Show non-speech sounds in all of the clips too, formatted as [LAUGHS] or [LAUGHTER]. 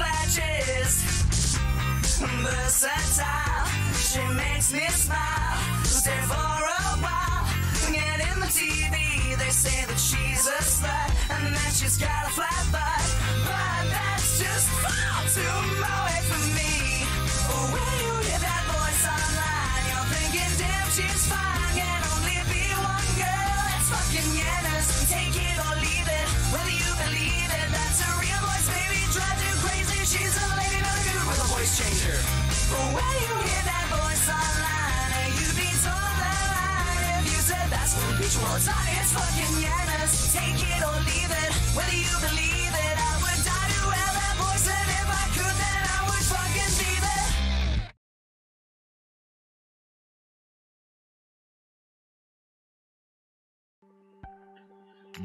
Flashes. Versatile, she makes me smile. Stay for a while, get in the TV. They say that she's a slut and that she's got a flat butt, but that's just far too away from me. When you hear that voice online, you're thinking, damn, she's fine.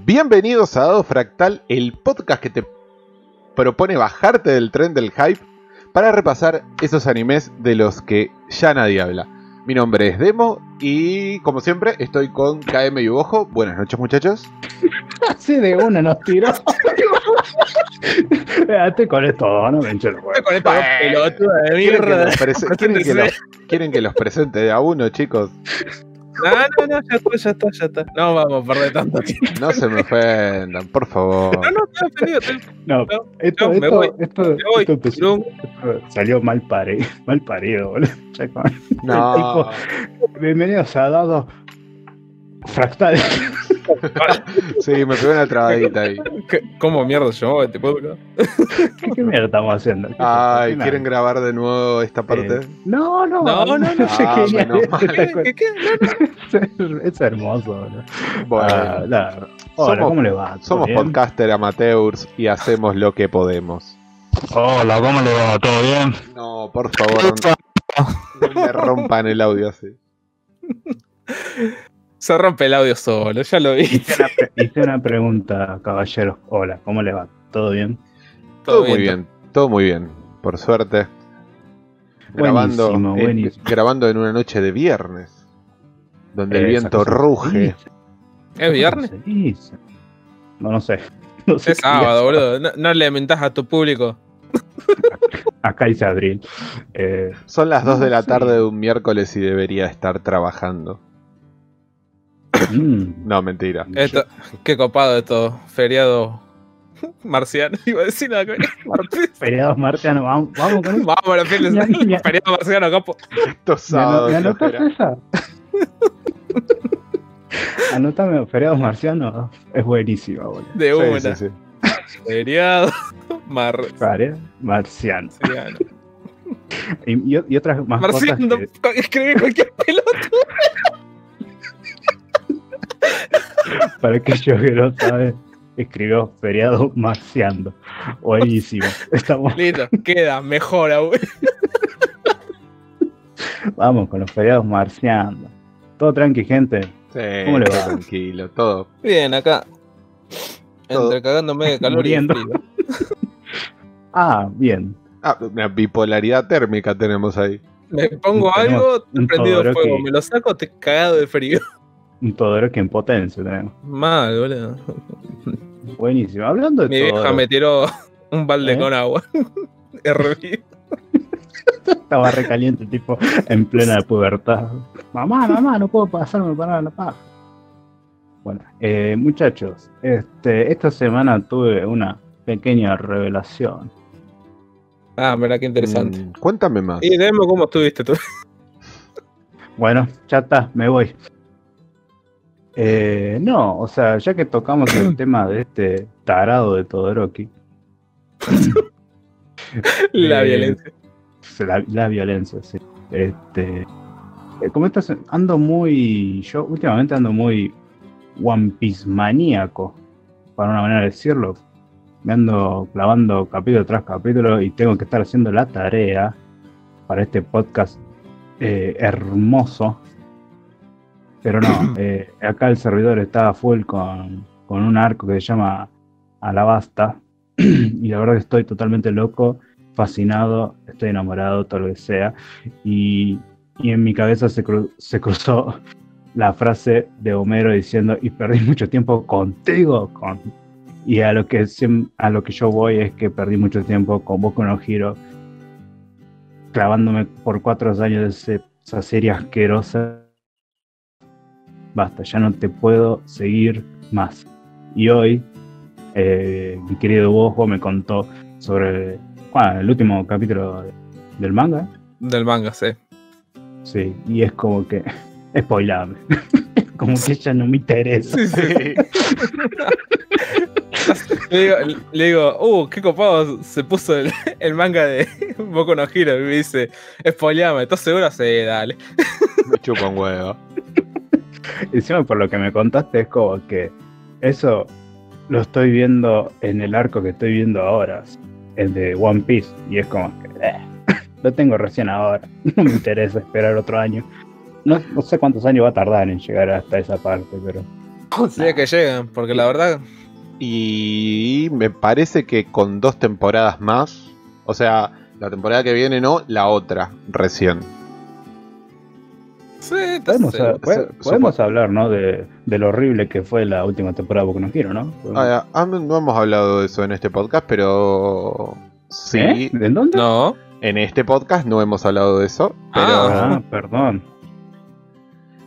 Bienvenidos a Dado Fractal, el podcast que te propone bajarte del tren del hype para repasar esos animes de los que ya nadie habla. Mi nombre es Demo y como siempre estoy con KM y Ojo. Buenas noches muchachos. [LAUGHS] Así de una nos tiró. [LAUGHS] Estoy con esto, no me el con pelotuda de ¿Quieren que, mierda. quieren que los- quieren que los presente de a uno chicos? No, no, no, ya está, ya está, ya está. No vamos a perder tanto tiempo. No se me ofendan, por favor. No, no, estoy ofendido. estoy- No, No, esto, no, me esto, voy. esto, Me voy. esto empezó- Brum. esto salió mal parido, [LAUGHS] mal parido, boludo. No. [LAUGHS] Bienvenidos a Dado Fractal. Sí, me pegó una trabadita ahí. ¿Qué- ¿Cómo mierda se llamaba este podcast? ¿Qué, qué mierda estamos haciendo? ¿Qué es Ay? ¿quieren grabar de nuevo esta Eh, parte? No, no, No, no, no. sé Ah, qué menos es- mal. esta ¿Qué, qué, qué? [LAUGHS] cosa. Es hermoso, boludo. Bueno, Ah, nada. Hola, somos- ¿cómo le va? ¿Todo somos bien? podcaster amateurs y hacemos lo que podemos. Hola, ¿cómo le va? ¿Todo bien? No, por favor, no, no me rompan el audio así. [LAUGHS] Se rompe el audio solo, ya lo vi. Hice una, pre- hice una pregunta, caballero. Hola, ¿cómo le va? ¿Todo bien? Todo muy bien, todo muy bien, por suerte. Grabando, Buenísimo, en, buenísimo. grabando en una noche de viernes, donde el viento ruge. ¿Es viernes? No, no sé. [LAUGHS] No sé Es sábado, boludo. No, no le mentás a tu público. Acá dice abril. Eh, Son las 2 de la tarde de un miércoles y debería estar trabajando. [COUGHS] No, mentira. Esto, qué copado esto. Feriado [LAUGHS] marciano. Iba a decir nada que [LAUGHS] feriados marcianos, vamos, vamos con eso. Vamos a. Ya, ya. Feriado marciano, capo. Estos ¿Me, ano- sábados. ¿me anotas esa? [LAUGHS] Anótame, feriados marcianos. Es buenísima, boludo. De Sí, una. sí, sí. Feriado marciano. Feriados marcianos. Y, y- y otras más Marciano, cosas que- escribe cualquier pelota. Para aquellos que no saben, escribió feriado marciando. Buenísimo. Estamos, Listo, queda mejor aún. vamos con los feriados marciando. Todo tranqui, gente. Sí, ¿Cómo le va? tranquilo, todo. Bien, acá. Todo. Entre cagándome de calor Muriendo. y frío. [LAUGHS] Ah, bien. Ah, una bipolaridad térmica tenemos ahí. Me pongo algo, un prendido Todoroki. fuego, me lo saco, te cagado de frío. Un Todoroki en potencia tenemos. Mal, boludo. Buenísimo. Hablando de Mi vieja Todoroki, me tiró un balde ¿Eh? con agua. [LAUGHS] Hervido. estaba recaliente, tipo, en plena pubertad. Mamá, mamá, no puedo pasarme para la paja. Bueno, eh, muchachos, este, esta semana tuve una pequeña revelación. Ah, mira, qué interesante. Mm, cuéntame más. Y dime cómo estuviste tú. [LAUGHS] Bueno, ya está, me voy. Eh, no, o sea, ya que tocamos el [CLEARS THROAT] tema de este tarado de Todoroki, [LAUGHS] La Eh, violencia. la, la violencia, sí. Este, eh, como estás, ando muy, yo últimamente ando muy One Piece maníaco, para una manera de decirlo. me ando clavando capítulo tras capítulo y tengo que estar haciendo la tarea para este podcast eh, hermoso. Pero no, [COUGHS] eh, acá el servidor está full con, con un arco que se llama Alabasta. [CLEARS THROAT] y la verdad que estoy totalmente loco, fascinado, estoy enamorado, todo lo que sea. Y, y en mi cabeza se, cru- se cruzó [LAUGHS] la frase de Homero diciendo, y perdí mucho tiempo contigo, con... Y a lo que a lo que yo voy es que perdí mucho tiempo con Boku no Hero, clavándome por cuatro años de esa serie asquerosa. Basta, ya no te puedo seguir más. Y hoy, eh, mi querido Bojo me contó sobre bueno, el último capítulo de- del manga. Del manga, sí. Sí, y es como que. [LAUGHS] Spoilame. [LAUGHS] como que ya no me interesa. [LAUGHS] Le digo, le digo, uh, qué copado se puso el, el manga de Boku no Hero. Y me dice, spoileame, ¿estás seguro? Sí, dale. Me chupa un huevo. [LAUGHS] Encima por lo que me contaste es como que eso lo estoy viendo en el arco que estoy viendo ahora, el de One Piece, y es como que eh, [LAUGHS] lo tengo recién ahora, [LAUGHS] no me interesa esperar otro año. No, no sé cuántos años va a tardar en llegar hasta esa parte, pero Sí, que lleguen, porque la verdad, Y me parece que con dos temporadas más, o sea, la temporada que viene no, la otra, recién. Sí, podemos, podemos hablar ¿no? de, de lo horrible que fue la última temporada de Boku no Hero, ¿no? Podemos- Ah, ah, no hemos hablado de eso en este podcast, pero sí, ¿Eh? ¿De dónde? No, en este podcast no hemos hablado de eso, pero, Ah, perdón.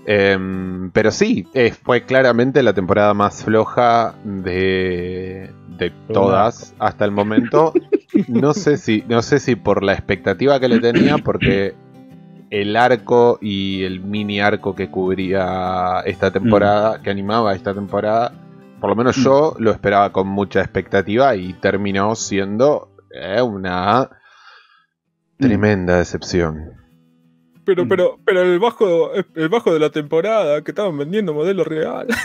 em, pero sí, eh, fue claramente la temporada más floja de, de todas hasta el momento. [LAUGHS] No sé si, no sé si por la expectativa que le tenía, porque el arco y el mini arco que cubría esta temporada, que animaba esta temporada, por lo menos yo lo esperaba con mucha expectativa y terminó siendo eh, una tremenda decepción. pero, Mm. pero, pero el bajo, el bajo de la temporada que estaban vendiendo modelo real. [LAUGHS]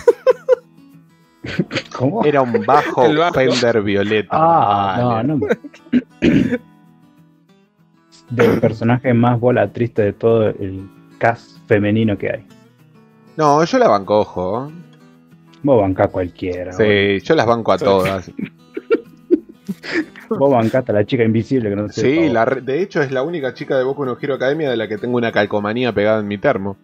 ¿Cómo? Era un bajo. Fender Violeta. Ah, no, no. [LAUGHS] Del personaje más bola triste de todo el cast femenino que hay. No, yo la banco, ojo. Vos bancás cualquiera. Sí, yo las banco a todas. Vos bancaste a la chica invisible que no sé. Sí, la re- de hecho es la única chica de Boku no Hero Academia de la que tengo una calcomanía pegada en mi termo.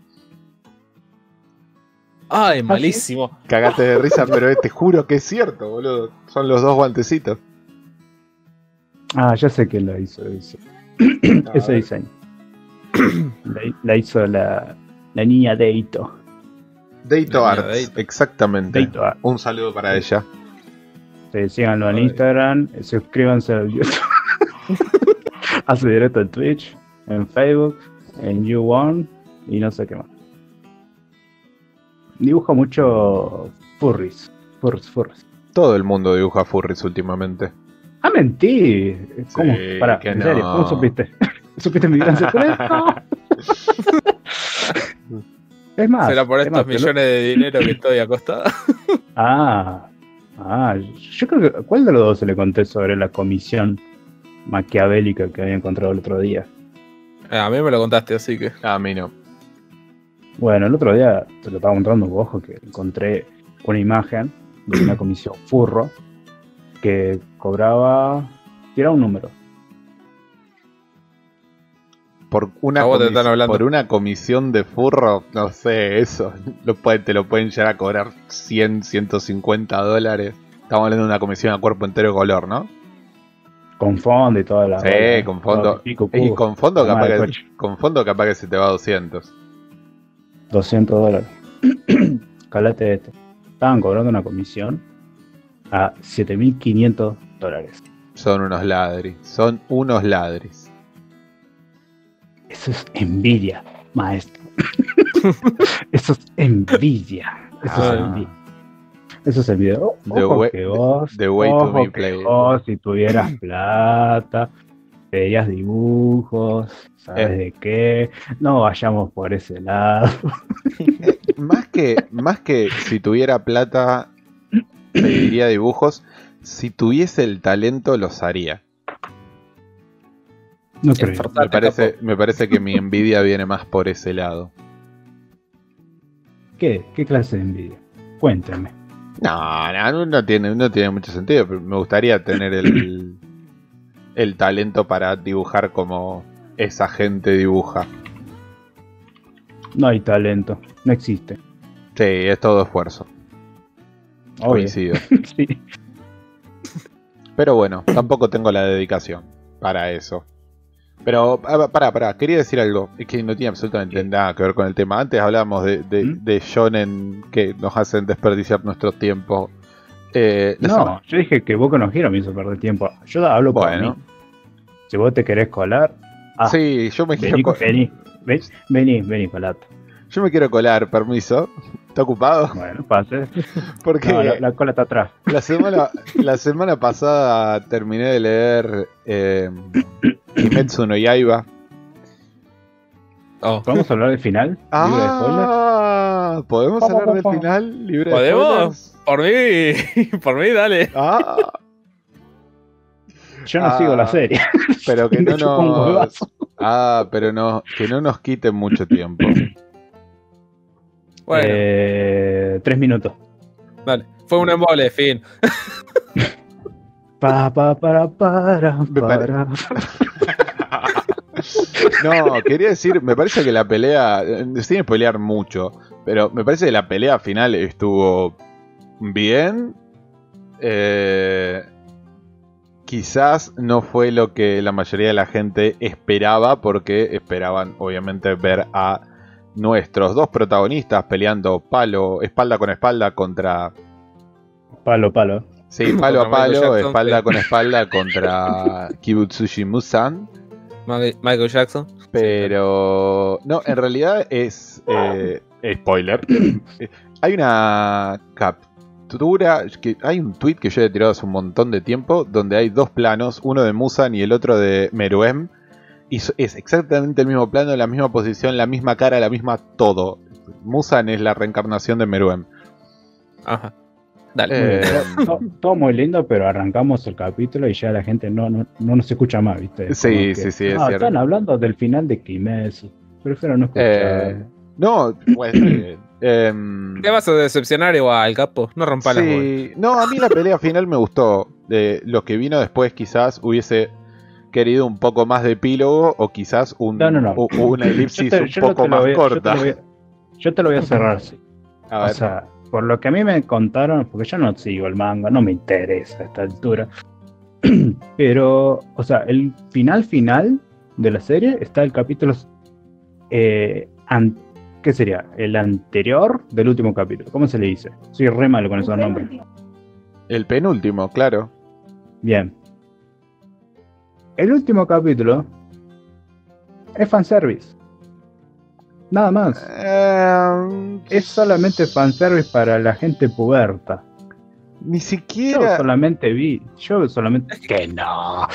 Ay, malísimo. Cagate de risa, pero eh, te juro que es cierto, boludo. Son los dos guantecitos. Ah, ya sé quién la hizo ese, A [CLEARS THROAT] ese diseño. [CLEARS THROAT] La, la hizo la, la niña Deito. Deito Arts, Deito. exactamente. Deito. Un saludo para ella. Sí, síganlo en. Instagram, suscríbanse al YouTube. [LAUGHS] Hace directo en Twitch, en Facebook, en YouOne y no sé qué más. Dibuja mucho furries. Furries, furries. Todo el mundo dibuja furries últimamente. Ah, mentí. ¿Cómo? Sí, Pará, que en no. serio, ¿cómo supiste? [LAUGHS] ¿Supiste mi gran secreto? [LAUGHS] es más. Será por es estos más, te lo- millones de dinero que estoy acostado. [LAUGHS] Ah, ah, yo creo que. ¿Cuál de los dos se le conté sobre la comisión maquiavélica que había encontrado el otro día? Ah, A mí me lo contaste, así que. A mí no. Bueno, el otro día te lo estaba mostrando un ojo que encontré una imagen de una comisión furro que cobraba. Tira un número. Por una, A vos te comis- están hablando. por una comisión de furro, no sé, eso. Lo puede- te lo pueden llegar a cobrar 100, 150 dólares. Estamos hablando de una comisión a cuerpo entero de color, ¿no? Con fondo y toda la. Sí, bola, con fondo. pico, Y con fondo, capaz que, con fondo capaz que se te va a 200. 200 dólares. [CLEARS THROAT] Calate esto. Estaban cobrando una comisión a 7500 dólares. Son unos ladris. Son unos ladris. Eso es envidia, maestro. [LAUGHS] Eso es envidia. Eso es Ah. envidia. Eso es envidia. O- The Ojo way- que vos, the way to ojo be que vos, si tuvieras plata, veías dibujos, ¿sabes Eh. de qué? No vayamos por ese lado. [LAUGHS] Más que, más que si tuviera plata, dibujos. si tuviese el talento los haría. No creo. Me parece, me parece que mi envidia [LAUGHS] viene más por ese lado. ¿Qué? ¿Qué clase de envidia? Cuéntame. No, no, no tiene, no tiene mucho sentido. Pero me gustaría tener el, el talento para dibujar como esa gente dibuja. No hay talento. No existe. Sí, es todo esfuerzo. Obvio. Coincido. [LAUGHS] Sí. Pero bueno, tampoco tengo la dedicación para eso. Pero, pará, pará, quería decir algo. Es que no tiene absolutamente nada que ver con el tema. Antes hablábamos de, de, ¿Mm? de shonen que nos hacen desperdiciar nuestro tiempo. Eh, No, semana- yo dije que Boku no Hero me hizo perder tiempo. Yo hablo por Bueno. mí. Si vos te querés colar, ah, Sí, yo me quiero, vení, co- vení, vení, vení, vení, colate. yo me quiero colar, permiso. ¿Está ocupado? Bueno, pase. [LAUGHS] Porque No, la, la cola está atrás. la, semana, [LAUGHS] la semana pasada terminé de leer eh, Kimetsu no Yaiba. Oh. ¿Podemos hablar del final? ¿Libre de spoiler? Ah, ¿podemos Pa, pa, hablar pa, del final? ¿Libre de ¿Podemos? Por mí, [LAUGHS] por mí, dale. Ah, Yo no Ah, sigo la serie. pero que no nos. Ah, pero no, que no nos quiten mucho tiempo. Bueno, Eh, tres minutos. dale. Fue un embole, fin. [LAUGHS] Pa, pa, para, para, [LAUGHS] para. [LAUGHS] No, quería decir, me parece que la pelea, sin pelear mucho, pero me parece que la pelea final estuvo bien. Eh, quizás no fue lo que la mayoría de la gente esperaba, porque esperaban obviamente ver a nuestros dos protagonistas peleando palo, espalda con espalda contra... Palo, palo. Sí, palo a palo, Jackson, espalda sí. con espalda contra [LAUGHS] Kibutsushi Musan. Michael Jackson. Pero no, en realidad es eh, spoiler. [COUGHS] Hay una captura, que hay un tweet que yo he tirado hace un montón de tiempo donde hay dos planos, uno de Musan y el otro de Meruem. Y es exactamente el mismo plano, la misma posición, la misma cara, la misma todo. Musan es la reencarnación de Meruem. Ajá. Dale. Eh, To- Todo muy lindo, pero arrancamos el capítulo y ya la gente no, no, no nos escucha más, ¿viste? Sí, que, sí, sí, es "Ah, cierto." Están hablando del final de Kimetsu. Prefiero no escuchar. eh, no, pues, eh, em, ¿Qué vas a decepcionar igual, capo? No rompa. Sí, no, a mí la pelea final me gustó. Lo que vino después quizás hubiese querido un poco más de epílogo o quizás un, No, no, no. u- una elipsis te- un poco más voy a- yo te corta. a- Yo te lo voy a cerrar así. A O sea, por lo que a mí me contaron, porque yo no sigo el manga, no me interesa a esta altura. [CLEARS THROAT] Pero, o sea, el final final de la serie está el capítulo. Eh, an- ¿Qué sería? El anterior del último capítulo. ¿Cómo se le dice? Soy re malo con esos nombres. el penúltimo, claro. Bien. El último capítulo es fanservice. Nada más. Eh, Es solamente fanservice para la gente puberta. ni Yo siquiera. solamente vi, yo solamente. Que no,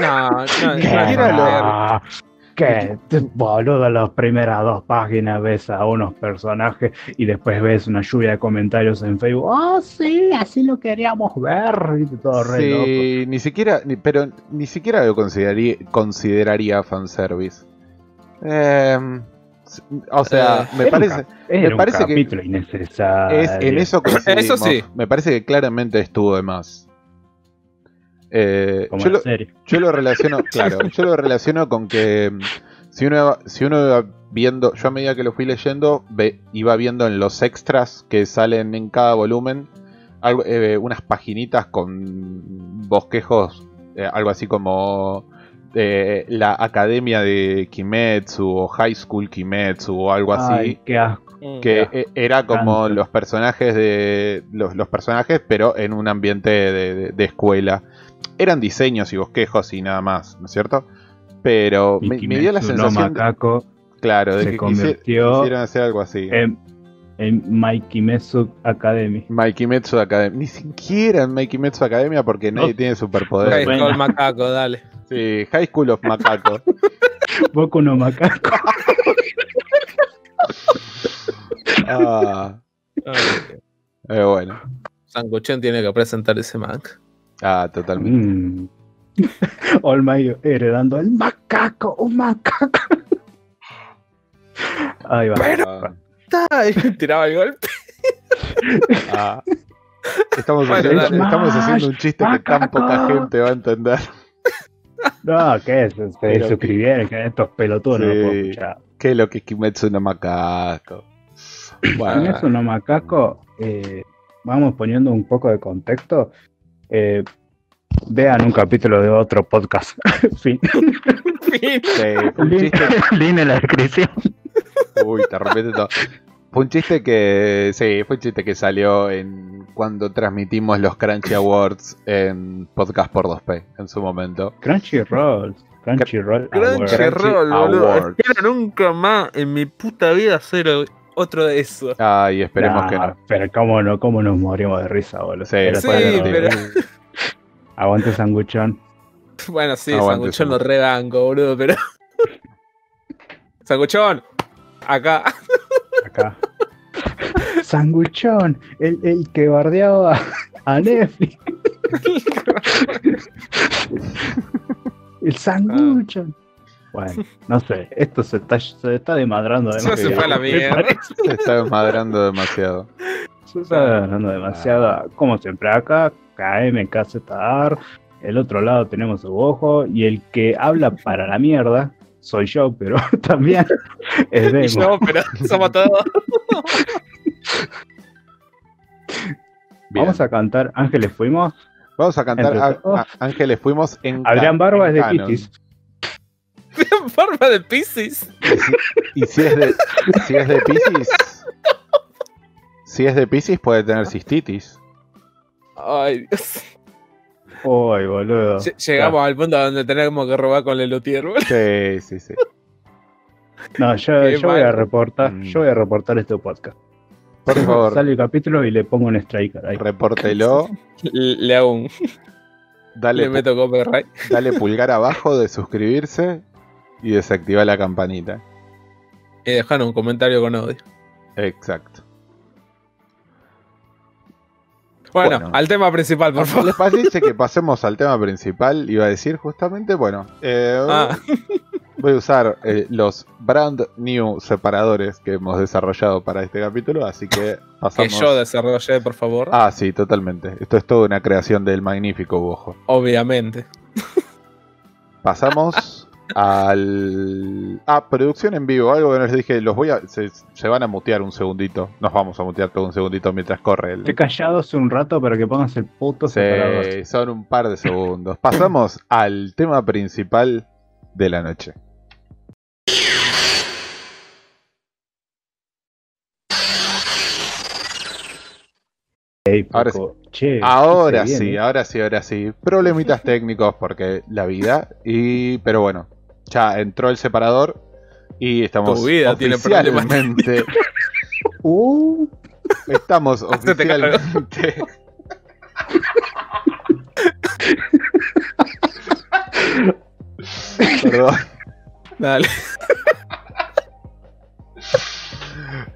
No, no, [LAUGHS] Ni siquiera no. lo- Que te- boludo, las primeras dos páginas ves a unos personajes y después ves una lluvia de comentarios en Facebook. Oh, sí, así lo queríamos ver. Y todo re loco. Sí, ni siquiera, ni- pero ni siquiera lo consideraría, consideraría fanservice. Eh, o sea, Eh, me Era parece. Era un parece que capítulo innecesario. Es, en eso. Eso sí. Me parece que claramente estuvo de más. Eh, yo, lo, serie. yo lo relaciono, [LAUGHS] claro, yo lo relaciono con que mm, si uno, iba- si uno iba viendo, yo a medida que lo fui leyendo, ve- iba viendo en los extras que salen en cada volumen algo, eh, unas paginitas con bosquejos, eh, algo así como eh, la academia de Kimetsu o High School Kimetsu o algo así Ay, qué asco. que e- era como los personajes de los, los personajes pero en un ambiente de, de- de escuela eran diseños y bosquejos y nada más no es cierto pero me, me dio la no sensación de- Macaco claro de se que convirtió quisieron hacer algo así en, en Mikey Mesu Academy. Mikey Metsu Academia ni siquiera en Mikey Metsu Academia porque nadie No. tiene High superpoder Bueno. School Macaco, dale. sí, High School of Macaco [LAUGHS] Boku no Macaco. [LAUGHS] ah, Ay, eh, bueno Sanguchón tiene que presentar ese manga. Ah, totalmente. Mm. [LAUGHS] Olmayo heredando el macaco, un macaco. [LAUGHS] Ahí va. Ah, Ay, [LAUGHS] tiraba el golpe. ah. Estamos, Bueno, haciendo, dale. estamos haciendo un chiste que tan poca gente va a entender. No, ¿qué es? Se Pero- suscribieron, que estos pelotudos no puedo escuchar. ¿Qué es lo que es Kimetsu no Macaco? En Bueno, eso no macaco, eh, vamos poniendo un poco de contexto. Eh, vean un capítulo de otro podcast. [LAUGHS] fin. Fin. sí, Link, [LAUGHS] en la descripción. Uy, te repite todo. Fue un chiste que. Sí, fue un chiste que salió en cuando transmitimos los Crunchy Awards en Podcast por 2P en su momento. Crunchyroll. Crunchyroll. Crunchyroll, Awards. boludo. Espero nunca más en mi puta vida hacer otro de eso. Ay, esperemos Nah, que no. Pero cómo, no, cómo nos morimos de risa, boludo. Sí, Era sí, pero- [LAUGHS] Aguante sanguchón. Bueno, sí, Aguante, Sanguchón lo rebanco, boludo, pero. [LAUGHS] Sanguchón, acá. Acá. sanguchón. El, el que bardeaba a Netflix. [LAUGHS] el sanguchón. Bueno, no sé. Esto se está, se está desmadrando demasiado. se fue a la Me mierda. parece. Se está desmadrando demasiado. Se está desmadrando demasiado. Como siempre acá, KM Casetar. El otro lado tenemos su ojo. Y el que habla para la mierda soy yo, pero [LAUGHS] también es Y Demo. yo, pero somos todos. Vamos a cantar Ángeles Fuimos. Vamos a cantar a- a- Ángeles Fuimos en Adrián Barba en es de canon. Piscis. [LAUGHS] Barba de Pisces. Y si es de, si es de Pisces, si es de Pisces puede tener cistitis. Ay, Dios. Uy, boludo. Lle- Llegamos al punto donde tenemos que robar con el Lutier, boludo. Sí, sí, sí. No, yo, Qué yo voy a mal. reportar, Mm. yo voy a reportar este podcast. Por favor, Sale el capítulo y le pongo un striker ahí. repórtelo, Le, le hago un. dale, Le meto copyright. dale pulgar abajo de suscribirse y desactiva la campanita. Y dejar un comentario con odio. Exacto. Bueno, Bueno. al tema principal, por favor. ¿Les parece [LAUGHS] que pasemos al tema principal? Iba a decir justamente, bueno, eh, Ah, voy a usar eh, los brand new separadores que hemos desarrollado para este capítulo, así que que pasamos... yo desarrollé, por favor. Ah, sí, totalmente. Esto es toda una creación del magnífico Bojo. Obviamente. Pasamos al... Ah, producción en vivo. Algo que no les dije, los voy a... Se, se van a mutear un segundito. Nos vamos a mutear todo un segundito mientras corre el... Estoy callado hace un rato para que pongas el puto separador. Sí, son un par de segundos. Pasamos [LAUGHS] al tema principal de la noche. Ahora. Che, Ahora sí, ahora sí, ahora sí. Problemitas técnicos porque la vida. Y. Pero bueno. Ya entró el separador. Y estamos Tu vida tiene oficialmente. [LAUGHS] Uh, estamos [LAUGHS] oficialmente. [LAUGHS] Perdón. Dale.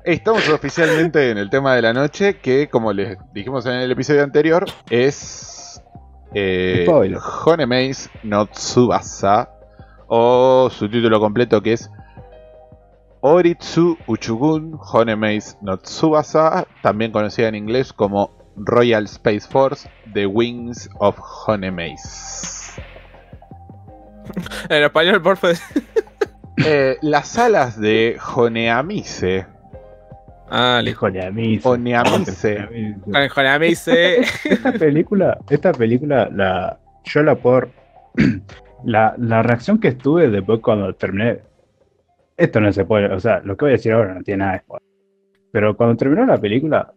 Estamos oficialmente en el tema de la noche, que como les dijimos en el episodio anterior, es eh, Spoiler. Honemeis no Tsubasa, o su título completo que es Oritsu Uchugun Honemeis no Tsubasa, también conocida en inglés como Royal Space Force, The Wings of Honemeis. [LAUGHS] En español, por favor. [LAUGHS] Eh, las alas de Honeamise, Ah, mí. Honeamise, Con con a mí se. Esta película, esta película, la, yo la por la, la reacción que estuve después cuando terminé. Esto no se puede, o sea, lo que voy a decir ahora no tiene nada de spoiler. Pero cuando terminó la película,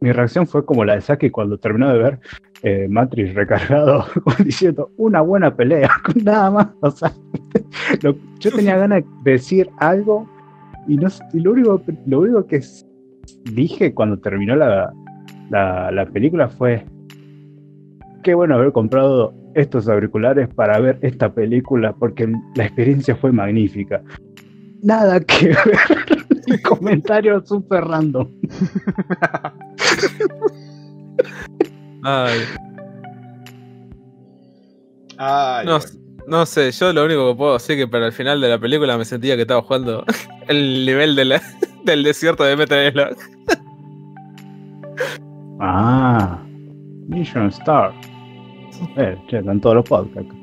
mi reacción fue como la de Saki cuando terminó de ver eh, Matrix recargado, [LAUGHS] diciendo una buena pelea, [LAUGHS] nada más. O sea, [LAUGHS] lo- yo tenía ganas de decir algo y, no, y lo, único, lo único que dije cuando terminó la, la, la película fue qué bueno haber comprado estos auriculares para ver esta película porque la experiencia fue magnífica. Nada que [LAUGHS] ver. El comentario súper random. [LAUGHS] Ay. Ay, No, bueno. no sé, yo lo único que puedo decir es que para el final de la película me sentía que estaba jugando [LAUGHS] el nivel de la- del desierto de Metal Slug. Ah, Mission Star. Eh, che, con todos los podcasts.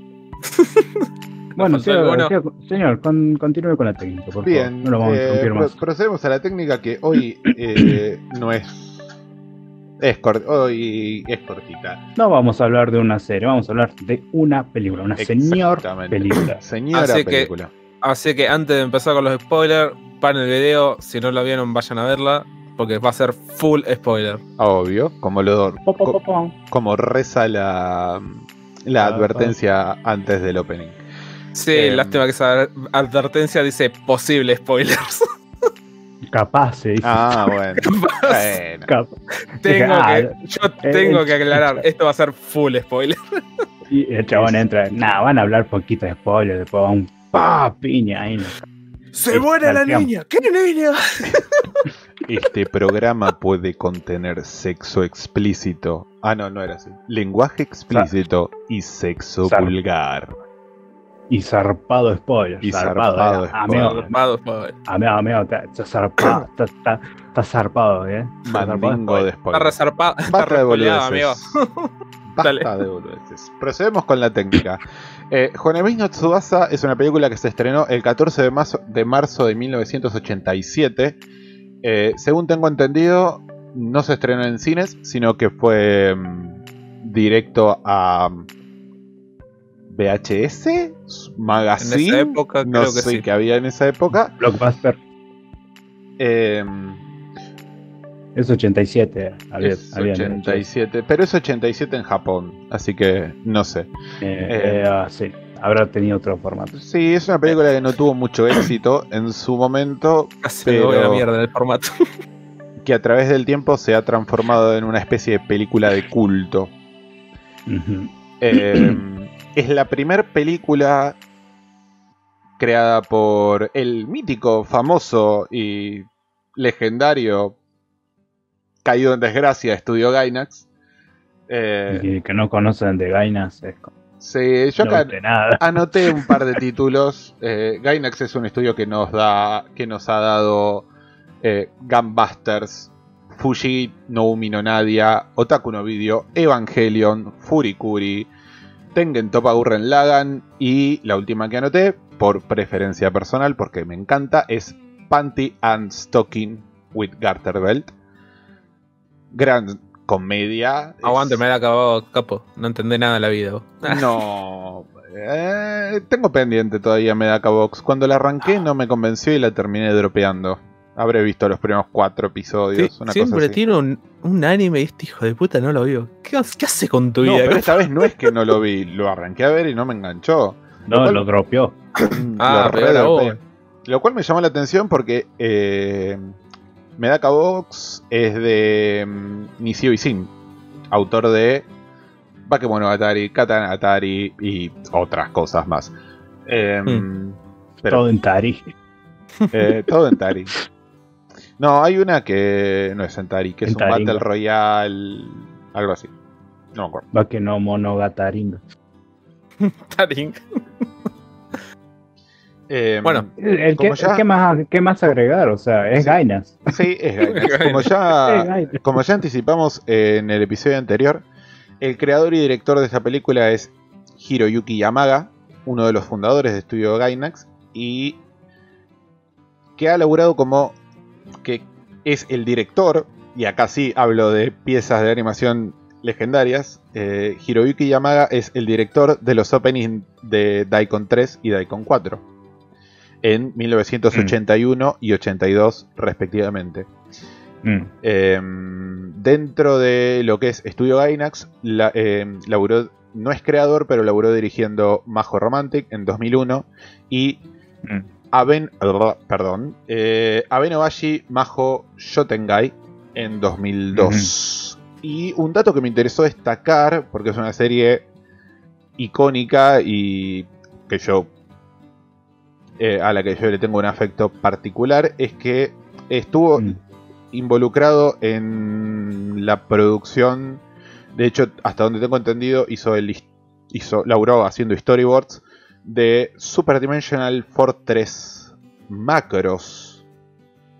[LAUGHS] bueno, señor, alguno. señor, señor, con- continúe con la técnica, por Bien, favor. No lo vamos a eh, más. procedemos a la técnica que hoy eh, no es. Es cort- hoy es cortita. No vamos a hablar de una serie, vamos a hablar de una película, una señor película. [CLEARS THROAT] Señora Así que- película. Así que antes de empezar con los spoilers, paren el video. Si no la vieron, vayan a verla. Porque va a ser full spoiler. Obvio, como lo Po, po, po, co- po. como reza la, la Ah, advertencia antes del opening. Sí, Em. lástima que esa advertencia dice posible spoilers. [LAUGHS] Capaz, se dice. Ah, bueno. [LAUGHS] bueno. Cap- tengo Ah, que, yo tengo que aclarar, esto va a ser full spoiler. Y el chabón entra, nada, van a hablar poquito de spoiler, después va un pa piña ahí. ¡Se muere la niña! ¿Qué niña? Este programa puede contener sexo explícito. Ah, no, no era así. Lenguaje explícito y sexo Zar- vulgar. Y zarpado spoiler. Y zarpado. zarpado eh. spoiler. Amigo, Zarpado spoiler. amigo, amigo, está, zarpado, está, está, está zarpado, ¿eh? Está zarpado Mandingo spoiler. de Está spoiler. resarpado. Está Basta de respoileado, amigo. boludeces. [LAUGHS] Basta de boludeces. Procedemos con la técnica. Eh, Jonemis no Tsubasa es una película que se estrenó el 14 de marzo de, marzo de 1987. Eh, según tengo entendido, no se estrenó en cines, sino que fue mm, directo a mm, VHS, En Magazine. esa época no creo que sé sí. qué había en esa época. Blockbuster Eh, es 87. Había, es había 87, pero es 87 en Japón, así que no sé. Eh, eh, ah, sí, habrá tenido otro formato. Sí, es una película que no tuvo mucho éxito en su momento, [COUGHS] voy a la pero- mierda en el formato. [LAUGHS] que a través del tiempo se ha transformado en una especie de película de culto. Eh, es la primera película creada por el mítico, famoso y legendario caído en desgracia Estudio Gainax. Eh, Y que no conocen de Gainas es como, sí, yo no acá nada. [LAUGHS] anoté un par de títulos. Eh, Gainax es un estudio que nos da, que nos ha dado eh, Gunbusters, Fuji no Umi no Nadia, Otaku no Video, Evangelion, Furikuri, Tengen Toppa Gurren Lagan y la última que anoté, por preferencia personal, porque me encanta, es Panty and Stocking with Garter Belt. Gran comedia. es- Aguante, me la acabado, capo. No entendí nada de la vida. vos. [LAUGHS] no. eh, tengo pendiente todavía Medaka Box. Cuando la arranqué no me convenció y la terminé dropeando. Habré visto los primeros cuatro episodios. Sí, una siempre cosa así. tiene un, un anime y este hijo de puta no lo vio. ¿Qué, hace- qué hace con tu No, vida? pero esta vez no es que no lo vi. Lo arranqué a ver y no me enganchó. No, cual- lo dropeó. [CLEARS THROAT] Ah, Lo aún. Lo cual me llamó la atención porque eh, Medaka Box es de mm, Nishio Isin, autor de Bakemonogatari, Katana Atari y otras cosas más. Eh, Hmm. pero- Todo en Tari. [LAUGHS] eh, todo en Tari. No, hay una que no es en Tari, que es un Taringa. Battle Royale, algo así. No me acuerdo. Va que no Monogatari. [LAUGHS] Taring. Eh, Bueno. El Como que, ya- ¿qué, más, ¿Qué más agregar? O sea, es Sí. Gainas. Sí, es [LAUGHS] Gainax. Como Es ya, Gainas. como ya anticipamos en el episodio anterior, el creador y director de esta película es Hiroyuki Yamaga, uno de los fundadores de estudio Gainax, y que ha laburado como que es el director, y acá sí hablo de piezas de animación legendarias, eh, Hiroyuki Yamaga es el director de los openings de Daikon 3 y Daikon 4, en 1981 y 82 respectivamente. Mm. Eh, dentro de lo que es Estudio Gainax, la, eh, laburó- no es creador, pero laburó dirigiendo Majo Romantic en 2001 y Mm. Aben, perdón, eh, Abenobashi Majo Shotengai en 2002. Y un dato que me interesó destacar, porque es una serie icónica y que yo eh, a la que yo le tengo un afecto particular, es que estuvo Mm. involucrado en la producción. De hecho, hasta donde tengo entendido, hizo el hizo, laburó haciendo storyboards de Super Dimensional Fortress Macros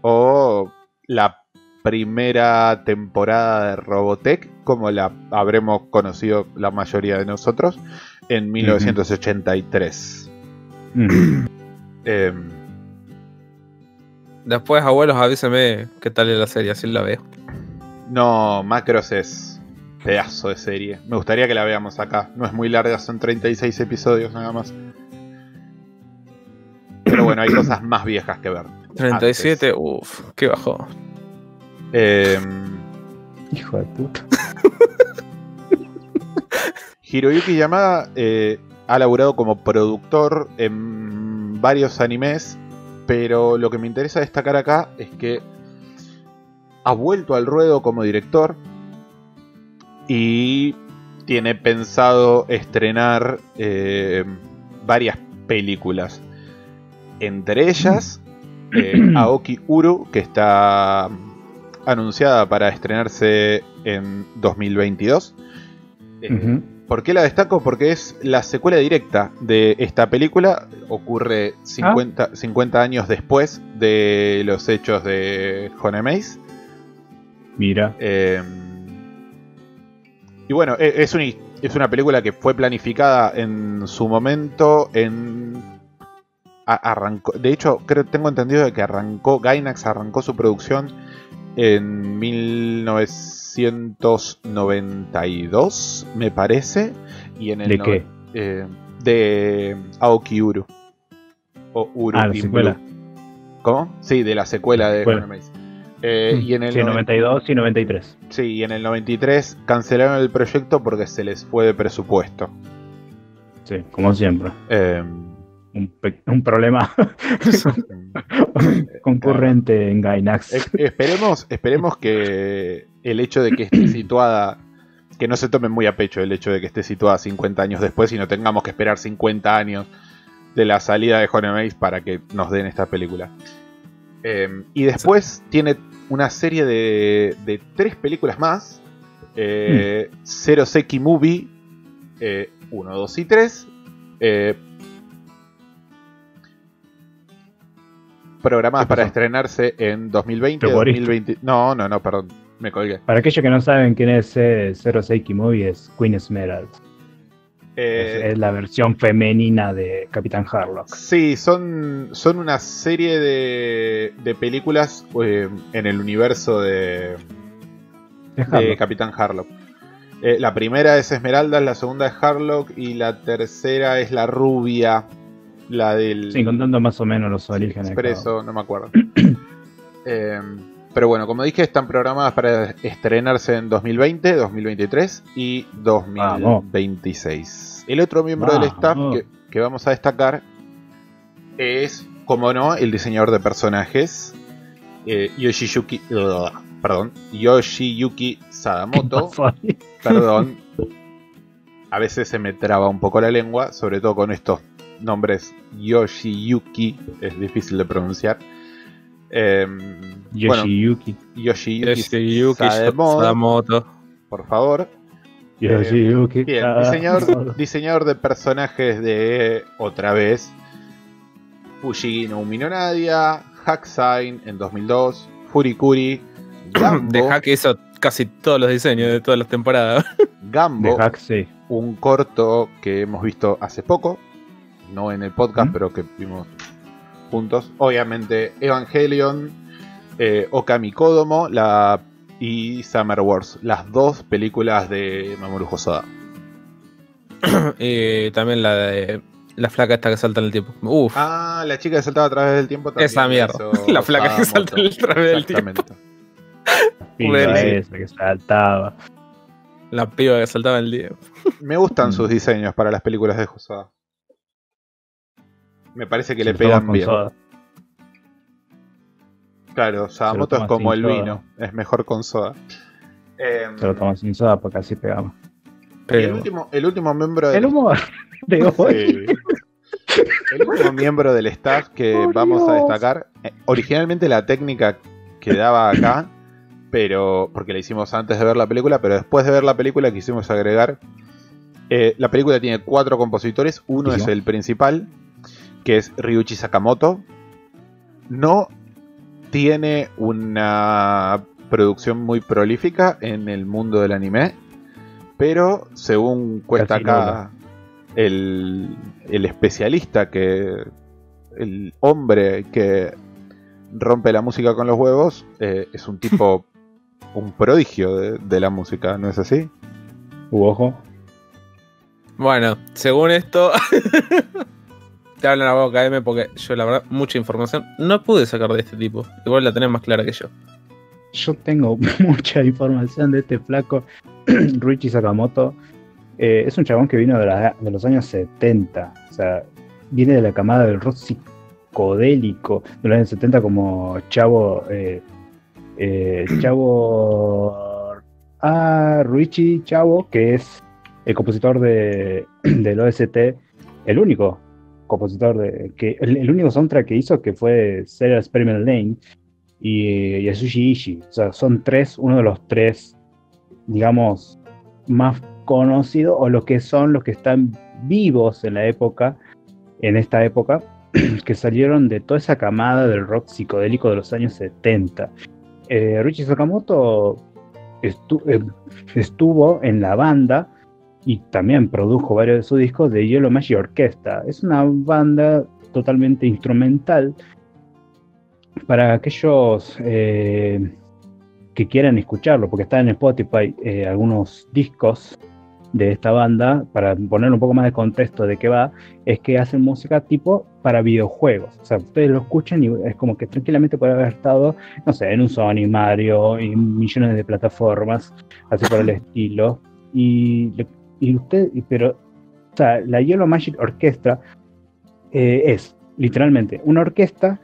o la primera temporada de Robotech, como la habremos conocido la mayoría de nosotros, en 1983. Mm. Em, Después, abuelos, avíseme qué tal es la serie, así la veo. no, Macros es pedazo de serie. Me gustaría que la veamos acá. No es muy larga, son 36 episodios nada más. Pero bueno, hay cosas más viejas que ver. 37, uff, qué bajó. Em, Hijo de puta. Hiroyuki Yamada eh, ha laburado como productor en varios animes, pero lo que me interesa destacar acá es que ha vuelto al ruedo como director y tiene pensado estrenar eh, varias películas. Entre ellas, [CLEARS THROAT] eh, Aoki Uru, que está anunciada para estrenarse en 2022. Eh, Ujú. ¿Por qué la destaco? Porque es la secuela directa de esta película. Ocurre 50, 50 años después de los hechos de Honemaze. Mira. Eh, y bueno, e- es, una, es una película que fue planificada en su momento. En, a- arrancó, de hecho, creo tengo entendido de que arrancó, Gainax arrancó su producción en 1992, me parece. Y en el ¿De no- qué? eh, de Aoki Uru. O Uru Ah, la secuela. ¿Cómo? Sí, de la secuela de Secuela. Eh, y en el Sí, noven- 92 y 93. Sí, y en el 93 cancelaron el proyecto porque se les fue de presupuesto. Sí, como siempre. Eh, Un, problema [LAUGHS] concurrente en Gainax. eh, esperemos, esperemos que el hecho de que esté situada, que no se tome muy a pecho el hecho de que esté situada 50 años después y no tengamos que esperar 50 años de la salida de Honemaze para que nos den esta película. Eh, y después tiene una serie de, de tres películas más. Eh, Zero Seki Movie 1, 2 y 3. Programadas ¿Qué para estrenarse en 2020, ¿Te moriste? 2020. No, no, no, perdón, me colgué. Para aquellos que no saben quién es eh, Zero Seiki Movie, es Queen Emerald. Eh, es, es la versión femenina de Capitán Harlock. Sí, son, son una serie de, de películas eh, en el universo de, Es de Harlock. Capitán Harlock. Eh, la primera es Esmeralda, la segunda es Harlock y la tercera es la rubia, la del Sí, contando más o menos los orígenes. Expreso, no me acuerdo. Eh, [CLEARS THROAT] pero bueno, como dije, están programadas para estrenarse en 2020, 2023 y 2026. El otro miembro del staff que, que vamos a destacar es, como no, el diseñador de personajes eh, Yoshiyuki, perdón, Yoshiyuki ¿Qué Sadamoto. [LAUGHS] Perdón. A veces se me traba un poco la lengua, sobre todo con estos nombres Yoshiyuki, es difícil de pronunciar. Em, bueno, Yoshiyuki. Yoshiyuki Yoshiyuki Sadamoto, por favor. Yoshiyuki. Bien, Ah, diseñador, [LAUGHS] diseñador de personajes de otra vez Fujigi no Umi no Nadia, Hacksign en 2002, Furikuri, [COUGHS] Gambo, De Hack hizo casi todos los diseños de todas las temporadas. Gambo, De Hack, sí. un corto que hemos visto hace poco, no en el podcast, ¿Mm? pero que vimos juntos. Obviamente Evangelion, eh, Okami Kodomo la, y Summer Wars, las dos películas de Mamoru Hosoda. [CLEARS THROAT] y también la de la flaca esta que salta en el tiempo. Uf, Ah, la chica que saltaba a través del tiempo también. esa mierda. [LAUGHS] La flaca que salta a través del tiempo. Exactamente. [LAUGHS] Piba Bueno. esa que saltaba. La piba que saltaba en el tiempo. Me gustan Mm. sus diseños para las películas de Hosoda. Me parece que Se le pegan con bien. soda. Claro, Sadamoto es como el soda. vino, es mejor con soda. Em, Se lo toman sin soda porque así pegamos. el, último, el último miembro del El humor [LAUGHS] de hoy. Sí. El último miembro del staff que Oh, vamos a destacar, eh, originalmente la técnica quedaba acá, pero porque la hicimos antes de ver la película, pero después de ver la película quisimos agregar Eh, la película tiene cuatro compositores. Uno Sí. es el principal, que es Ryuichi Sakamoto. No tiene una producción muy prolífica en el mundo del anime, pero según cuesta acá el, el especialista que el hombre que rompe la música con los huevos eh, es un tipo [LAUGHS] un prodigio de, de la música, ¿no es así? U ojo. Bueno, según esto, [LAUGHS] te hablan a boca M porque yo la verdad mucha información no pude sacar de este tipo. Igual la tenés más clara que yo. Yo tengo [LAUGHS] mucha información de este flaco, [CLEARS THROAT] Ruichi Sakamoto. Eh, es un chabón que vino de, la- de los años 70. O sea, viene de la camada del rock psicodélico de los años 70 como Chavo. eh, eh, [CLEARS THROAT] Chavo. Ah, Ruichi Chavo, que es el compositor de, [CLEARS THROAT] del OST, el único compositor de. que el, el único soundtrack que hizo que fue Serial Experiment Lane y Yasushi Ishii. O sea, son tres, uno de los tres, digamos, más conocidos, o los que son los que están vivos en la época, en esta época, [CLEARS THROAT] que salieron de toda esa camada del rock psicodélico de los años 70. Eh, Richie Sakamoto eh, estuvo en la banda y también produjo varios de sus discos de Yellow Magic Orchestra. Es una banda totalmente instrumental para aquellos eh, que quieran escucharlo, porque está en Spotify eh, algunos discos de esta banda, para poner un poco más de contexto de qué va, es que hacen música tipo para videojuegos. O sea, ustedes lo escuchan y es como que tranquilamente puede haber estado, no sé, en un Sony, Mario, y millones de plataformas, así por el estilo. Y, y usted, pero, o sea, la Yellow Magic Orchestra eh, es literalmente una orquesta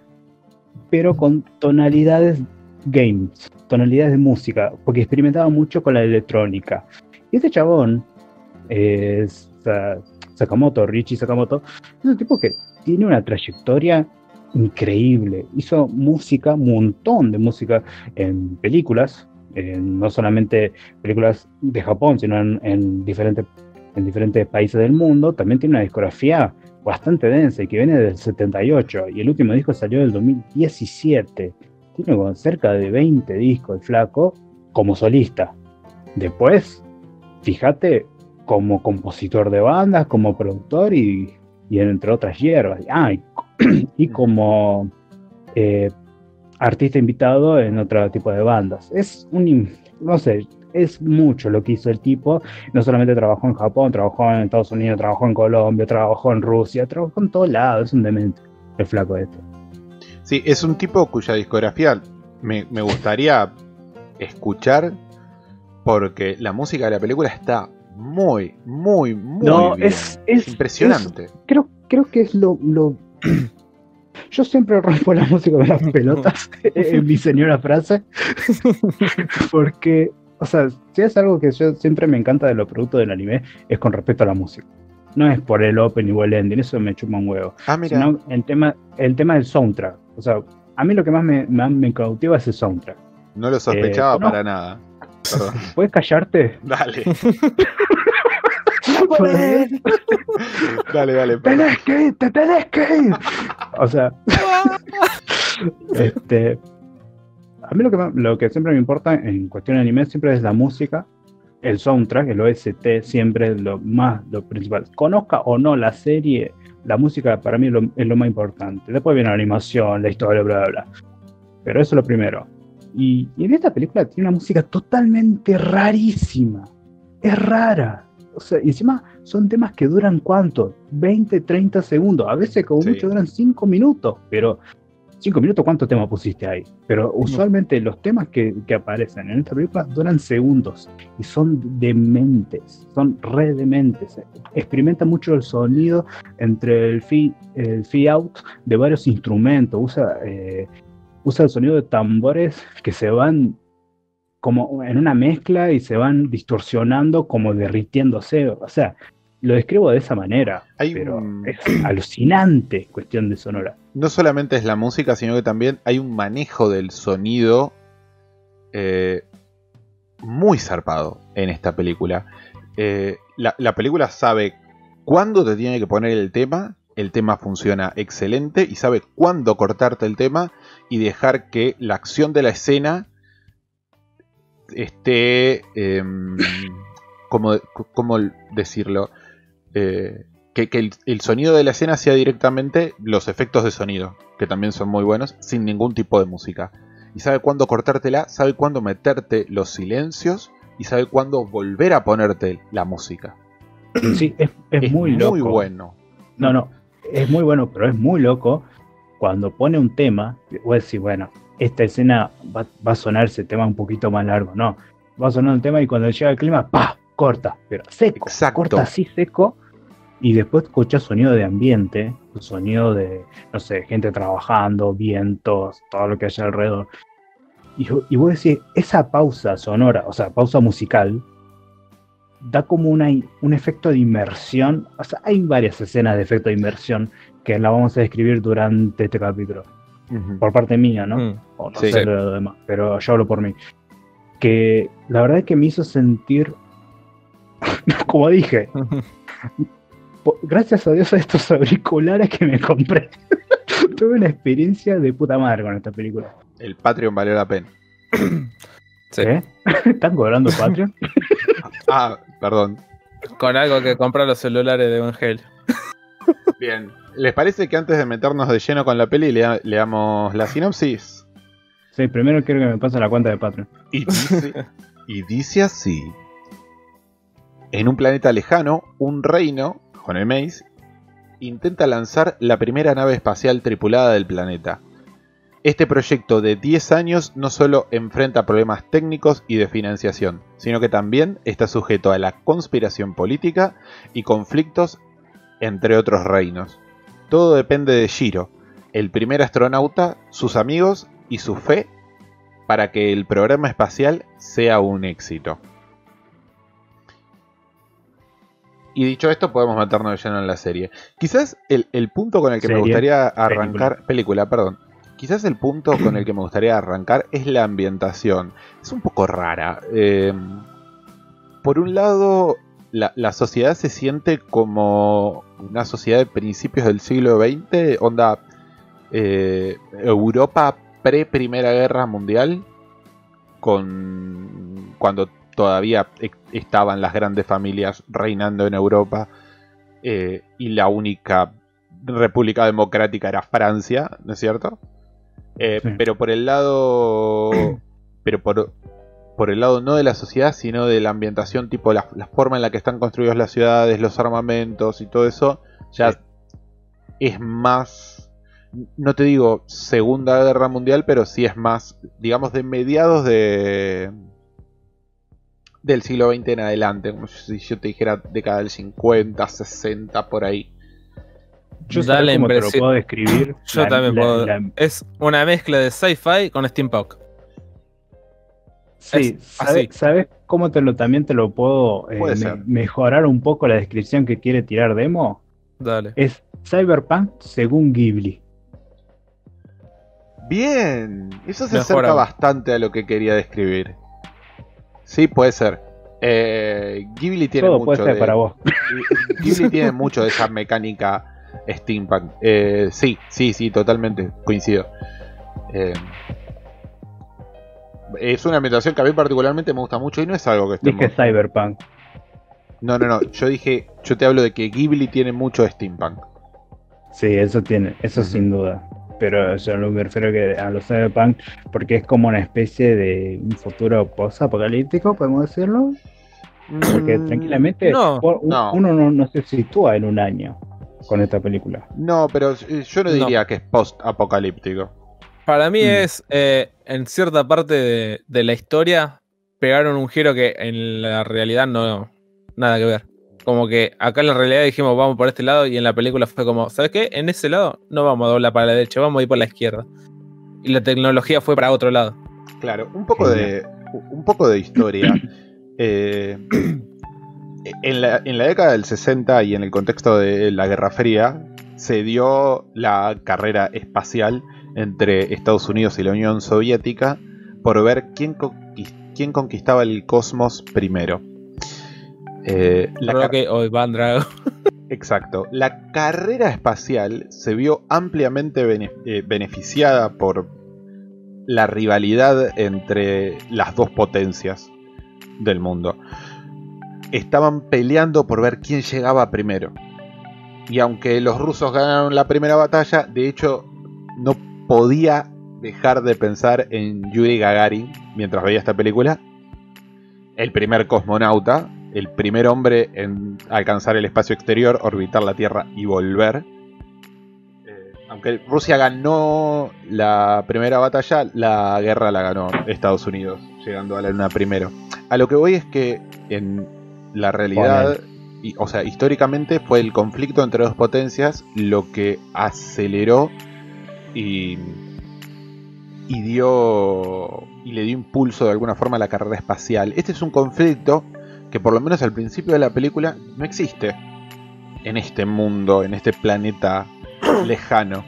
pero con tonalidades games, tonalidades de música, porque experimentaba mucho con la electrónica. Y este chabón, eh, Sa- Sakamoto, Richie Sakamoto, es un tipo que tiene una trayectoria increíble. Hizo música, un montón de música en películas, en no solamente películas de Japón, sino en, en diferentes, en diferentes países del mundo. También tiene una discografía bastante densa y que viene del 78 y el último disco salió del 2017. Tiene como cerca de 20 discos el flaco como solista. Después, fíjate, como compositor de bandas, como productor y, entre otras hierbas. Ah, y, [CLEARS THROAT] y como eh, artista invitado en otro tipo de bandas. Es un, no sé, es mucho lo que hizo el tipo. No solamente trabajó en Japón, trabajó en Estados Unidos, trabajó en Colombia, trabajó en Rusia, trabajó en todos lados. Es un demente el flaco este. Sí, es un tipo cuya discografía me, me gustaría escuchar porque la música de la película está muy, muy, muy No, bien. es- es- impresionante. Creo, creo que es lo, lo- [CLEARS THROAT] Yo siempre rompo la [LAUGHS] música con las pelotas, [LAUGHS] [LAUGHS] en mi señora frase, porque, o sea, si es algo que yo siempre me encanta de los productos del anime, es con respecto a la música. No es por el open o el ending, eso me chupa un huevo. ah, mira. Sino el tema, el tema del soundtrack. O sea, a mí lo que más me, me, me cautiva es el soundtrack. no lo sospechaba eh, no. para nada. Perdón. ¿Puedes callarte? Dale, [LAUGHS] dale, dale. perdón. tenés que ir, te tenés que ir. O sea, [LAUGHS] este, a mí lo que, más- lo que siempre me importa en cuestión de anime siempre es la música, el soundtrack, el OST, siempre es lo más, lo principal. Conozca o no la serie, la música para mí es lo, es lo más importante. Después viene la animación, la historia, bla, bla, bla. Pero eso es lo primero. Y, y en esta película tiene una música totalmente rarísima. Es rara. O sea, y encima son temas que duran cuánto? 20, 30 segundos. A veces como Sí. mucho duran 5 minutos. Pero 5 minutos, ¿cuántos temas pusiste ahí? Pero usualmente los temas que, que aparecen en esta película duran segundos. Y son dementes. Son re dementes. Experimenta mucho el sonido entre el fee, el out de varios instrumentos. Usa... eh, usa el sonido de tambores que se van como en una mezcla y se van distorsionando como derritiéndose. O sea, lo describo de esa manera, Hay pero un- es alucinante cuestión de sonora. no solamente es la música, sino que también hay un manejo del sonido eh, muy zarpado en esta película. Eh, la, la película sabe cuándo te tiene que poner el tema, el tema funciona excelente y sabe cuándo cortarte el tema y dejar que la acción de la escena esté... em, ¿cómo, cómo decirlo? Eh, que, que el, el sonido de la escena sea directamente los efectos de sonido, que también son muy buenos, sin ningún tipo de música. Y sabe cuándo cortártela, sabe cuándo meterte los silencios y sabe cuándo volver a ponerte la música. Sí, es, es muy loco. bueno. No, no, es muy bueno, pero es muy loco cuando pone un tema, voy a decir, bueno, esta escena va, va a sonar ese tema un poquito más largo, no, va a sonar un tema y cuando llega el clima, ¡pa! corta, pero seco, Exacto. corta así seco y después escuchas sonido de ambiente, sonido de, no sé, gente trabajando, vientos, todo lo que haya alrededor. Y, y vos decís, esa pausa sonora, o sea, pausa musical, da como una, un efecto de inmersión. O sea, hay varias escenas de efecto de inmersión que la vamos a describir durante este capítulo. Por parte mía, ¿no? Mm. O no Sí. sé lo demás, pero yo hablo por mí. Que la verdad es que me hizo sentir, [LAUGHS] como dije, [LAUGHS] gracias a Dios a estos auriculares que me compré. [LAUGHS] Tuve una experiencia de puta madre con esta película. El Patreon valió la pena. [CLEARS THROAT] Sí. ¿Eh? ¿Están cobrando Patreon? Ah, perdón. Con algo que comprar los celulares de Evangel. Bien. ¿Les parece que antes de meternos de lleno con la peli lea- leamos la sinopsis? Sí, primero quiero que me pase la cuenta de Patreon. Y dice, y dice así. En un planeta lejano, un reino, con el Maze, intenta lanzar la primera nave espacial tripulada del planeta. Este proyecto de 10 años no solo enfrenta problemas técnicos y de financiación, sino que también está sujeto a la conspiración política y conflictos entre otros reinos. Todo depende de Shiro, el primer astronauta, sus amigos y su fe para que el programa espacial sea un éxito. Y dicho esto, podemos meternos de lleno en la serie. Quizás el, el punto con el que me gustaría arrancar. Película. perdón. Quizás el punto con el que me gustaría arrancar es la ambientación. Es un poco rara. Eh, por un lado, la, la sociedad se siente como una sociedad de principios del siglo XX, onda eh, Europa pre-Primera Guerra Mundial, con cuando todavía e- estaban las grandes familias reinando en Europa eh, y la única república democrática era Francia, ¿no es cierto? Eh, Sí. Pero por el lado, pero por, por el lado no de la sociedad, sino de la ambientación, tipo la, la forma en la que están construidas las ciudades, los armamentos y todo eso, ya Sí. es más, no te digo Segunda Guerra Mundial, pero sí es más, digamos, de mediados de del siglo XX en adelante, como si yo te dijera década del 50, 60, por ahí. Yo Da la cómo te lo impresión- puedo describir. [LAUGHS] Yo La- también la- puedo. la- Es una mezcla de sci-fi con steampunk. Sí, Es ¿sabes, cómo te lo, también te lo puedo eh, me- mejorar un poco la descripción que quiere tirar Demo? Dale. Es Cyberpunk según Ghibli. Bien, eso se acerca bastante a lo que quería describir. Sí, puede ser. Eh, Ghibli tiene Todo mucho puede ser de, para vos. Ghibli tiene mucho de esa mecánica steampunk. Eh, sí, sí, sí, totalmente, coincido. Eh, es una ambientación que a mí particularmente me gusta mucho y no es algo que esté Dije Cyberpunk. No, no, no, yo dije, yo te hablo de que Ghibli tiene mucho steampunk. Sí, eso tiene, eso sin duda. Pero yo no me refiero que a los Cyberpunk porque es como una especie de un futuro post-apocalíptico, podemos decirlo. Porque Mm, tranquilamente no, por- un- no. uno no, no se sitúa en un año con esta película. No, pero eh, yo no No. diría que es post-apocalíptico. Para mí Mm. es, eh, en cierta parte de, de la historia, pegaron un giro que en la realidad no nada que ver. Como que acá en la realidad dijimos vamos por este lado y en la película fue como, ¿sabes qué? En ese lado no vamos a doblar para la derecha, vamos a ir por la izquierda. Y la tecnología fue para otro lado. Claro, un poco de, un poco de historia. [COUGHS] Eh, en, la, en la década del 60 y en el contexto de la Guerra Fría, se dio la carrera espacial entre Estados Unidos y la Unión Soviética por ver quién, quién conquistaba el cosmos primero. Eh, la car- Rocky o Iván Drago. Exacto. La carrera espacial se vio ampliamente bene- eh, beneficiada por la rivalidad entre las dos potencias del mundo. Estaban peleando por ver quién llegaba primero. Y aunque los rusos ganaron la primera batalla, de hecho no podía dejar de pensar en Yuri Gagarin mientras veía esta película. El primer cosmonauta, el primer hombre en alcanzar el espacio exterior, orbitar la Tierra y volver. Eh, aunque Rusia ganó la primera batalla, la guerra la ganó Estados Unidos, llegando a la Luna primero. A lo que voy es que en la realidad, y- o sea, históricamente fue el conflicto entre dos potencias lo que aceleró y, y dio y le dio impulso de alguna forma a la carrera espacial. Este es un conflicto que por lo menos al principio de la película no existe en este mundo, en este planeta [COUGHS] lejano.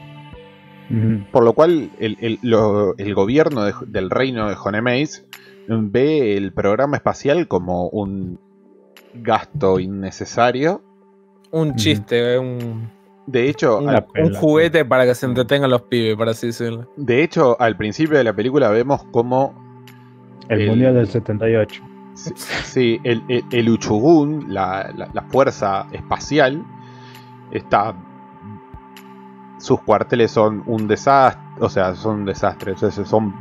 Por lo cual el, el- lo- el gobierno de- del reino de Jonemeis ve el programa espacial como un gasto innecesario. Un chiste, un, De hecho, un- Una al, pela. un juguete para que se entretengan los pibes, para así decirlo. de hecho, al principio de la película vemos como El, El- mundial del 78. Sí, sí, el, el, el Uchugun, la, la- la fuerza espacial, está. Sus cuarteles son un desastre. O sea, son desastres. o sea, son.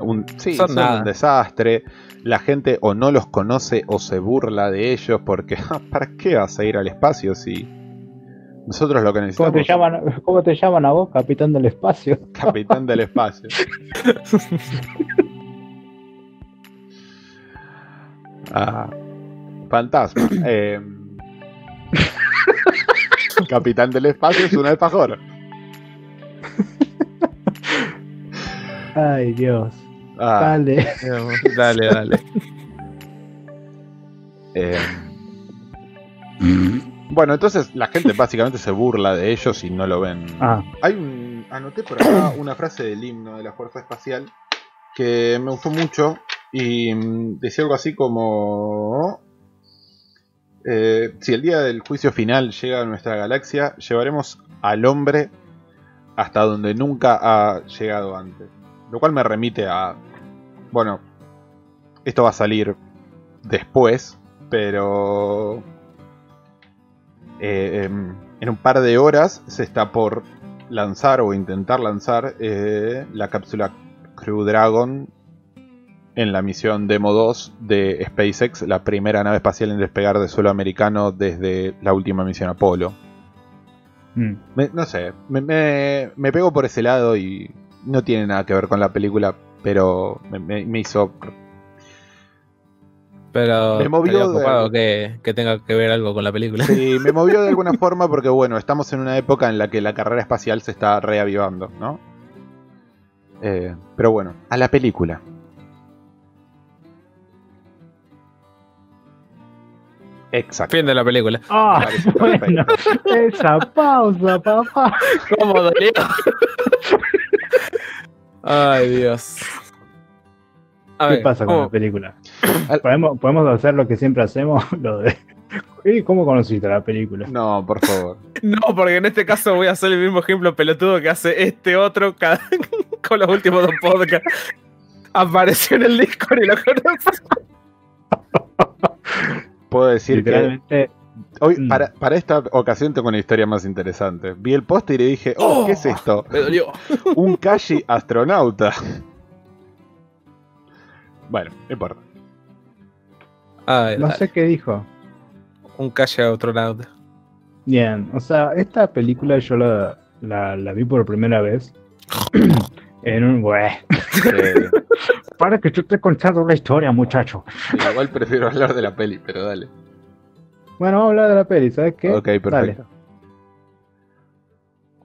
Un, sí, Son son, un desastre. La gente o no los conoce o se burla de ellos porque. "Ah, [LAUGHS] ¿Para qué vas a ir al espacio si.? Nosotros lo que ¿Cómo necesitamos te, es llaman, [LAUGHS] ¿Cómo te llaman a vos, capitán del espacio? [LAUGHS] capitán del espacio. [LAUGHS] Ah, fantasma. Eh, capitán del espacio es un alfajor. Ay, Dios. Ah, Dale. Dale, dale. eh, bueno, entonces la gente [LAUGHS] básicamente se burla de ellos y no lo ven. Ah, Hay un. Anoté por acá [COUGHS] una frase del himno de la Fuerza Espacial que me gustó mucho y mm, decía algo así como. eh, si el día del juicio final llega a nuestra galaxia, llevaremos al hombre hasta donde nunca ha llegado antes. Lo cual me remite a. Bueno, esto va a salir después, pero. Eh, em, en un par de horas se está por lanzar o intentar lanzar eh, la cápsula Crew Dragon en la misión Demo 2 de SpaceX, la primera nave espacial en despegar de suelo americano desde la última misión Apolo. mm. Me- no sé, me, me, me pego por ese lado y no tiene nada que ver con la película, pero me hizo... Pero Me movió de- que, que tenga que ver algo con la película. Sí, [LAUGHS] me movió de alguna forma porque, bueno, estamos en una época en la que la carrera espacial se está reavivando, ¿no? Eh, pero bueno, a la película. Exacto. Fin de la película. Ah, [LAUGHS] bueno, perfecto. esa pausa, papá. ¿Cómo dolió? [LAUGHS] Ay, Dios. A ¿Qué ver, pasa con ¿cómo- la película? [COUGHS] ¿Podemos, podemos hacer lo que siempre hacemos, [LAUGHS] lo de... ¿Y ¿Cómo conociste la película? No, por favor. [LAUGHS] No, porque en este caso voy a hacer el mismo ejemplo pelotudo que hace este otro cada- [LAUGHS] con los últimos dos podcasts. Apareció en el Discord y lo conozco. Puedo decir que hoy, Mm. para, para esta ocasión tengo una historia más interesante. Vi el póster y le dije, oh, ¿qué es esto? Me dolió. Un Kashi astronauta. Bueno, no importa. Ay, no sé qué dijo. Un calle a otro lado. Bien, o sea, esta película yo la, la, la vi por primera vez [COUGHS] en un... [LAUGHS] Para que yo te contando la historia, muchacho. igual prefiero hablar de la peli, pero dale. Bueno, vamos a hablar de la peli, ¿sabes qué? Ok, perfecto.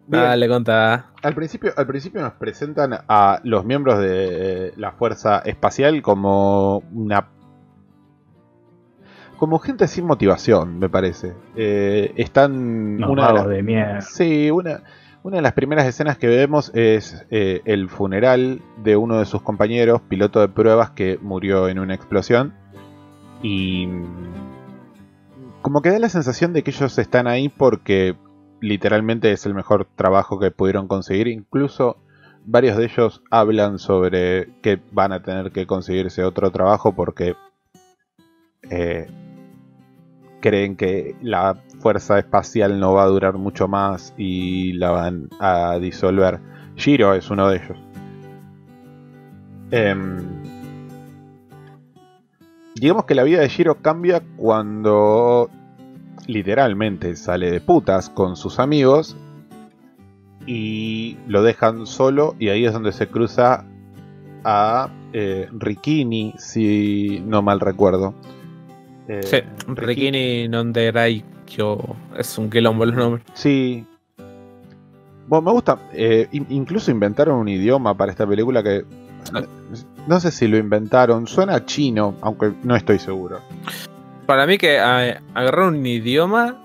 Bien. Dale, contá. Al principio, al principio nos presentan a los miembros de la Fuerza Espacial como una. Como gente sin motivación, me parece. Eh, están. Una de las- de mierda. Sí, una, una de las primeras escenas que vemos es eh, el funeral de uno de sus compañeros, piloto de pruebas, que murió en una explosión. Y. como que da la sensación de que ellos están ahí porque literalmente es el mejor trabajo que pudieron conseguir. Incluso varios de ellos hablan sobre que van a tener que conseguirse otro trabajo porque eh, creen que la fuerza espacial no va a durar mucho más y la van a disolver. Shiro es uno de ellos. Em, digamos que la vida de Shiro cambia cuando literalmente sale de putas con sus amigos y lo dejan solo y ahí es donde se cruza a eh, Rikini, si no mal recuerdo. Eh, Sí, Riki- Rikini non Derai Kyo. Es un quilombo el nombre. Sí. Bueno, me gusta. eh, in- incluso inventaron un idioma para esta película que. No sé si lo inventaron. Suena chino, aunque no estoy seguro. Para mí que ah, agarraron un idioma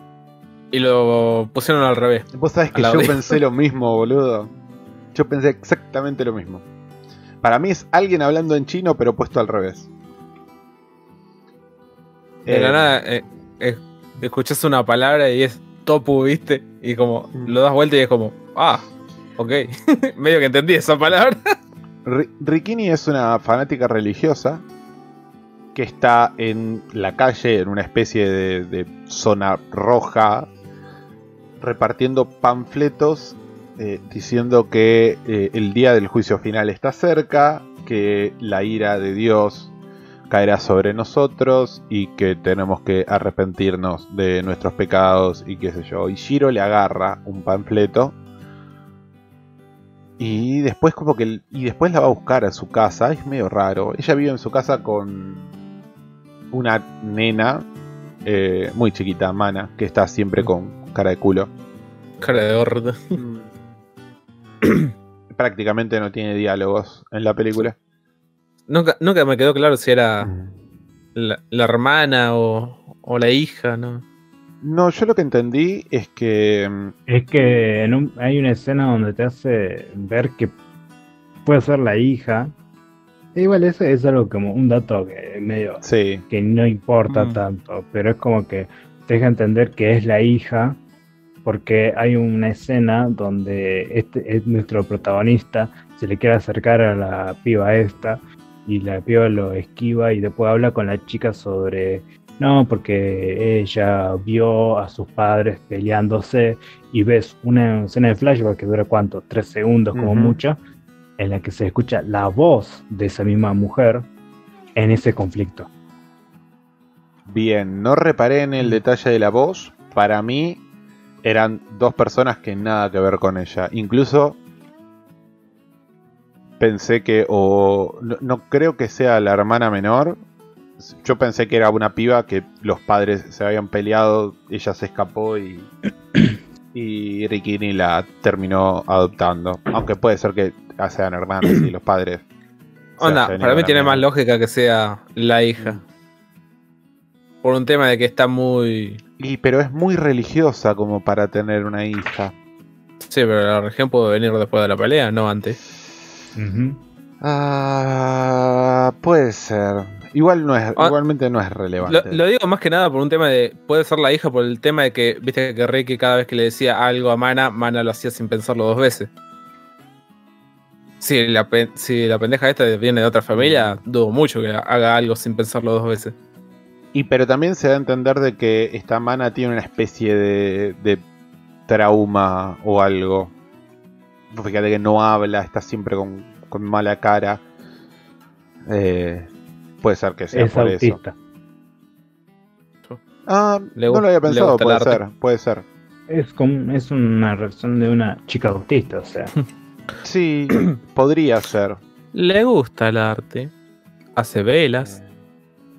y lo pusieron al revés. Vos sabés que yo audio. pensé lo mismo, boludo. Yo pensé exactamente lo mismo. Para mí es alguien hablando en chino, pero puesto al revés. De Eh, la nada, eh, eh, escuchas una palabra y es topu, ¿viste? Y como Mm. lo das vuelta y es como, ah, ok. [LAUGHS] Medio que entendí esa palabra. [LAUGHS] Ri- Rikini es una fanática religiosa que está en la calle, en una especie de, de zona roja, repartiendo panfletos eh, diciendo que eh, el día del juicio final está cerca, que la ira de Dios caerá sobre nosotros y que tenemos que arrepentirnos de nuestros pecados y qué sé yo. Y Shiro le agarra un panfleto y después como que y después la va a buscar a su casa, es medio raro. Ella vive en su casa con una nena eh, muy chiquita, Mana, que está siempre con cara de culo. Cara de gordo. [COUGHS] Prácticamente no tiene diálogos en la película. Nunca, nunca me quedó claro si Mm. era la, la hermana o, o la hija, ¿no? No, yo lo que entendí es que mm, Es que en un- hay una escena donde te hace ver que puede ser la hija. E igual eso es algo como un dato que medio sí, que no importa Mm. tanto, pero es como que te deja entender que es la hija, porque hay una escena donde este es nuestro protagonista se le quiere acercar a la piba esta y la piba lo esquiva y después habla con la chica sobre no, porque ella vio a sus padres peleándose y ves una escena de flashback que dura cuánto, tres segundos como mucho, en la que se escucha la voz de esa misma mujer en ese conflicto. bien, no reparé en el detalle de la voz. Para mí eran dos personas que nada que ver con ella. Incluso pensé que o no, no creo que sea la hermana menor. Yo pensé que era una piba que los padres se habían peleado, ella se escapó y [COUGHS] y Rikini la terminó adoptando. Aunque puede ser que sean hermanos y los padres. Onda, para mí tiene más lógica que sea la hija. Por un tema de que está muy. Y pero es muy religiosa como para tener una hija. Sí, pero la región puede venir después de la pelea, no antes. Ah, puede ser. Igual no es, Ah, igualmente no es relevante. lo digo más que nada por un tema de. Puede ser la hija por el tema de que, viste que Ricky cada vez que le decía algo a Mana, Mana lo hacía sin pensarlo dos veces. Si la, pe- si la pendeja esta viene de otra familia, dudo mucho que haga algo sin pensarlo dos veces. Y pero también se da a entender de que esta mana tiene una especie de, de trauma o algo. Fíjate que no habla, está siempre con, con mala cara. Eh, puede ser que sea Es por eso. Ah, Le no lo había pensado, puede arte. ser, puede ser. Es, como, es una reacción de una chica autista, o sea. [LAUGHS] Sí, podría ser. Le gusta el arte. Hace velas.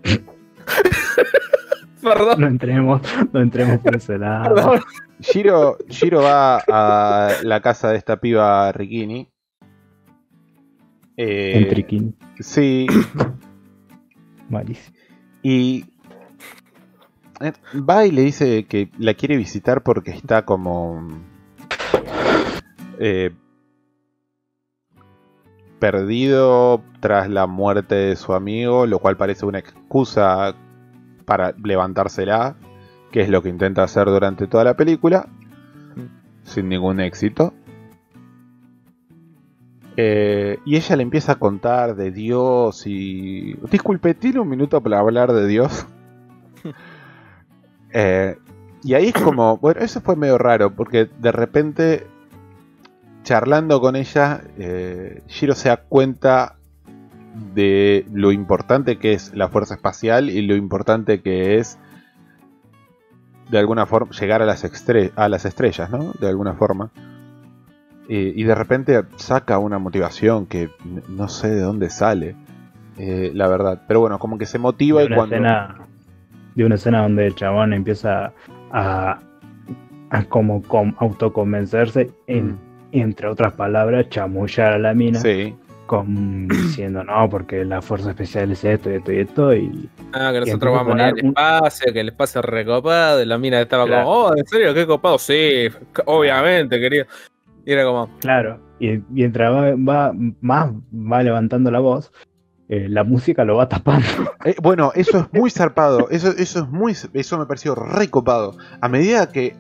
[LAUGHS] Perdón. No entremos, no entremos por ese lado. Perdón. Shiro, Shiro va a la casa de esta piba Rikini. Eh, En triquín. Sí, [COUGHS] Malísimo. y eh, va y le dice que la quiere visitar porque está como eh, perdido tras la muerte de su amigo, lo cual parece una excusa para levantársela que es lo que intenta hacer durante toda la película, sin ningún éxito. Eh, y ella le empieza a contar de Dios y... Disculpe, ¿tiene un minuto para hablar de Dios? [LAUGHS] Eh, y ahí es como... [COUGHS] Bueno, eso fue medio raro porque de repente, charlando con ella, eh, Shiro se da cuenta de lo importante que es la fuerza espacial y lo importante que es de alguna forma llegar a las, estre- a las estrellas, ¿no? De alguna forma. Y, y de repente saca una motivación que no sé de dónde sale, eh, la verdad. Pero bueno, como que se motiva de y una cuando... escena de una escena donde el chabón empieza a, a como com- autoconvencerse en, Mm. entre otras palabras chamullar a la mina Sí, con, diciendo no porque la fuerza especial es esto y esto y esto y Ah, que Y nosotros a vamos al poner un- espacio, que el espacio es recopado, y la mina estaba Claro. como, oh, ¿en serio? ¿Qué copado? Sí, obviamente, querido. Y era como, claro y mientras va, va más va levantando la voz eh, la música lo va tapando Eh, bueno, eso es muy zarpado. Eso, eso es muy. Eso me pareció recopado. A medida que.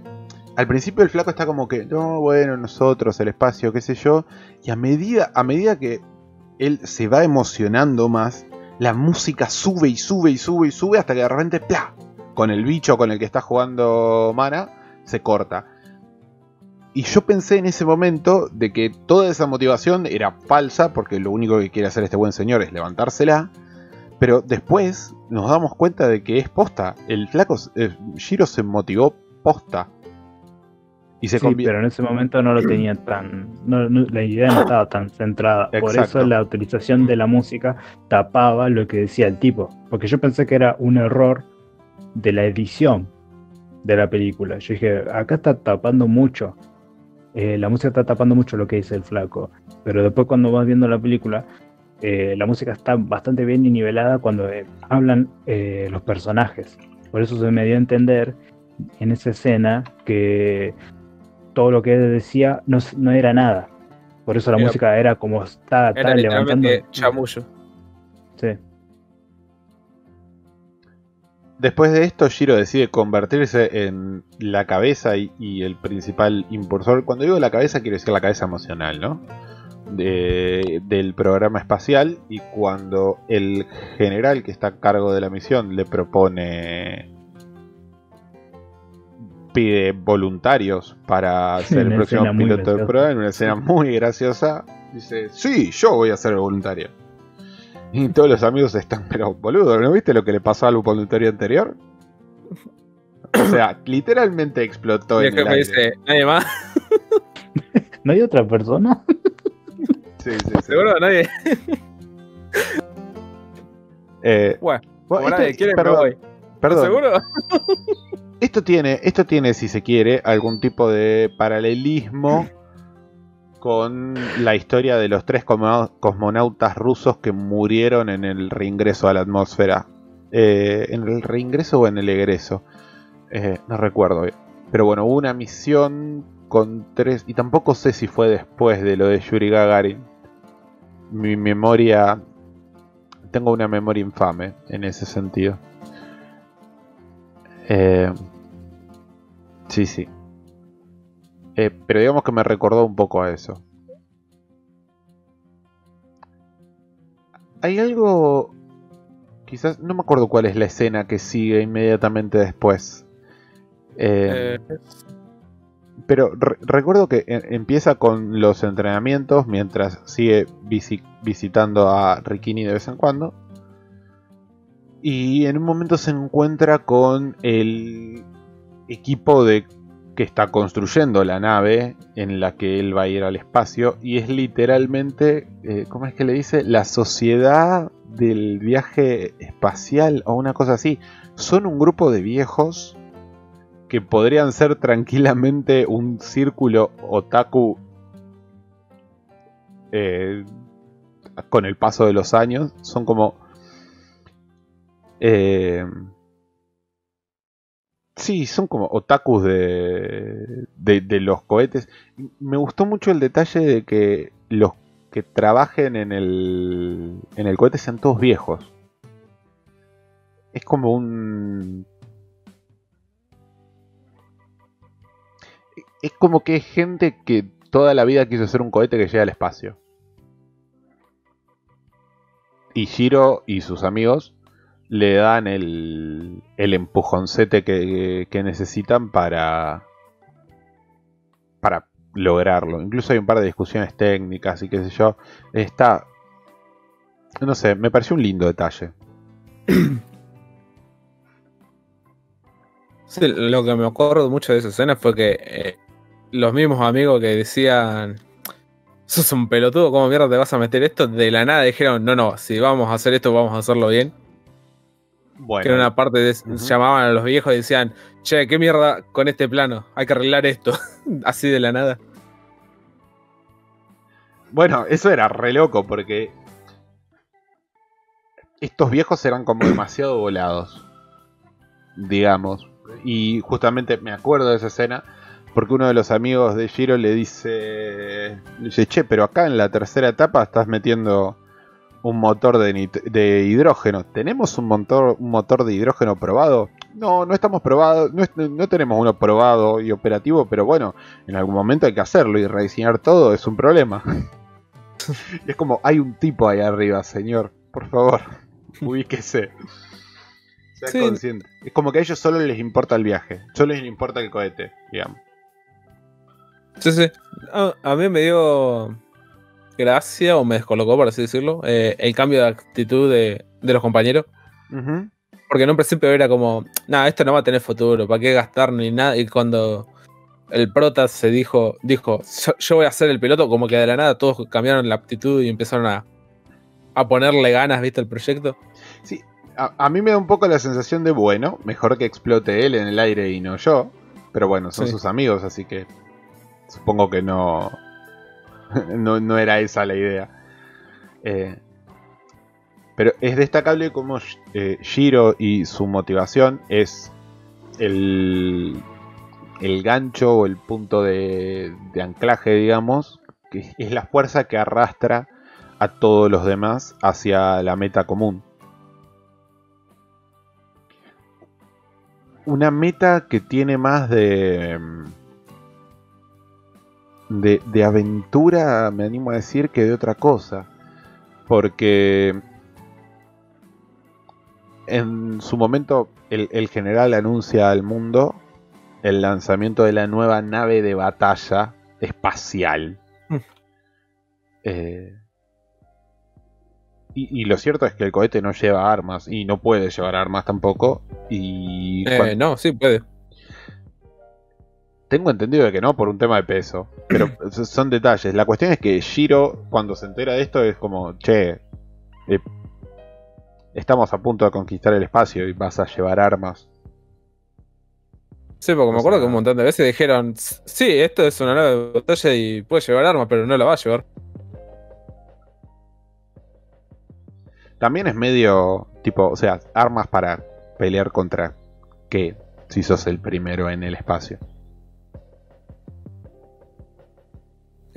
Al principio el flaco está como que. No, bueno, nosotros, el espacio, qué sé yo. Y a medida, a medida que él se va emocionando más. La música sube y sube y sube y sube. Hasta que de repente. ¡Pla! Con el bicho con el que está jugando Mana. Se corta. Y yo pensé en ese momento de que toda esa motivación era falsa. Porque lo único que quiere hacer este buen señor es levantársela. Pero después nos damos cuenta de que es posta. El flaco, eh, Shiro se motivó posta. Y se Sí, convi- pero en ese momento no lo tenía tan. no- no- la idea no estaba tan centrada. Por eso la utilización de la música tapaba lo que decía el tipo. Porque yo pensé que era un error de la edición de la película. Yo dije, acá está tapando mucho. eh, la música está tapando mucho lo que dice el flaco. Pero después, cuando vas viendo la película, eh, la música está bastante bien nivelada cuando eh, hablan los personajes. Por eso se me dio a entender en esa escena que todo lo que él decía no, no era nada. Por eso la Era- música era como está, era está levantando. chamullo. Sí. Después de esto, Shiro decide convertirse en la cabeza y, y el principal impulsor. Cuando digo la cabeza, quiero decir la cabeza emocional, ¿no? De- del programa espacial. Y cuando el general que está a cargo de la misión le propone. Pide voluntarios para [LAUGHS] ser el próximo piloto graciosa. programa, en una escena muy graciosa, dice: Sí, yo voy a ser el voluntario. Y todos los amigos están, pero boludo, ¿no viste lo que le pasó al voluntario anterior? O sea, [LAUGHS] literalmente explotó Y en el aire. dice, nadie más, [LAUGHS] ¿No hay otra persona? Sí, sí, sí. seguro nadie. Eh, Bueno, bueno, nadie este- me perdón, voy. perdón. ¿Seguro? Esto tiene, esto tiene, si se quiere, algún tipo de paralelismo con la historia de los tres cosmo- cosmonautas rusos que murieron en el reingreso a la atmósfera. Eh, ¿En el reingreso o en el egreso? Eh, no recuerdo. Pero bueno, hubo una misión con tres. Y tampoco sé si fue después de lo de Yuri Gagarin. Mi memoria. Tengo una memoria infame en ese sentido. Eh, sí, sí. Eh, pero digamos que me recordó un poco a eso. Hay algo... Quizás... No me acuerdo cuál es la escena que sigue inmediatamente después. Eh, Eh, pero re- recuerdo que empieza con los entrenamientos mientras sigue visi- visitando a Rikini de vez en cuando. Y en un momento se encuentra con el equipo de que está construyendo la nave en la que él va a ir al espacio. Y es literalmente, eh, ¿cómo es que le dice? La sociedad del viaje espacial o una cosa así. Son un grupo de viejos que podrían ser tranquilamente un círculo otaku eh, con el paso de los años. Son como... eh, sí, son como otakus de, de, los cohetes. Me gustó mucho el detalle de que los que trabajen en el, en el cohete sean todos viejos. Es como un es como que es gente que toda la vida quiso ser un cohete que llega al espacio. Y Shiro y sus amigos le dan el, el empujoncete que, que necesitan para, para lograrlo. Incluso hay un par de discusiones técnicas y qué sé yo. Está. No sé, me pareció un lindo detalle. [CLEARS THROAT] Sí, lo que me acuerdo mucho de esa escena fue que eh, los mismos amigos que decían, sos un pelotudo, ¿cómo mierda te vas a meter esto? De la nada dijeron, no, no, si vamos a hacer esto, vamos a hacerlo bien. Bueno, Que era una parte de. Ujú. Llamaban a los viejos y decían, che, ¿qué mierda con este plano? Hay que arreglar esto. [LAUGHS] Así de la nada. bueno, eso era re loco porque estos viejos eran como demasiado volados, digamos. Y justamente me acuerdo de esa escena porque uno de los amigos de Giro le dice, le dice, che, pero acá en la tercera etapa estás metiendo un motor de, de hidrógeno. ¿Tenemos un motor, un motor de hidrógeno probado? No, no estamos probados, no, no tenemos uno probado y operativo, pero bueno, en algún momento hay que hacerlo y rediseñar todo es un problema. Y [LAUGHS] es como, hay un tipo ahí arriba, señor. Por favor, [LAUGHS] ubíquese. Sea Sí. consciente. Es como que a ellos solo les importa el viaje. Solo les importa el cohete, digamos. Sí, sí. A, a mí me dio gracia, o me descolocó, por así decirlo, eh, el cambio de actitud de, de los compañeros. Porque en un principio era como, nada, esto no va a tener futuro, ¿para qué gastar ni nada? Y cuando el prota se dijo, dijo, yo, yo voy a ser el piloto, como que de la nada todos cambiaron la actitud y empezaron a, a ponerle ganas, ¿viste? al proyecto. Sí, a, a mí me da un poco la sensación de, bueno, mejor que explote él en el aire y no yo. Pero bueno, son Sí. sus amigos, así que supongo que no, [LAUGHS] no, no era esa la idea. Eh, pero es destacable como eh, Shiro y su motivación es el, el gancho o el punto de, de anclaje, digamos, que es la fuerza que arrastra a todos los demás hacia la meta común. Una meta que tiene más de, de de aventura, me animo a decir, que de otra cosa. Porque en su momento el, el general anuncia al mundo el lanzamiento de la nueva nave de batalla espacial. Mm. Eh, y, y lo cierto es que el cohete no lleva armas y no puede llevar armas tampoco. Y Eh, no, sí, puede. Tengo entendido de que no por un tema de peso, pero [CLEARS THROAT] son detalles. La cuestión es que Shiro cuando se entera de esto es como, che, eh, estamos a punto de conquistar el espacio y vas a llevar armas. Sí, porque me acuerdo que un montón de veces dijeron, sí, esto es una nave de batalla y puede llevar armas, pero no la va a llevar. También es medio tipo, o sea, armas para pelear contra qué, si sos el primero en el espacio.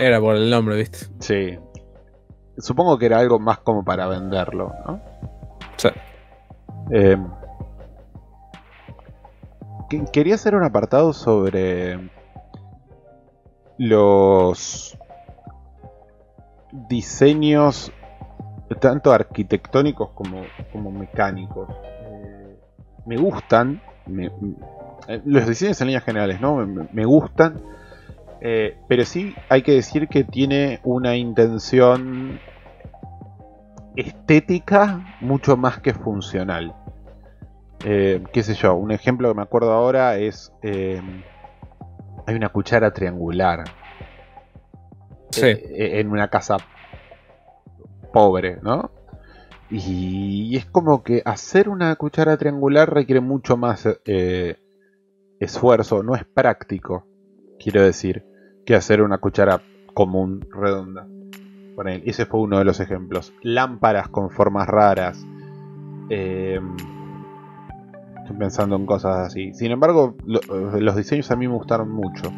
Era por el nombre, ¿viste? Sí. Supongo que era algo más como para venderlo, ¿no? Sí. Eh, que- quería hacer un apartado sobre los diseños tanto arquitectónicos como, como mecánicos. Eh, me gustan, me- eh, los diseños en líneas generales, ¿no? Me, me gustan, eh, pero sí hay que decir que tiene una intención estética mucho más que funcional. Eh, qué sé yo, un ejemplo que me acuerdo ahora es eh, hay una cuchara triangular Sí. en una casa pobre, ¿no? Y es como que hacer una cuchara triangular requiere mucho más esfuerzo, no es práctico, quiero decir, que hacer una cuchara común, redonda. Ponele, ese fue uno de los ejemplos. Lámparas con formas raras. eh, estoy pensando en cosas así. Sin embargo, lo- los diseños a mí me gustaron mucho.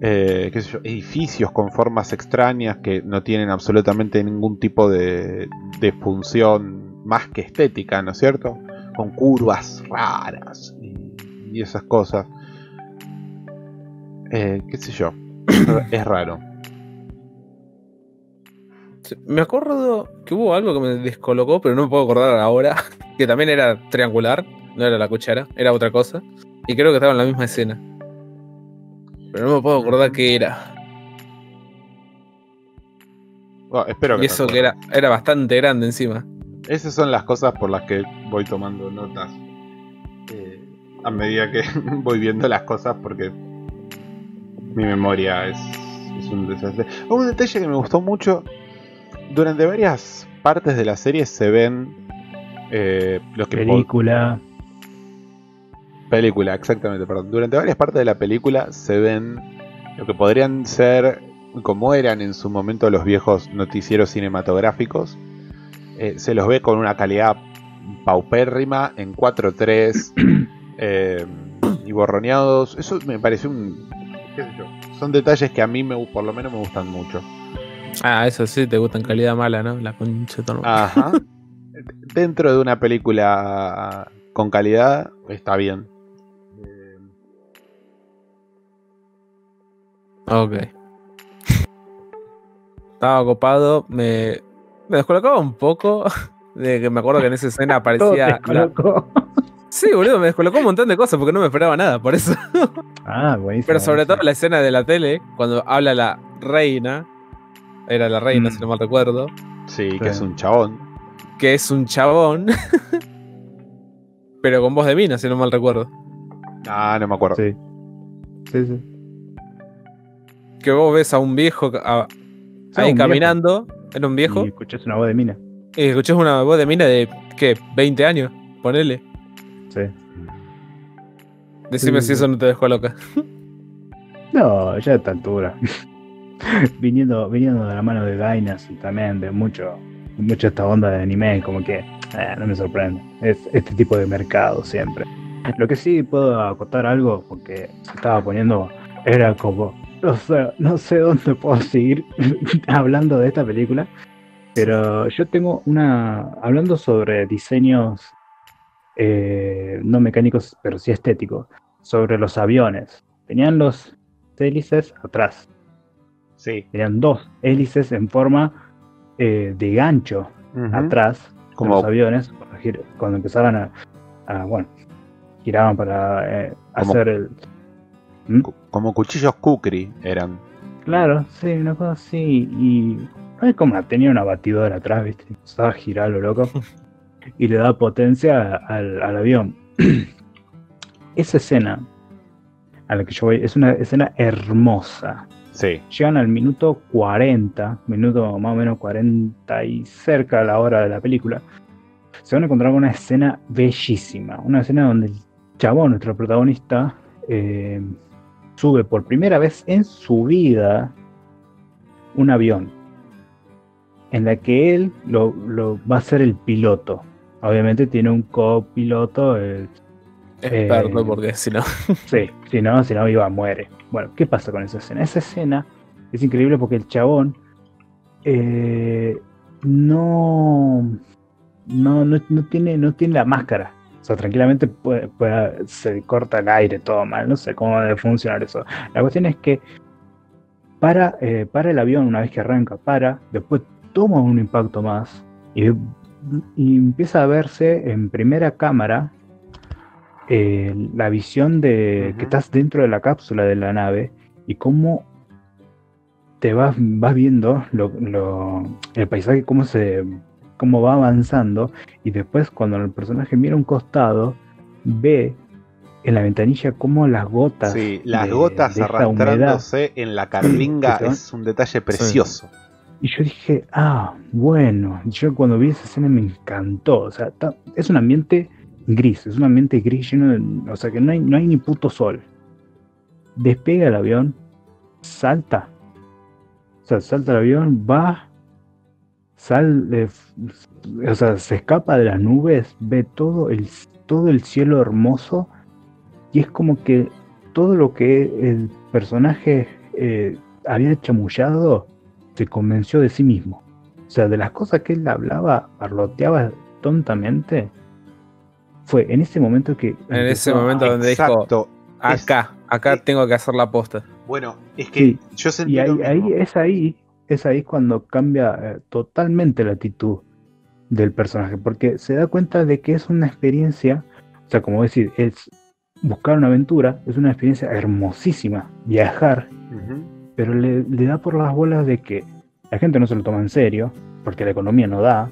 Eh, qué sé yo, edificios con formas extrañas que no tienen absolutamente ningún tipo de, de función más que estética, ¿no es cierto? Con curvas raras y esas cosas. Eh, qué sé yo. [CLEARS THROAT] es raro. Me acuerdo que hubo algo que me descolocó, pero no me puedo acordar ahora. [LAUGHS] Que también era triangular, no era la cuchara, era otra cosa. Y creo que estaba en la misma escena. Pero no me puedo acordar qué era. Bueno, espero que Y eso que era, era bastante grande encima. Esas son las cosas por las que voy tomando notas eh, a medida que [LAUGHS] voy viendo las cosas porque mi memoria es, es un desastre. Un detalle que me gustó mucho, durante varias partes de la serie se ven eh, los que... po- Película. película, exactamente, perdón. Durante varias partes de la película se ven lo que podrían ser, como eran en su momento los viejos noticieros cinematográficos. Eh, se los ve con una calidad paupérrima en 4.3 [COUGHS] eh, y borroneados. Eso me pareció un... qué sé yo. Son detalles que a mí me, por lo menos me gustan mucho. Ah, eso sí, te gusta en calidad mala, ¿no? La concha. Ajá. [LAUGHS] Dentro de una película con calidad está bien. Ok. Estaba copado, me, me descolocaba un poco. [LAUGHS] De que me acuerdo que en esa escena [LAUGHS] aparecía. la-. Sí, boludo, me descolocó un montón de cosas porque no me esperaba nada, por eso. Ah, buenísimo. Pero sobre todo la escena de la tele, cuando habla la reina. Era la reina, Mm. si no mal recuerdo. sí, que Sí. es un chabón. Que es un chabón. [LAUGHS] pero con voz de mina, si no mal recuerdo. Ah, no me acuerdo. Sí. Sí, sí. Que vos ves a un viejo a- Sí, ahí un viejo. caminando. Era un viejo. Y escuchas una voz de mina. Y escuchás una voz de mina de, ¿qué? 20 años. Ponele. Sí. Decime Sí, si eso no te descoloca. [LAUGHS] No, ya a esta altura. [LAUGHS] viniendo, viniendo de la mano de Gainas y también de mucho, mucho esta onda de anime, como que eh, no me sorprende. Es este tipo de mercado siempre. Lo que sí puedo acotar algo, porque se estaba poniendo, era como, no sé, no sé dónde puedo seguir [LAUGHS] hablando de esta película, pero yo tengo una, hablando sobre diseños eh, no mecánicos, pero sí estéticos, sobre los aviones. Tenían los hélices atrás. Sí. Tenían dos hélices en forma eh, de gancho atrás Como- los aviones cuando, empezaban a, a, bueno, giraban para eh, Como- hacer el... Cu- Como cuchillos kukri eran. Claro, sí, una cosa así. Y no es como tenía una batidora atrás, ¿viste? Empezaba a girar lo loco. [LAUGHS] Y le da potencia al, al avión. [CLEARS THROAT] Esa escena a la que yo voy es una escena hermosa. Sí. Llegan al minuto 40, minuto más o menos 40 y cerca a la hora de la película. Se van a encontrar con una escena bellísima. Una escena donde el chabón, nuestro protagonista, eh, sube por primera vez en su vida un avión. En la que él lo, lo- va a ser el piloto. Obviamente tiene un copiloto, el Experto, Eh, porque si no. [LAUGHS] Sí, si no, si no, iba, muere. Bueno, ¿qué pasa con esa escena? Esa escena es increíble porque el chabón eh, no, no, no, no tiene, no tiene la máscara. O sea, tranquilamente puede- puede- se corta el aire, todo mal. No sé cómo debe funcionar eso. La cuestión es que para, eh, para el avión una vez que arranca, para, después toma un impacto más y, y empieza a verse en primera cámara eh, la visión de que estás dentro de la cápsula de la nave y cómo te vas, vas viendo lo- lo- el paisaje, cómo se cómo va avanzando y después cuando el personaje mira un costado ve en la ventanilla cómo las gotas Sí, las de- gotas de arrastrándose en la carlinga es un detalle precioso. Y yo dije, ah, bueno, yo cuando vi esa escena me encantó. O sea, es un ambiente gris, es un ambiente gris lleno de. O sea, que no hay, no hay ni puto sol. Despega el avión, salta. O sea, salta el avión, va, sale, o sea, se escapa de las nubes, ve todo el, todo el cielo hermoso y es como que todo lo que el personaje eh, había chamullado se convenció de sí mismo. O sea, de las cosas que él hablaba, parloteaba tontamente, fue en ese momento que... En ese momento donde dijo, acá, acá es- tengo que hacer la posta. Bueno, es que Sí, yo sentí Y ahí, lo mismo. ahí es ahí, es ahí cuando cambia eh, totalmente la actitud del personaje, porque se da cuenta de que es una experiencia, o sea, como decir, es buscar una aventura, es una experiencia hermosísima, viajar. Pero le, le da por las bolas de que la gente no se lo toma en serio, porque la economía no da,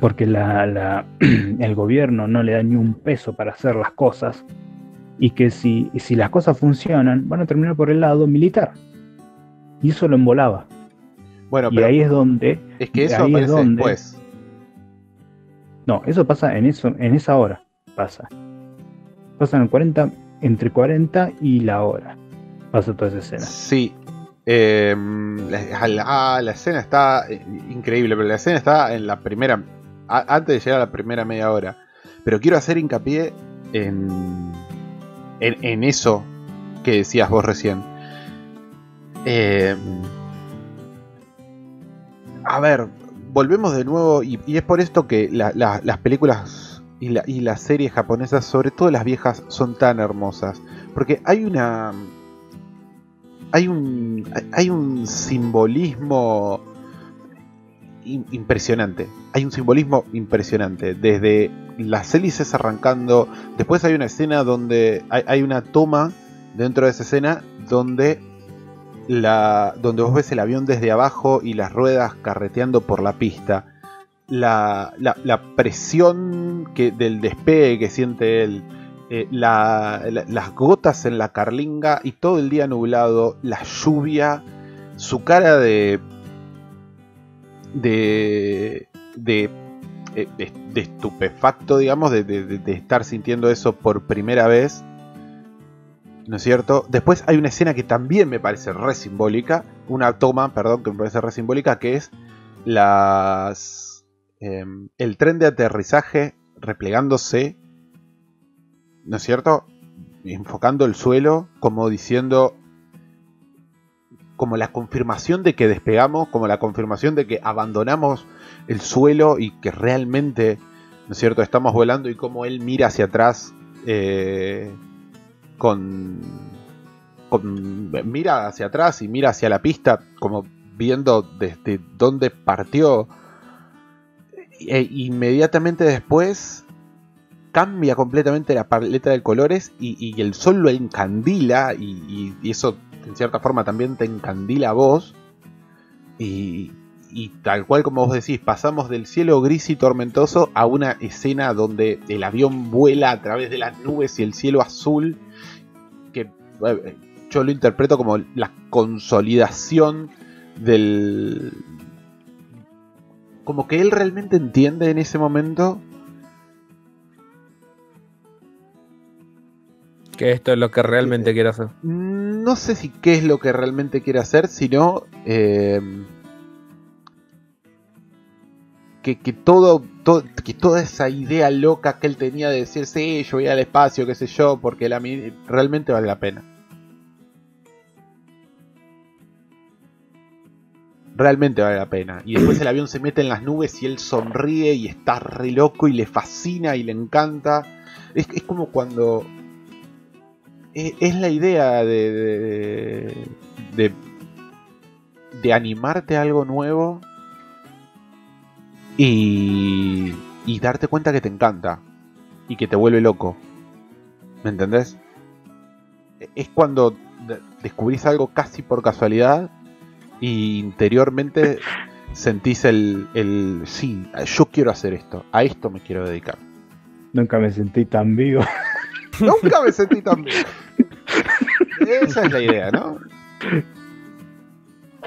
porque la, la- [CLEARS THROAT] el gobierno no le da ni un peso para hacer las cosas, y que si, si las cosas funcionan, van a terminar por el lado militar. Y eso lo embolaba. Bueno, y pero ahí es donde. es que eso ahí es aparece donde- después. No, eso pasa en eso, en esa hora. Pasa. Pasa en 40, entre 40 y la hora. Pasa toda esa escena. Sí. Eh, la, ah, escena está eh, increíble, pero la escena está en la primera. antes de llegar a la primera media hora. Pero quiero hacer hincapié en, en, eso que decías vos recién. Eh, a ver, volvemos de nuevo, y, es por esto que la- la- las películas y, la- y las series japonesas, sobre todo las viejas, son tan hermosas. Porque hay una. Hay un. Hay un simbolismo im- impresionante. Hay un simbolismo impresionante. Desde las hélices arrancando. Después hay una escena donde. Hay, hay una toma dentro de esa escena donde. La, donde vos ves el avión desde abajo y las ruedas carreteando por la pista. La, la- la presión que, del despegue que siente él. Eh, la- la- las gotas en la carlinga y todo el día nublado. La lluvia. Su cara de. de. eh, estupefacto, digamos, de- de estar sintiendo eso por primera vez. ¿No es cierto? Después hay una escena que también me parece re simbólica. Una toma, perdón, que me parece re simbólica, que es las. em, el tren de aterrizaje replegándose. ¿No es cierto? Enfocando el suelo, como diciendo. Como la confirmación de que despegamos, como la confirmación de que abandonamos el suelo y que realmente, ¿no es cierto?, estamos volando y como él mira hacia atrás eh, con, con- Mira hacia atrás y mira hacia la pista, como viendo desde dónde partió. E inmediatamente después cambia completamente la paleta de colores y, el sol lo encandila y eso en cierta forma también te encandila a vos. Y, y tal cual como vos decís, pasamos del cielo gris y tormentoso a una escena donde el avión vuela a través de las nubes y el cielo azul, que eh, yo lo interpreto como la consolidación del... Como que él realmente entiende en ese momento Que esto es lo que realmente quiero hacer. no sé si qué es lo que realmente quiere hacer, sino eh, que, que todo, todo- que toda esa idea loca que él tenía de decir, sí, yo voy al espacio, qué sé yo, porque la, realmente vale la pena. Realmente vale la pena. Y después el avión se mete en las nubes y él sonríe y está re loco y le fascina y le encanta. Es, es como cuando e- es la idea de, de, de, de animarte a algo nuevo y, y darte cuenta que te encanta y que te vuelve loco. ¿Me entendés? E- Es cuando de- descubrís algo casi por casualidad y interiormente [LAUGHS] sentís el, el sí, yo quiero hacer esto, a esto me quiero dedicar. Nunca me sentí tan vivo. [LAUGHS] [LAUGHS] Nunca me sentí tan bien. Esa es la idea, ¿no?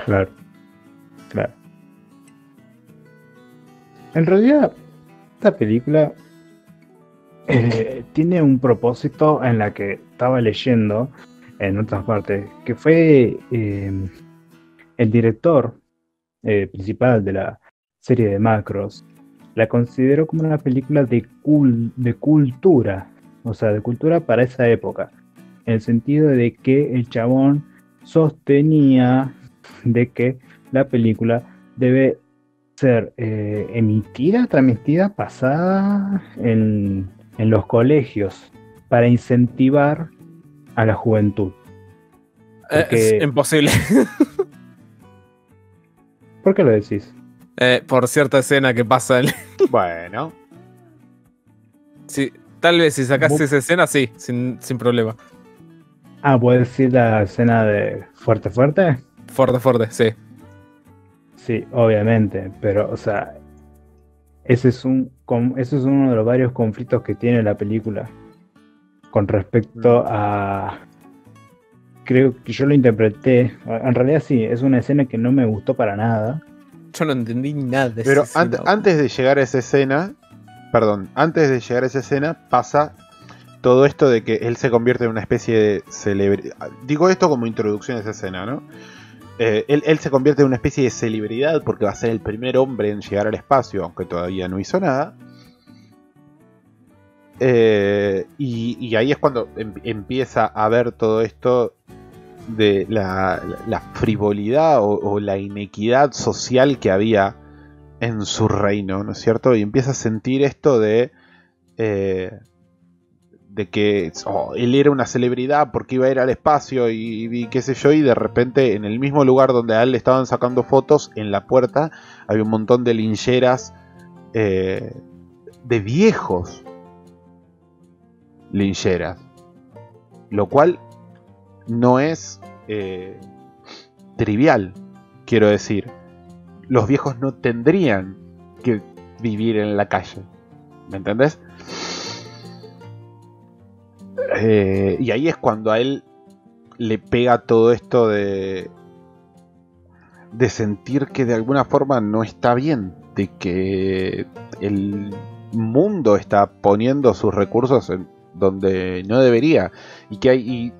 Claro. Claro. En realidad, esta película eh, tiene un propósito en la que estaba leyendo en otras partes, que fue eh, el director eh, principal de la serie de Macros, la consideró como una película de, cul- de cultura, o sea, de cultura para esa época, en el sentido de que el chabón sostenía de que la película debe ser eh, emitida, transmitida, pasada en, en los colegios para incentivar a la juventud Eh, Porque- es imposible. [LAUGHS] ¿Por qué lo decís? Eh, por cierta escena que pasa. en- Bueno, Sí, tal vez si sacas Bu- esa escena, sí, sin, sin problema. Ah, ¿puedes decir la escena de Fuerte Fuerte? Fuerte, fuerte, sí. Sí, obviamente, pero, o sea, ese es un, con- ese es uno de los varios conflictos que tiene la película con respecto a, creo que yo lo interpreté, en realidad sí, es una escena que no me gustó para nada. Yo no entendí nada de pero esa ant- escena. antes de llegar a esa escena, perdón, antes de llegar a esa escena pasa todo esto de que él se convierte en una especie de celebridad. Digo esto como introducción a esa escena, ¿no? Eh, él, se convierte en una especie de celebridad porque va a ser el primer hombre en llegar al espacio, aunque todavía no hizo nada. Eh, y, ahí es cuando em- empieza a ver todo esto de la frivolidad o, o la inequidad social que había en su reino, ¿no es cierto? Y empieza a sentir esto de, eh, de que oh, él era una celebridad porque iba a ir al espacio y, y qué sé yo, y de repente en el mismo lugar donde a él le estaban sacando fotos, en la puerta había un montón de lincheras eh, de viejos lincheras, lo cual no es eh, trivial, quiero decir. Los viejos no tendrían que vivir en la calle. ¿Me entendés? Eh, y ahí es cuando a él le pega todo esto de de sentir que de alguna forma no está bien, de que el mundo está poniendo sus recursos en donde no debería y que hay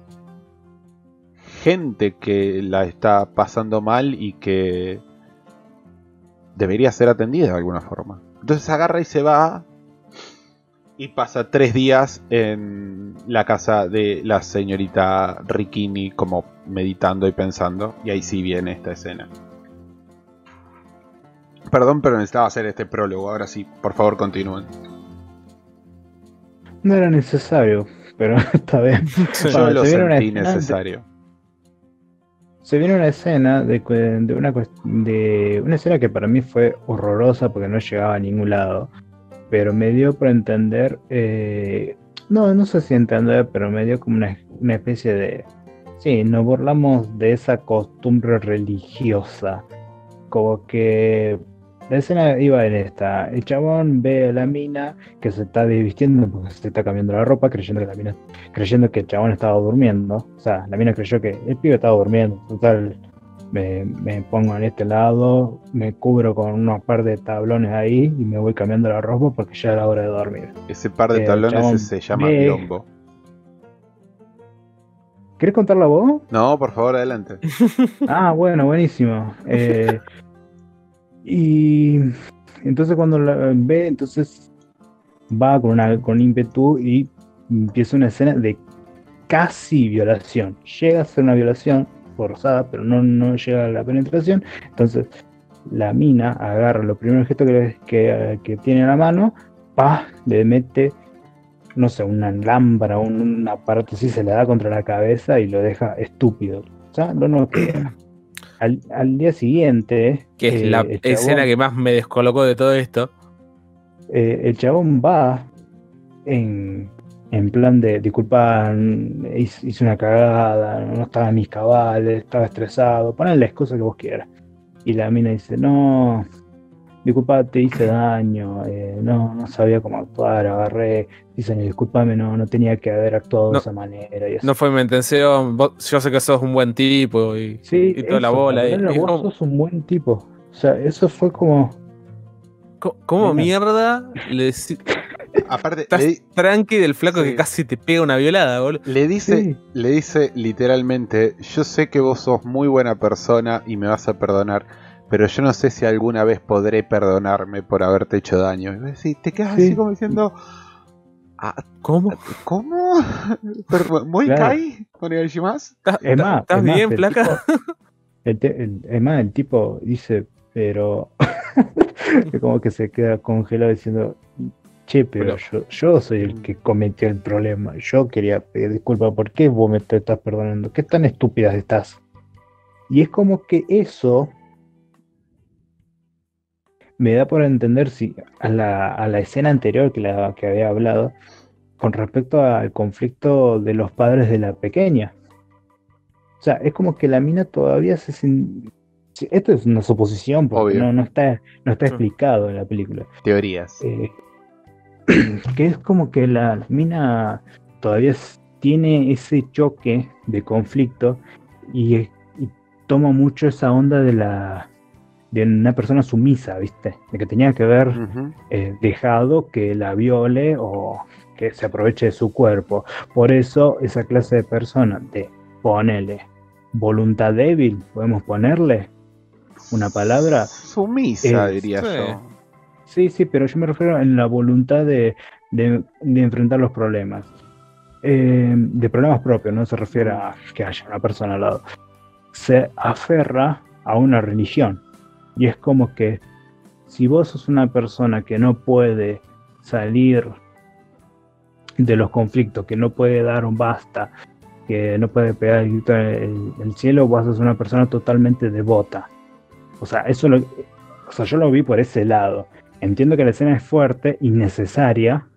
gente que la está pasando mal y que debería ser atendida de alguna forma. Entonces agarra y se va y pasa tres días en la casa de la señorita Rikini como meditando y pensando y ahí sí viene esta escena. Perdón, pero necesitaba hacer este prólogo. Ahora sí, por favor, continúen. No era necesario, pero [LAUGHS] está bien. Yo lo sentí necesario. Se viene una escena de, una de una escena que para mí fue horrorosa porque no llegaba a ningún lado, pero me dio por entender, eh, no, no sé si entender, pero me dio como una, una especie de, sí, nos burlamos de esa costumbre religiosa, como que la escena iba en esta, el chabón ve a la mina que se está desvistiendo porque se está cambiando la ropa creyendo que la mina creyendo que el chabón estaba durmiendo. O sea, la mina creyó que el pibe estaba durmiendo. Total, me, me pongo en este lado, me cubro con unos par de tablones ahí y me voy cambiando la ropa porque ya era hora de dormir. Ese par de tablones se llama ve- biombo. ¿Querés contarla vos? No, por favor, adelante. [LAUGHS] Ah, bueno, buenísimo. Eh, [LAUGHS] y entonces cuando la ve, entonces va con, una, con ímpetu y empieza una escena de casi violación. Llega a ser una violación forzada, pero no, no llega a la penetración. Entonces la mina agarra los primeros objetos que, que, que tiene a la mano, pa, le mete, no sé, una lámpara, un, un aparato así, se le da contra la cabeza y lo deja estúpido. O sea, lo noquea. [CLEARS THROAT] Al, al día siguiente, Que es eh, la el escena que más me descolocó de todo esto. eh, el chabón va en, en plan de, disculpa, hice hice una cagada, no estaba en mis cabales, estaba estresado, ponen la excusa que vos quieras. Y la mina dice, no, disculpa, te hice daño, eh, no, no sabía cómo actuar, agarré, dicen, disculpame, no, no tenía que haber actuado No, de esa manera. Y eso. No fue mi intención. vos- yo sé que sos un buen tipo y, sí, y toda la bola. y- y vos ¿cómo, sos un buen tipo. O sea, eso fue como... co- cómo Mira. mierda le Aparte, estás le, tranqui del flaco Sí. que casi te pega una violada, boludo? le dice, Sí. le dice literalmente, yo sé que vos sos muy buena persona y me vas a perdonar, pero yo no sé si alguna vez podré perdonarme por haberte hecho daño. Y decís, te quedas Sí. así como diciendo, "Ah, ¿Cómo? ¿cómo? [LAUGHS] ¿Muy Claro. kai? ¿Estás Es más, estás bien, el placa? el el- es más, el tipo dice, pero [LAUGHS] es como que se queda congelado diciendo, Che, pero yo, yo soy el que cometió el problema. Yo quería pedir disculpas. ¿Por qué vos me te estás perdonando? ¿Qué tan estúpidas estás? Y es como que eso me da por entender si a la, a la escena anterior que, la, que había hablado con respecto al conflicto de los padres de la pequeña. O sea, es como que la mina todavía se... sin- Esto es una suposición porque no, no está, no está explicado en la película. Teorías. Eh, [CLEARS THROAT] que es como que la mina todavía tiene ese choque de conflicto y, y toma mucho esa onda de la de una persona sumisa, ¿viste? De que tenía que haber eh, dejado que la viole o que se aproveche de su cuerpo. Por eso esa clase de persona de ponele voluntad débil, podemos ponerle una palabra. Sumisa, Eh, diría sí. yo. Sí, sí, pero yo me refiero en la voluntad de, de- de enfrentar los problemas. Eh, de problemas propios, no se refiere a que haya una persona al lado. Se aferra a una religión. Y es como que si vos sos una persona que no puede salir de los conflictos, que no puede dar un basta, que no puede pegar el el, el cielo, vos sos una persona totalmente devota. O sea, eso lo, o sea, yo lo vi por ese lado. Entiendo que la escena es fuerte, innecesaria,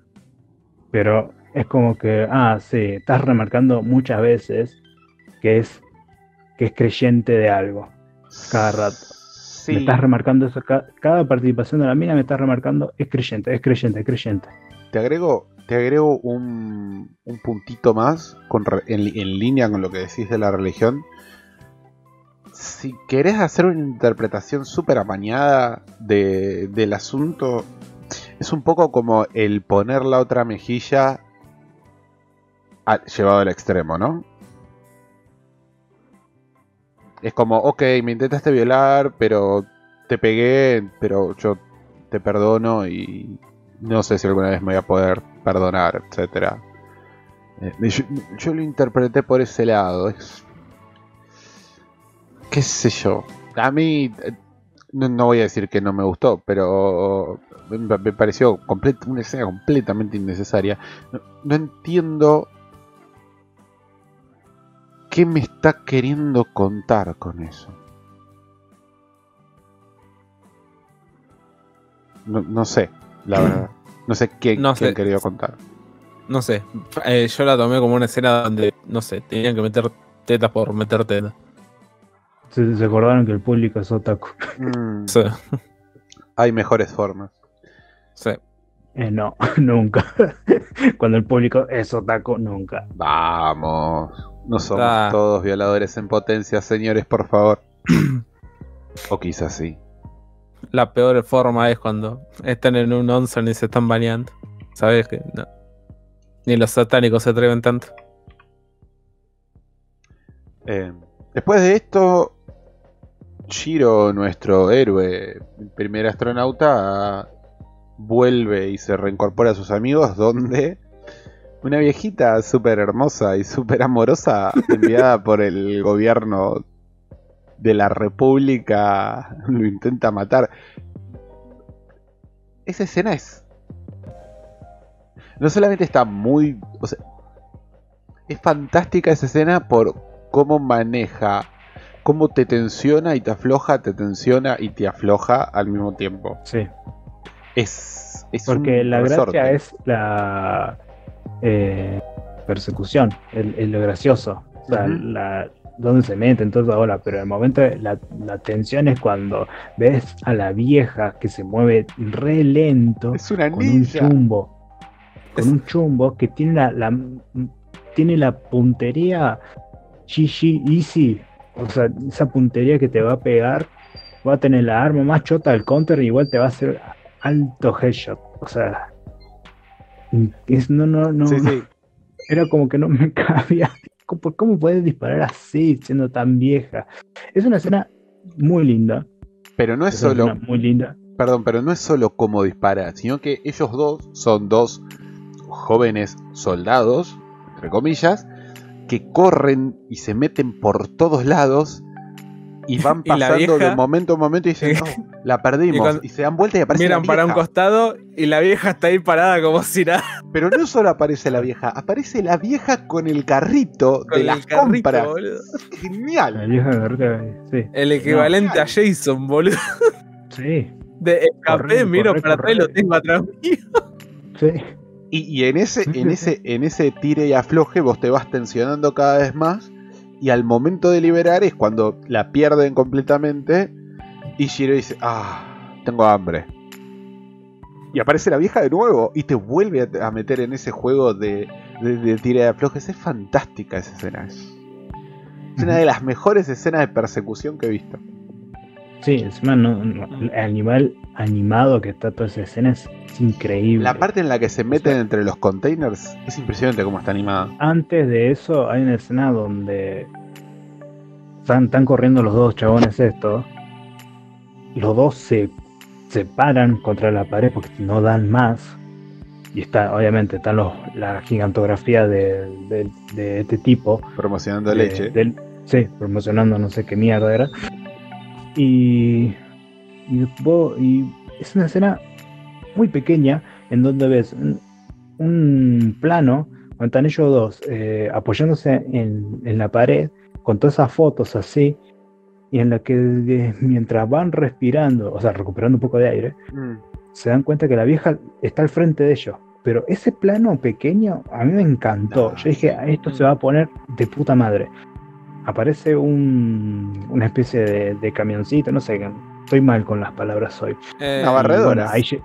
pero es como que, ah, sí, estás remarcando muchas veces que es que es creyente de algo. Cada rato. Sí. Me estás remarcando eso, ca- cada participación de la mina me estás remarcando, es creyente, es creyente, es creyente. Te agrego, te agrego un, un puntito más con en, línea con lo que decís de la religión. Si querés hacer una interpretación súper amañada de- del asunto, es un poco como el poner la otra mejilla a- llevado al extremo, ¿no? Es como, ok, me intentaste violar, pero te pegué, pero yo te perdono y no sé si alguna vez me voy a poder perdonar, etcétera. Eh, yo, lo interpreté por ese lado. Es, qué sé yo. A mí eh, no, no voy a decir que no me gustó, pero me, pareció una escena completamente innecesaria. No entiendo qué me está queriendo contar con eso. No, no sé, la verdad. No sé qué, No quién sé. quería contar. No sé. eh, yo la tomé como una escena donde, no sé, tenían que meter tetas por meter tetas. Se, se acordaron que el público es otaku. Mm, Sí, hay mejores formas. sí. Eh, no, [LAUGHS] nunca. Cuando el público es otaku, nunca. Vamos. No somos Ah. todos violadores en potencia, señores, por favor. [CLEARS THROAT] o quizás sí. La peor forma es cuando están en un onsen y se están bañando. ¿Sabes que no? Ni los satánicos se atreven tanto. Eh, después de esto, Shiro, nuestro héroe, primer astronauta, vuelve y se reincorpora a sus amigos, donde una viejita súper hermosa y súper amorosa, enviada por el gobierno de la República, lo intenta matar. Esa escena es... No solamente está muy... O sea, es fantástica esa escena por cómo maneja, cómo te tensiona y te afloja, te tensiona y te afloja al mismo tiempo. Sí. Es, es Porque un la resorte. gracia es la eh, persecución, el, el lo gracioso. O sea, Ujú. la, donde se meten toda hora, pero el momento, la, la tensión es cuando ves a la vieja que se mueve re lento Es una con un chumbo. Con Es- un chumbo que tiene la, la- tiene la puntería GG Easy. O sea, esa puntería que te va a pegar. Va a tener la arma más chota del counter y igual te va a hacer alto headshot. O sea. Es- no, no, no. Sí, sí. [LAUGHS] Era como que no me [LAUGHS] cabía. ¿Cómo, cómo puedes disparar así siendo tan vieja? Es una escena muy linda. Pero no es solo, muy linda. perdón, pero no es solo cómo dispara, sino que ellos dos son dos jóvenes soldados, entre comillas, que corren y se meten por todos lados y [LAUGHS] van Y pasando de momento a momento y dicen, [LAUGHS] "No, la perdimos. Y se dan vuelta y aparece Miran la para un costado y la vieja está ahí parada como si nada. Pero no solo aparece la vieja, aparece la vieja con el carrito Con de el las carrito, compras. boludo. La Genial. vieja sí. El equivalente a Jason, boludo. Sí, De escapé, Corre, miro corre, para atrás y lo tengo atrás mío. sí. Y, y en ese, en ese, en ese tire y afloje vos te vas tensionando cada vez más. Y al momento de liberar es cuando la pierden completamente. Y Shiro dice, ah, tengo hambre. Y aparece la vieja de nuevo y te vuelve a, meter en ese juego de, de, de tire y aflojes. Es fantástica esa escena. Es, es una de las mejores escenas de persecución que he visto. Sí, encima no, no- el animal animado que está toda esa escena es, increíble. La parte en la que se meten entre los containers es impresionante cómo está animada. Antes de eso hay una escena donde están, están corriendo los dos chabones estos. Los dos se, se paran contra la pared porque no dan más. Y está, obviamente, están los, la gigantografía de, de- de este tipo. Promocionando de- leche. sí, promocionando no sé qué mierda era. Y, y, vos- y es una escena muy pequeña en donde ves un, un plano donde están ellos dos eh, apoyándose en, en la pared con todas esas fotos así y en la que de- mientras van respirando, o sea, recuperando un poco de aire, Mm. se dan cuenta que la vieja está al frente de ellos. Pero ese plano pequeño a mí me encantó. Yo dije. "Ah, esto se va a poner de puta madre. Aparece un, una especie de, de camioncito, no sé, estoy mal con las palabras hoy. Eh. Bueno, ahí lle-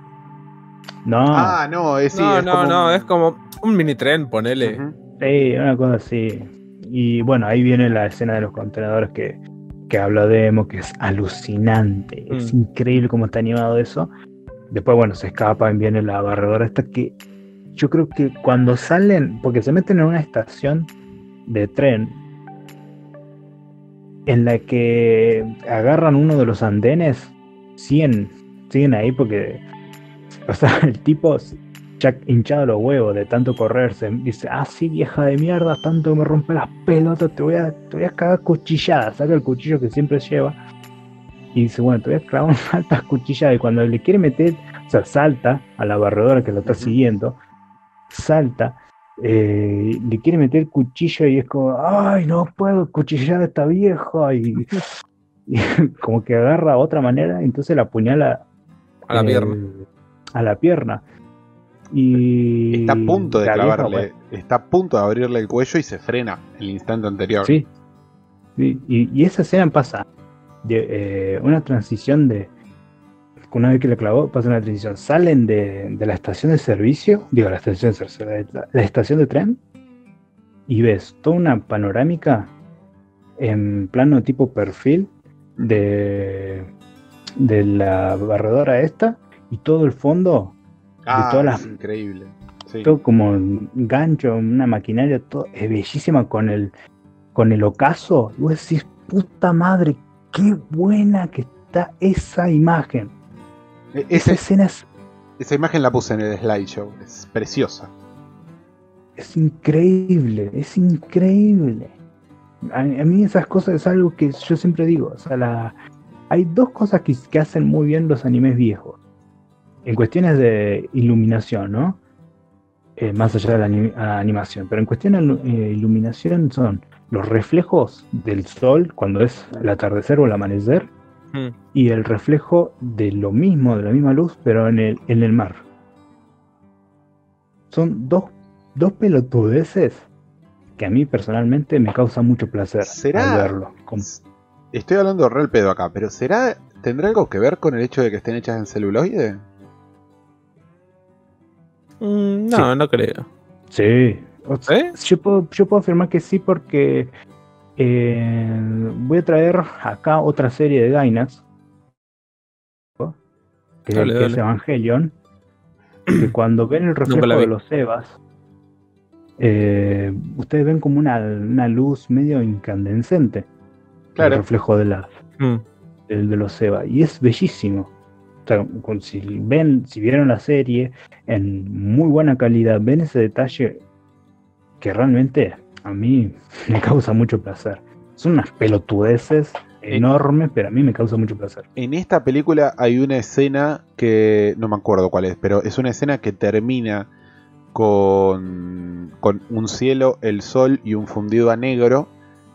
No, Ah, no, es, sí, no, es no, como no, un- es como un mini tren, ponele. Ujú. sí, una cosa así. Y bueno, ahí viene la escena de los contenedores que, que habla Demo, que es alucinante. Es Mm. increíble cómo está animado eso. Después, bueno, se escapan, viene la barredora esta que yo creo que cuando salen, porque se meten en una estación de tren en la que agarran uno de los andenes, siguen, siguen ahí porque, o sea, [LAUGHS] el tipo ya hinchado los huevos de tanto correrse, dice, ah, sí, vieja de mierda, tanto que me rompe las pelotas, te voy a, te voy a cagar cuchillada, saca el cuchillo que siempre lleva. Y dice, bueno, te voy a clavar unas [LAUGHS] altas cuchilladas. Y cuando le quiere meter, o sea, salta a la barredora que lo está siguiendo, salta, eh, le quiere meter el cuchillo y es como, ay, no puedo cuchillar a esta vieja. Y, [LAUGHS] y como que agarra a otra manera, entonces la apuñala A la eh, pierna. A la pierna. Y Está a punto de vieja, clavarle, está a punto de abrirle el cuello y se frena el instante anterior. Sí. Sí, Y, y esa escena pasa de eh, una transición de. Una vez que le clavó, pasa una transición. Salen de, de la estación de servicio, digo, la estación de servicio, la, la estación de tren, y ves toda una panorámica en plano tipo perfil de, de la barredora esta, y todo el fondo, Ah, todas las- es increíble. Sí. todo como un gancho, una maquinaria, todo es bellísima con el con el ocaso. Y vos decís, puta madre, qué buena que está esa imagen. E- Esa escena es, esa imagen la puse en el slideshow, es preciosa. es increíble, es increíble. A, a mí esas cosas es algo que yo siempre digo. O sea, la, hay dos cosas que, que hacen muy bien los animes viejos. En cuestiones de iluminación, ¿no? Eh, más allá de la ani- animación. Pero en cuestión de eh, iluminación son los reflejos del sol cuando es el atardecer o el amanecer Mm. y el reflejo de lo mismo, de la misma luz, pero en el, en el mar. Son dos, dos pelotudeces que a mí personalmente me causa mucho placer ¿Será- al verlo. Como- Estoy hablando real pedo acá, pero ¿será tendrá algo que ver con el hecho de que estén hechas en celuloide? Mm, no, no creo. Sí. ¿Eh? Yo, puedo, yo puedo afirmar que sí porque eh, voy a traer acá otra serie de Gainax. Que, Dale, que es. Evangelion. Que cuando ven el reflejo de los Evas, eh, ustedes ven como una, una luz medio incandescente. Claro. El reflejo de la, Mm. el de los Eva y es bellísimo. O sea, si ven, si vieron la serie en muy buena calidad, ven ese detalle que realmente a mí [LAUGHS] me causa mucho placer. Son unas pelotudeces enorme, pero a mí me causa mucho placer. En esta película hay una escena que no me acuerdo cuál es, pero es una escena que termina con, con un cielo, el sol y un fundido a negro.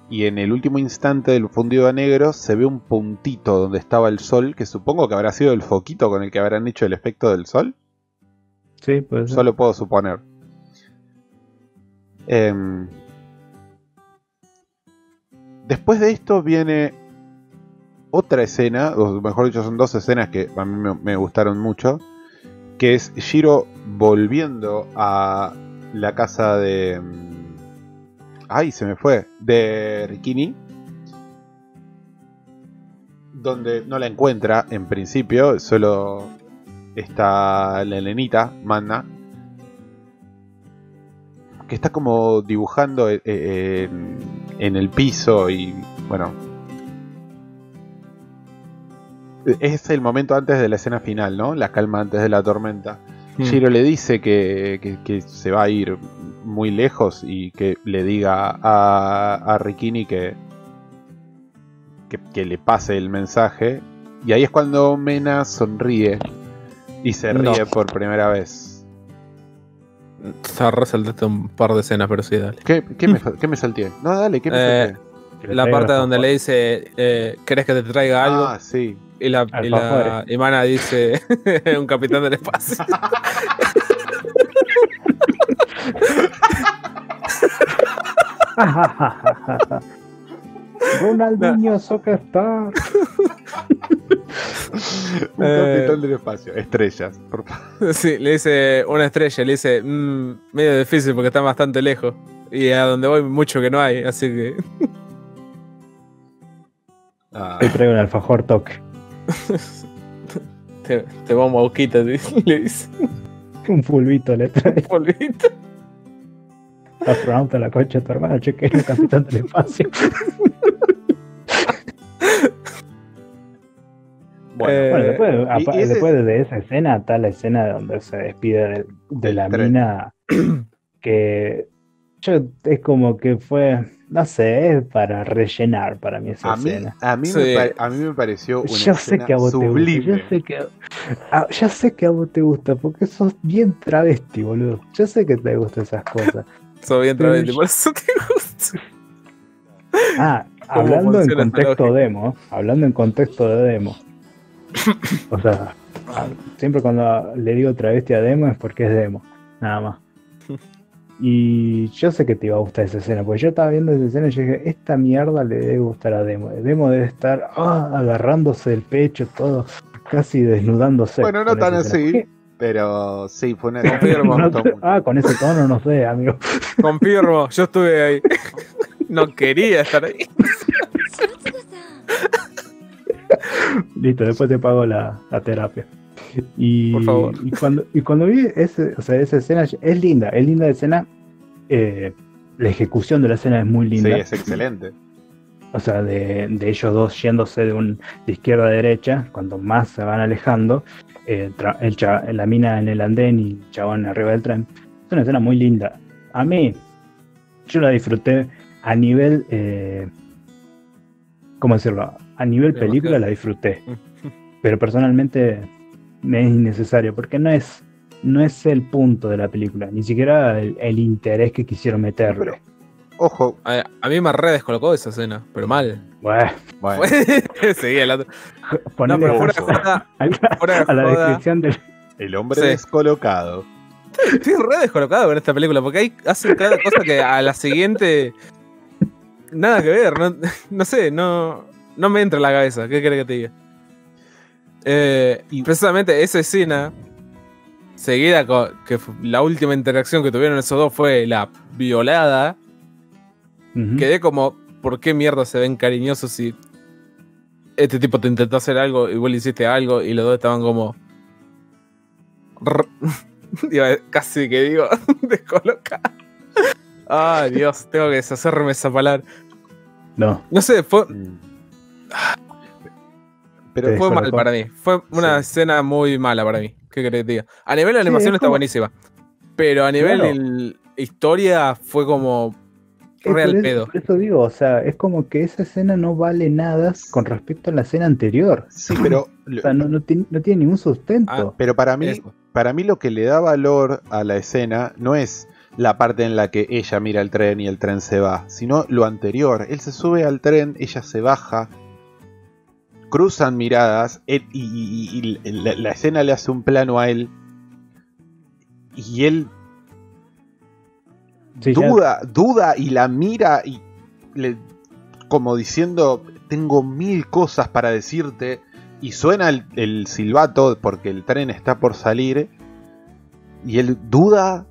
Y en el último instante del fundido a negro se ve un puntito donde estaba el sol, que supongo que habrá sido el foquito con el que habrán hecho el efecto del sol. Sí, pues. Solo puedo suponer. Em, después de esto viene otra escena, o mejor dicho, son dos escenas que a mí me, gustaron mucho. Que es Shiro volviendo a la casa de. mm, Ay, se me fue. De Rikini. Donde no la encuentra en principio, solo está la Elenita, Manna, que está como dibujando eh, eh, en, en el piso y bueno. Es el momento antes de la escena final, ¿no? La calma antes de la tormenta. Hmm. Shiro le dice que, que- que se va a ir muy lejos y que le diga a, a Rikini que, que, que le pase el mensaje. Y ahí es cuando Mena sonríe y se No. ríe por primera vez. Ya resaltaste un par de escenas, pero sí, dale. ¿Qué, qué me, qué me salteé? No, dale, ¿qué me Eh, le La parte donde le dice, eh, ¿querés que te traiga algo? Ah, sí. y la, y la alfajores. y Mana dice, [LAUGHS] un capitán del espacio. [LAUGHS] Ronaldinho Soccer Star. [LAUGHS] [LAUGHS] Un Eh. capitán del espacio. Estrellas, por favor. [LAUGHS] Sí, le dice una estrella, le dice, "Mm, medio difícil porque está bastante lejos. Y a donde voy mucho que no hay, así que... [LAUGHS] Ah, Te traigo un alfajor toque. Te, te vamos a boquita, le dice. Un fulbito le trae. Polvito. Astronauta la concha de tu hermano, che, que es el capitán del espacio. Bueno, Eh, Bueno, después, apa- y ese- después de esa escena está la escena donde se despide de, la tren. mina [CLEARS THROAT] que yo es como que fue, no sé, es para rellenar para mí esa a, mí, escena. a, mí Sí. me pare- a mí me pareció una Yo sé escena que a vos te gusta, sublime. yo sé que, a, ya sé que a vos te gusta, porque sos bien travesti, boludo. Yo sé que te gustan esas cosas. [LAUGHS] Soy bien travesti, yo- por eso te gusta. Ah, ¿Cómo hablando en contexto demo, hablando en contexto de demo. [COUGHS] O sea, siempre cuando le digo travesti a demo es porque es demo, nada más. [LAUGHS] Y yo sé que te iba a gustar esa escena, porque yo estaba viendo esa escena y yo dije, esta mierda le debe gustar a Demo. Demo debe estar ah, agarrándose el pecho, todo, casi desnudándose. Bueno, no tan así. ¿Qué? Pero sí, fue una [LAUGHS] Confirmo. No ah, con ese tono no sé, amigo. Confirmo, yo estuve ahí. [LAUGHS] No quería estar ahí. [LAUGHS] Listo, después te pago la, la terapia. Y, Por favor. y cuando, y cuando vi ese, o sea, esa escena, es linda, es linda la escena. eh, la ejecución de la escena es muy Sí, linda. es excelente. O sea, de, de ellos dos yéndose de, un, de izquierda a derecha, cuando más se van alejando, eh, el cha- la mina en el andén y el chabón arriba del tren. Es una escena muy linda. A mí, yo la disfruté a nivel, eh, ¿cómo decirlo? A nivel De película la disfruté. Pero personalmente me es innecesario, porque no es, no es el punto de la película, ni siquiera el, el interés que quisieron meterle. Pero- Ojo, A, a mí me re descolocó esa escena, pero mal. Bueno, bueno, [LAUGHS] Seguía el otro. No, pero fuera de joda, [LAUGHS] a fuera de a la joda, descripción del, el hombre Sí. descolocado. Estoy re descolocado con esta película, porque hay, hacen cada cosa que a la siguiente. Nada que ver, no, [LAUGHS] no sé, no, no me entra en la cabeza. ¿Qué querés que te diga? Eh, y precisamente esa escena, seguida con que la última interacción que tuvieron esos dos fue la violada, quedé como, ¿por qué mierda se ven cariñosos si este tipo te intentó hacer algo y vos le hiciste algo y los dos estaban como. [LAUGHS] casi que digo, [LAUGHS] descolocados. Ay, Dios, tengo que deshacerme esa palabra. No, No sé, fue, Mm. Pero fue mal para mí. Fue una Sí. escena muy mala para mí. ¿Qué querés que te diga? A nivel de Sí, animación es está como- buenísima. Pero a nivel Claro. el- historia fue como. Real por, eso, pedo. por eso digo, o sea, es como que esa escena no vale nada con respecto a la escena anterior. Sí, pero, O sea, no, no, tiene, no tiene ningún sustento. Ah, pero para mí, Eso. para mí lo que le da valor a la escena no es la parte en la que ella mira el tren y el tren se va, sino lo anterior. Él se sube al tren, ella se baja, cruzan miradas él- y, y- y- y la, la escena le hace un plano a él y él Sí, ya- duda, duda y la mira y le- como diciendo tengo mil cosas para decirte y suena el, el silbato porque el tren está por salir y él duda,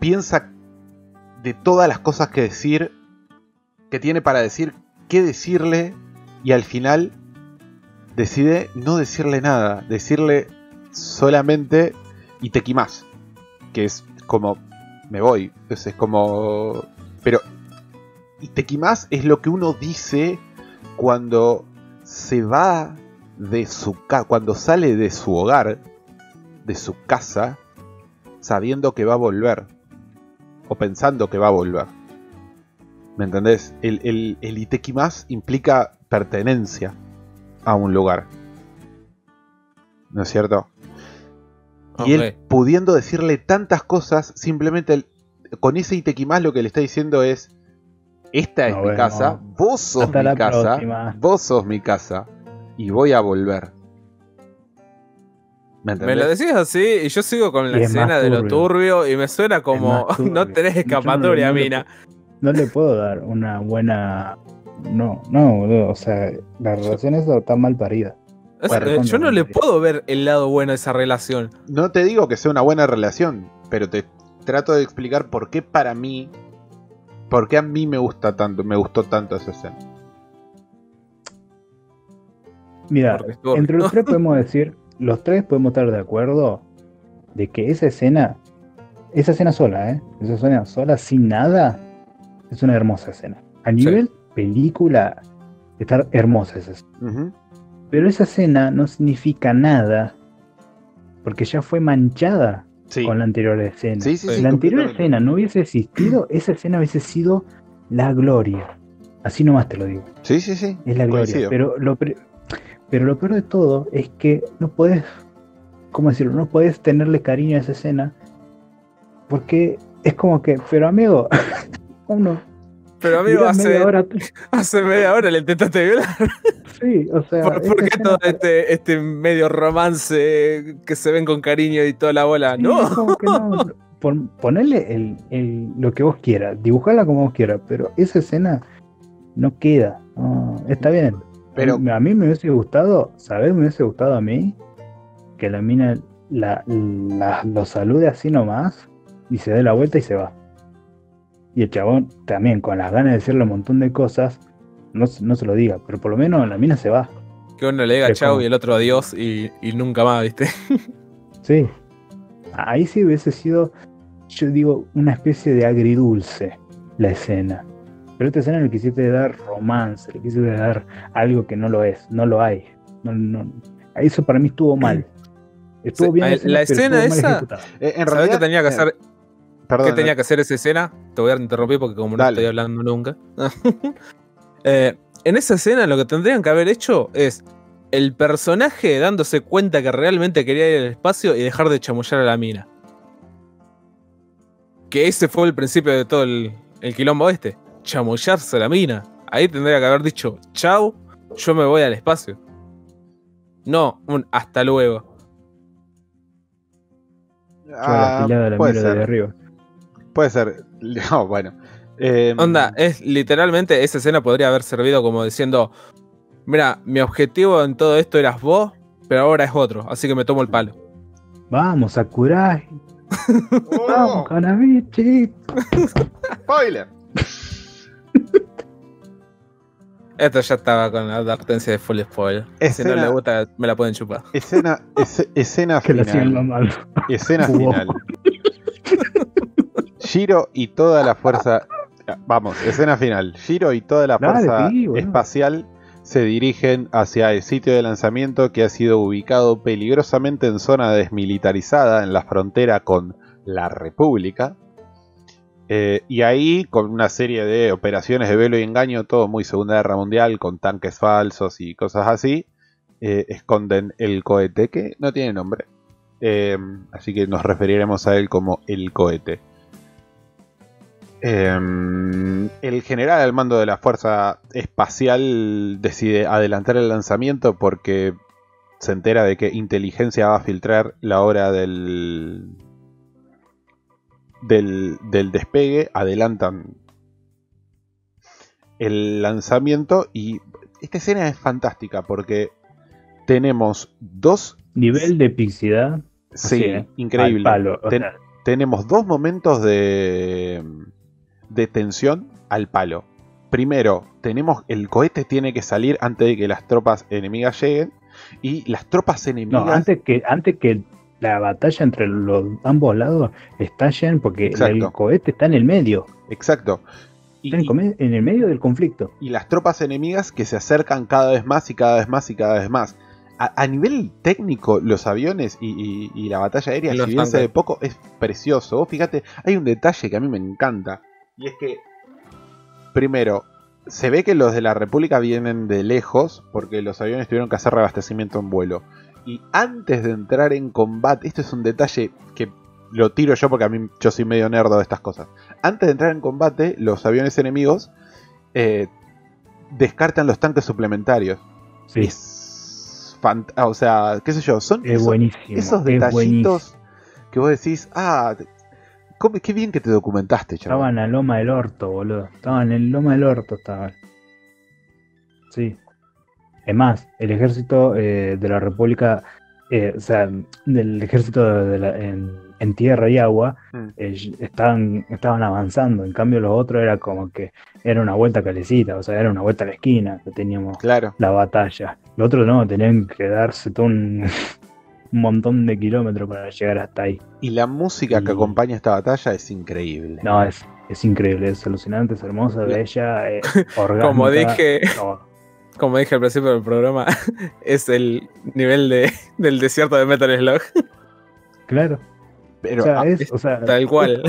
piensa de todas las cosas que decir, que tiene para decir, qué decirle y al final decide no decirle nada, decirle solamente Itekimas, que es como me voy, entonces es como pero Itekimas es lo que uno dice cuando se va de su cuando sale de su hogar, de su casa, sabiendo que va a volver. O pensando que va a volver. ¿Me entendés? El, el, el Itekimas implica pertenencia a un lugar. ¿No es cierto? Y él pudiendo decirle tantas cosas, simplemente el- con ese Itekimas lo que le está diciendo es, esta es No, mi bueno. casa, vos sos Hasta mi la casa, próxima. vos sos mi casa y voy a volver. ¿Me lo decís así y yo sigo con la escena de lo turbio. y me suena como [LAUGHS] no tenés escapatoria, no- mina. No le puedo dar una buena. No, no, boludo, o sea, la relación está mal parida. Es- Bueno, eh, yo no le puedo ver el lado bueno de esa relación. No te digo que sea una buena relación, pero te trato de explicar por qué para mí, por qué a mí me gusta tanto, me gustó tanto esa escena. Mira, entre los tres [LAUGHS] podemos decir, los tres podemos estar de acuerdo de que esa escena, esa escena sola, ¿eh? Esa escena sola, sin nada, es una hermosa escena. A nivel película, está hermosa esa escena. Pero esa escena no significa nada, porque ya fue manchada Sí. con la anterior escena. Sí, sí, si sí, la anterior escena no hubiese existido, esa escena hubiese sido la gloria. Así nomás te lo digo. Sí, sí, sí. Es la gloria. Pero lo, pero lo peor de todo es que no puedes, ¿cómo decirlo? No puedes tenerle cariño a esa escena porque es como que, pero amigo, [LAUGHS] uno, Pero amigo, mira, hace, media hora, hace media hora le intentaste violar. sí, o sea, ¿Por, qué escena todo este, este medio romance que se ven con cariño y toda la bola? sí, no. como que no, [LAUGHS] pon- ponerle el, el- lo que vos quieras, dibujarla como vos quieras, pero esa escena no queda. no, está bien. Pero a mí me hubiese gustado, ¿sabes? Me hubiese gustado a mí que la mina la, la- lo salude así nomás y se dé la vuelta y se va. Y el chabón también, con las ganas de decirle un montón de cosas, no, se- no se lo diga, pero por lo menos la mina se va. Que uno le diga Es chau como- y el otro adiós y, y nunca más, ¿viste? [LAUGHS] Sí. Ahí sí hubiese sido, yo digo, una especie de agridulce la escena. Pero esta escena le quisiste dar romance, le quisiste dar algo que no lo es, no lo hay. No, no- Eso para mí estuvo mal. Estuvo Sí, bien la- escena esa- eh, en ¿Sabés realidad tenía que eh, hacer? Perdón, ¿Qué tenía que hacer esa escena? Te voy a interrumpir porque como no estoy hablando nunca. [LAUGHS] Eh, en esa escena lo que tendrían que haber hecho es el personaje dándose cuenta que realmente quería ir al espacio y dejar de chamullar a la mina. Que ese fue el principio de todo el, el quilombo este. Chamullarse a la mina. Ahí tendría que haber dicho, chau, yo me voy al espacio. No, un hasta luego. La Ah, afilada la puede ser, arriba. Puede ser. [LAUGHS] No, bueno. Eh, Onda, es literalmente esa escena podría haber servido como diciendo: Mira, mi objetivo en todo esto eras vos, pero ahora es otro, así que me tomo el palo. Vamos, Sakurai. [LAUGHS] ¡Oh! Vamos, Hanabichi. [LAUGHS] spoiler. Esto ya estaba con la advertencia de full spoiler. Si no Escena- le gusta, me la pueden chupar. Escena, es- escena Que la sigan final. Escena final. Giro y toda la fuerza. Vamos, escena final. Giro y toda la Dale, fuerza espacial se dirigen hacia el sitio de lanzamiento que ha sido ubicado peligrosamente en zona desmilitarizada en la frontera con la República. Eh, y ahí, con una serie de operaciones de velo y engaño, todo muy Segunda Guerra Mundial, con tanques falsos y cosas así, eh, esconden el cohete, que no tiene nombre. Eh, así que nos referiremos a él como el cohete. Eh, el general al mando de la Fuerza Espacial decide adelantar el lanzamiento porque se entera de que inteligencia va a filtrar la hora del, del, del despegue, adelantan el lanzamiento y esta escena es fantástica porque tenemos dos... Nivel de epicidad. Sí, ¿eh? increíble. Palo, Ten- tenemos dos momentos de, de tensión al palo. Primero, tenemos el cohete tiene que salir antes de que las tropas enemigas lleguen. Y las tropas enemigas. no, antes que, antes que la batalla entre los ambos lados estallen, porque Exacto. el cohete está en el medio. Exacto. Y, Está en el, come- en el medio del conflicto. y las tropas enemigas que se acercan cada vez más y cada vez más y cada vez más. A, a nivel técnico, los aviones y, y- y la batalla aérea, si bien se ve poco, es precioso. Vos fíjate, hay un detalle que a mí me encanta. Y es que, primero, se ve que los de la República vienen de lejos, porque los aviones tuvieron que hacer reabastecimiento en vuelo. Y antes de entrar en combate, esto es un detalle que lo tiro yo porque a mí yo soy medio nerdo de estas cosas. Antes de entrar en combate, los aviones enemigos eh, descartan los tanques suplementarios. Sí, es, Es o sea, qué sé yo, son esos, buenísimo. esos es buenísimo. detallitos que vos decís, ah, qué bien que te documentaste, chaval. Estaban a loma del orto, boludo. Estaban en loma del orto, estaban. Sí. Es más, el ejército eh, de la República, eh, o sea, del ejército de la- en, en tierra y agua, Mm. eh, estaban, estaban avanzando. En cambio, los otros era como que era una vuelta calecita, o sea, era una vuelta a la esquina que teníamos Claro. la batalla. Los otros no, tenían que darse todo un, un montón de kilómetros para llegar hasta ahí. Y la música que acompaña esta batalla es increíble. No, es, es increíble, es alucinante, es hermosa, bella, eh, [LAUGHS] orgánica. Como dije, como dije al principio del programa, [LAUGHS] es el nivel de, del desierto de Metal Slug. Claro. Pero o sea, es, o sea, Tal cual.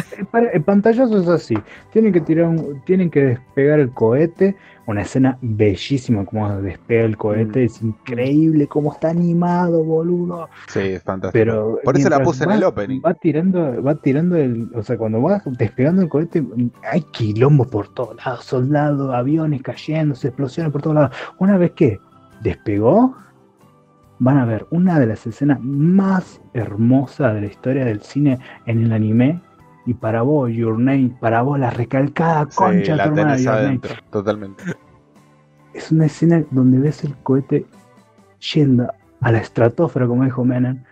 el pantallazo es así. Tienen que tirar un- tienen que despegar el cohete. Una escena bellísima como despega el cohete. Mm. Es increíble cómo está animado, boludo. sí, es fantástico. Pero Por eso la puse en el opening. Va tirando, va tirando el, o sea, cuando va despegando el cohete, hay quilombo por todos lados, soldados, aviones cayéndose, explosiones por todos lados. Una vez que despegó, van a ver una de las escenas más hermosas de la historia del cine en el anime. Y para vos, Your Name, para vos la recalcada Sí, concha de la tenés Name. adentro, totalmente. Es una escena donde ves el cohete yendo a la estratosfera, como dijo Menem,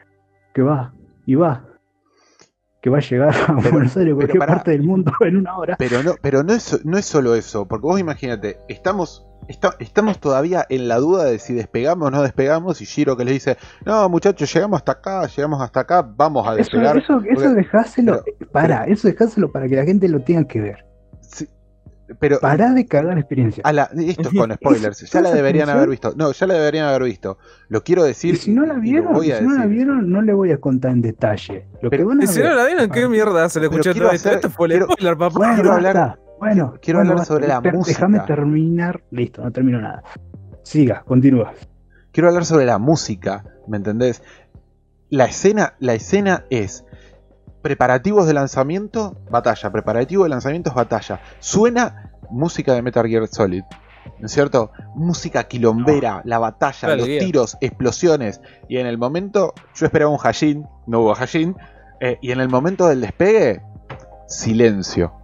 que va y va, que va a llegar a Pero- Buenos Aires, cualquier pará. parte del mundo en una hora. Pero no, pero no es, no es solo eso, porque vos imagínate, estamos, esta- estamos todavía en la duda de si despegamos o no despegamos, y Giro que les dice, no muchachos, llegamos hasta acá, llegamos hasta acá, vamos a Eso, despegar. eso, eso porque- dejáselo, para, eso dejáselo para que la gente lo tenga que ver. Sí, pero Pará de cagar experiencia. a la, esto es con spoilers, ya la deberían haber visto. No, ya la deberían haber visto. Lo quiero decir. Y si no la vieron, voy y a si no la vieron, no le voy a contar en detalle. Lo que Pero- van a Y si no la vieron, ¿qué Ah. mierda se le Pero escuchó todo esto? hacer- Esto fue el quiero- spoiler, papá. Bueno, quiero hablar- bueno, quiero bueno, hablar sobre la música. Déjame terminar. Listo, no termino nada. Siga, continúa. quiero hablar sobre la música, ¿me entendés? La escena, la escena es preparativos de lanzamiento, batalla, preparativo de lanzamiento es batalla. Suena música de Metal Gear Solid. ¿No es cierto? Música quilombera, la batalla, los tiros, explosiones. Y en el momento, yo esperaba un Hajin, no hubo Hajin. eh, y en el momento del despegue, silencio.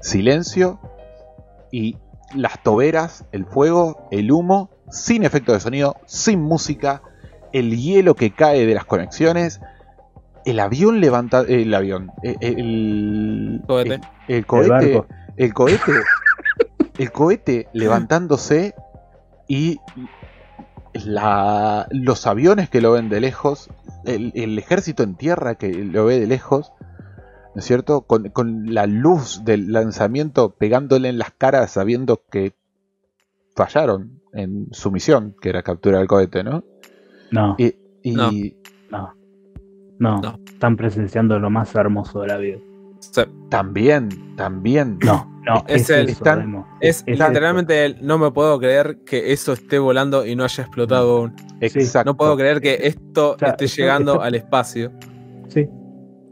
Silencio y las toberas, el fuego, el humo, sin efecto de sonido, sin música, el hielo que cae de las conexiones, el avión levanta, el avión, eh, el, Cohete. el, el El cohete, el cohete, el cohete levantándose y la- los aviones que lo ven de lejos, el, el ejército en tierra que lo ve de lejos, ¿no es cierto? Con, con la luz del lanzamiento pegándole en las caras sabiendo que fallaron en su misión, que era capturar el cohete, ¿no? No, Y, y- No. no, no, No. Están presenciando lo más hermoso de la vida. También, también. No, no, Es es, el- eso, están- es eso. literalmente el no me puedo creer que eso esté volando y no haya explotado aún. Exacto. No puedo creer que esto O sea, esté llegando al espacio. Sí.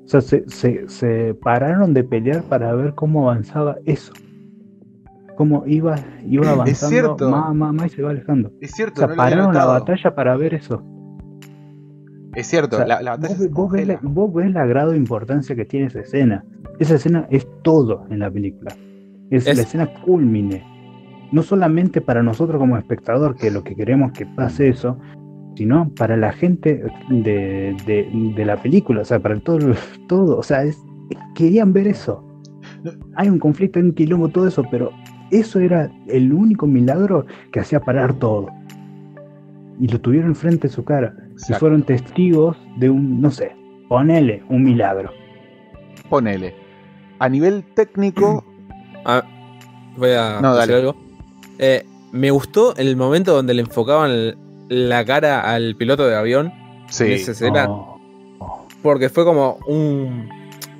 O sea, se, se, se pararon de pelear para ver cómo avanzaba eso. Cómo iba, iba avanzando cierto. más, más, más y se va alejando. Es O cierto, sea, no pararon la batalla para ver eso. Es cierto, O sea, la, la batalla vos, ves la, congela. vos ves la grado de importancia que tiene esa escena. Esa escena es todo en la película. Es, Es- la escena culmine. No solamente para nosotros como espectador, que lo que queremos que pase eso, sino para la gente de, de- de la película, o sea, para todo, [LAUGHS] todo, o sea, es- querían ver eso. Hay un conflicto, hay un quilombo, todo eso, pero eso era el único milagro que hacía parar todo. Y lo tuvieron frente a su cara. Y fueron testigos de un, no sé, ponele un milagro. Ponele. A nivel técnico, [CLEARS THROAT] Ah, voy a No, decir dale. algo. Eh, me gustó el momento donde le enfocaban el- la cara al piloto de avión en sí. esa escena, porque fue como un,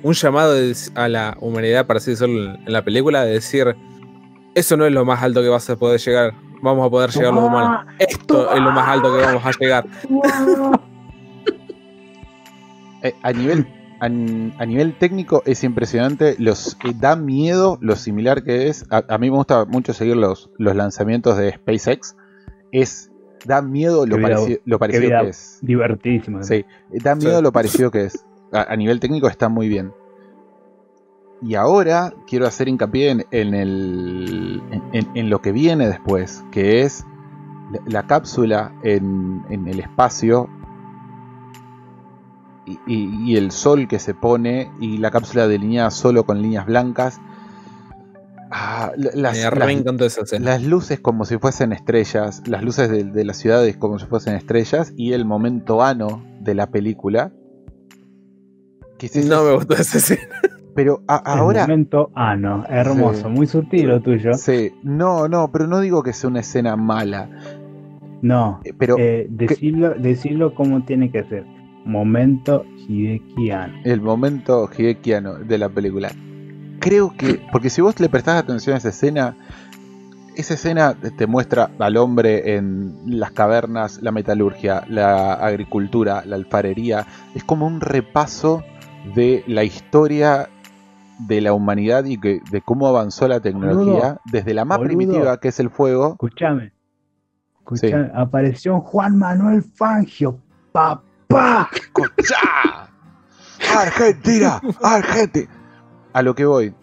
un llamado de- a la humanidad, para así decirlo, en la película, de decir, eso no es lo más alto que vas a poder llegar, vamos a poder llegar los humanos. Esto es lo más alto que vamos a llegar. [LAUGHS] [LAUGHS] Eh, a nivel a, a nivel técnico es impresionante los eh, da miedo lo similar que es a, a mí me gusta mucho seguir los, los lanzamientos de SpaceX es da miedo lo vida- parecido, lo que es divertidísimo. sí, da miedo Sí. lo parecido que es a, a nivel técnico está muy bien y ahora quiero hacer hincapié en, en el en, en- en lo que viene después que es la, la cápsula en, en el espacio y, y- y el sol que se pone y la cápsula delineada solo con líneas blancas. Ah, la- las, Me las- esa escena. las luces como si fuesen estrellas, las luces de, de las ciudades como si fuesen estrellas y el momento ano de la película. Que es No me gustó esa escena. pero a- El ahora... momento, ah, no, hermoso, Sí. muy sutil lo tuyo. Sí, no, no, pero no digo que sea una escena mala, No, eh, pero eh, decirlo, decirlo como tiene que ser. Momento Hidekiano. el momento hidekiano de la película. Creo que, porque si vos le prestás atención a esa escena, esa escena te- muestra al hombre en las cavernas, la metalurgia, la agricultura, la alfarería. Es como un repaso de la historia de la humanidad y que, de cómo avanzó la tecnología desde la más Boludo. primitiva que es el fuego. Escúchame. Escúchame, apareció Juan Manuel Fangio, papá. ¡Escuchá! ¡Argentina! ¡Argentina! A lo que voy,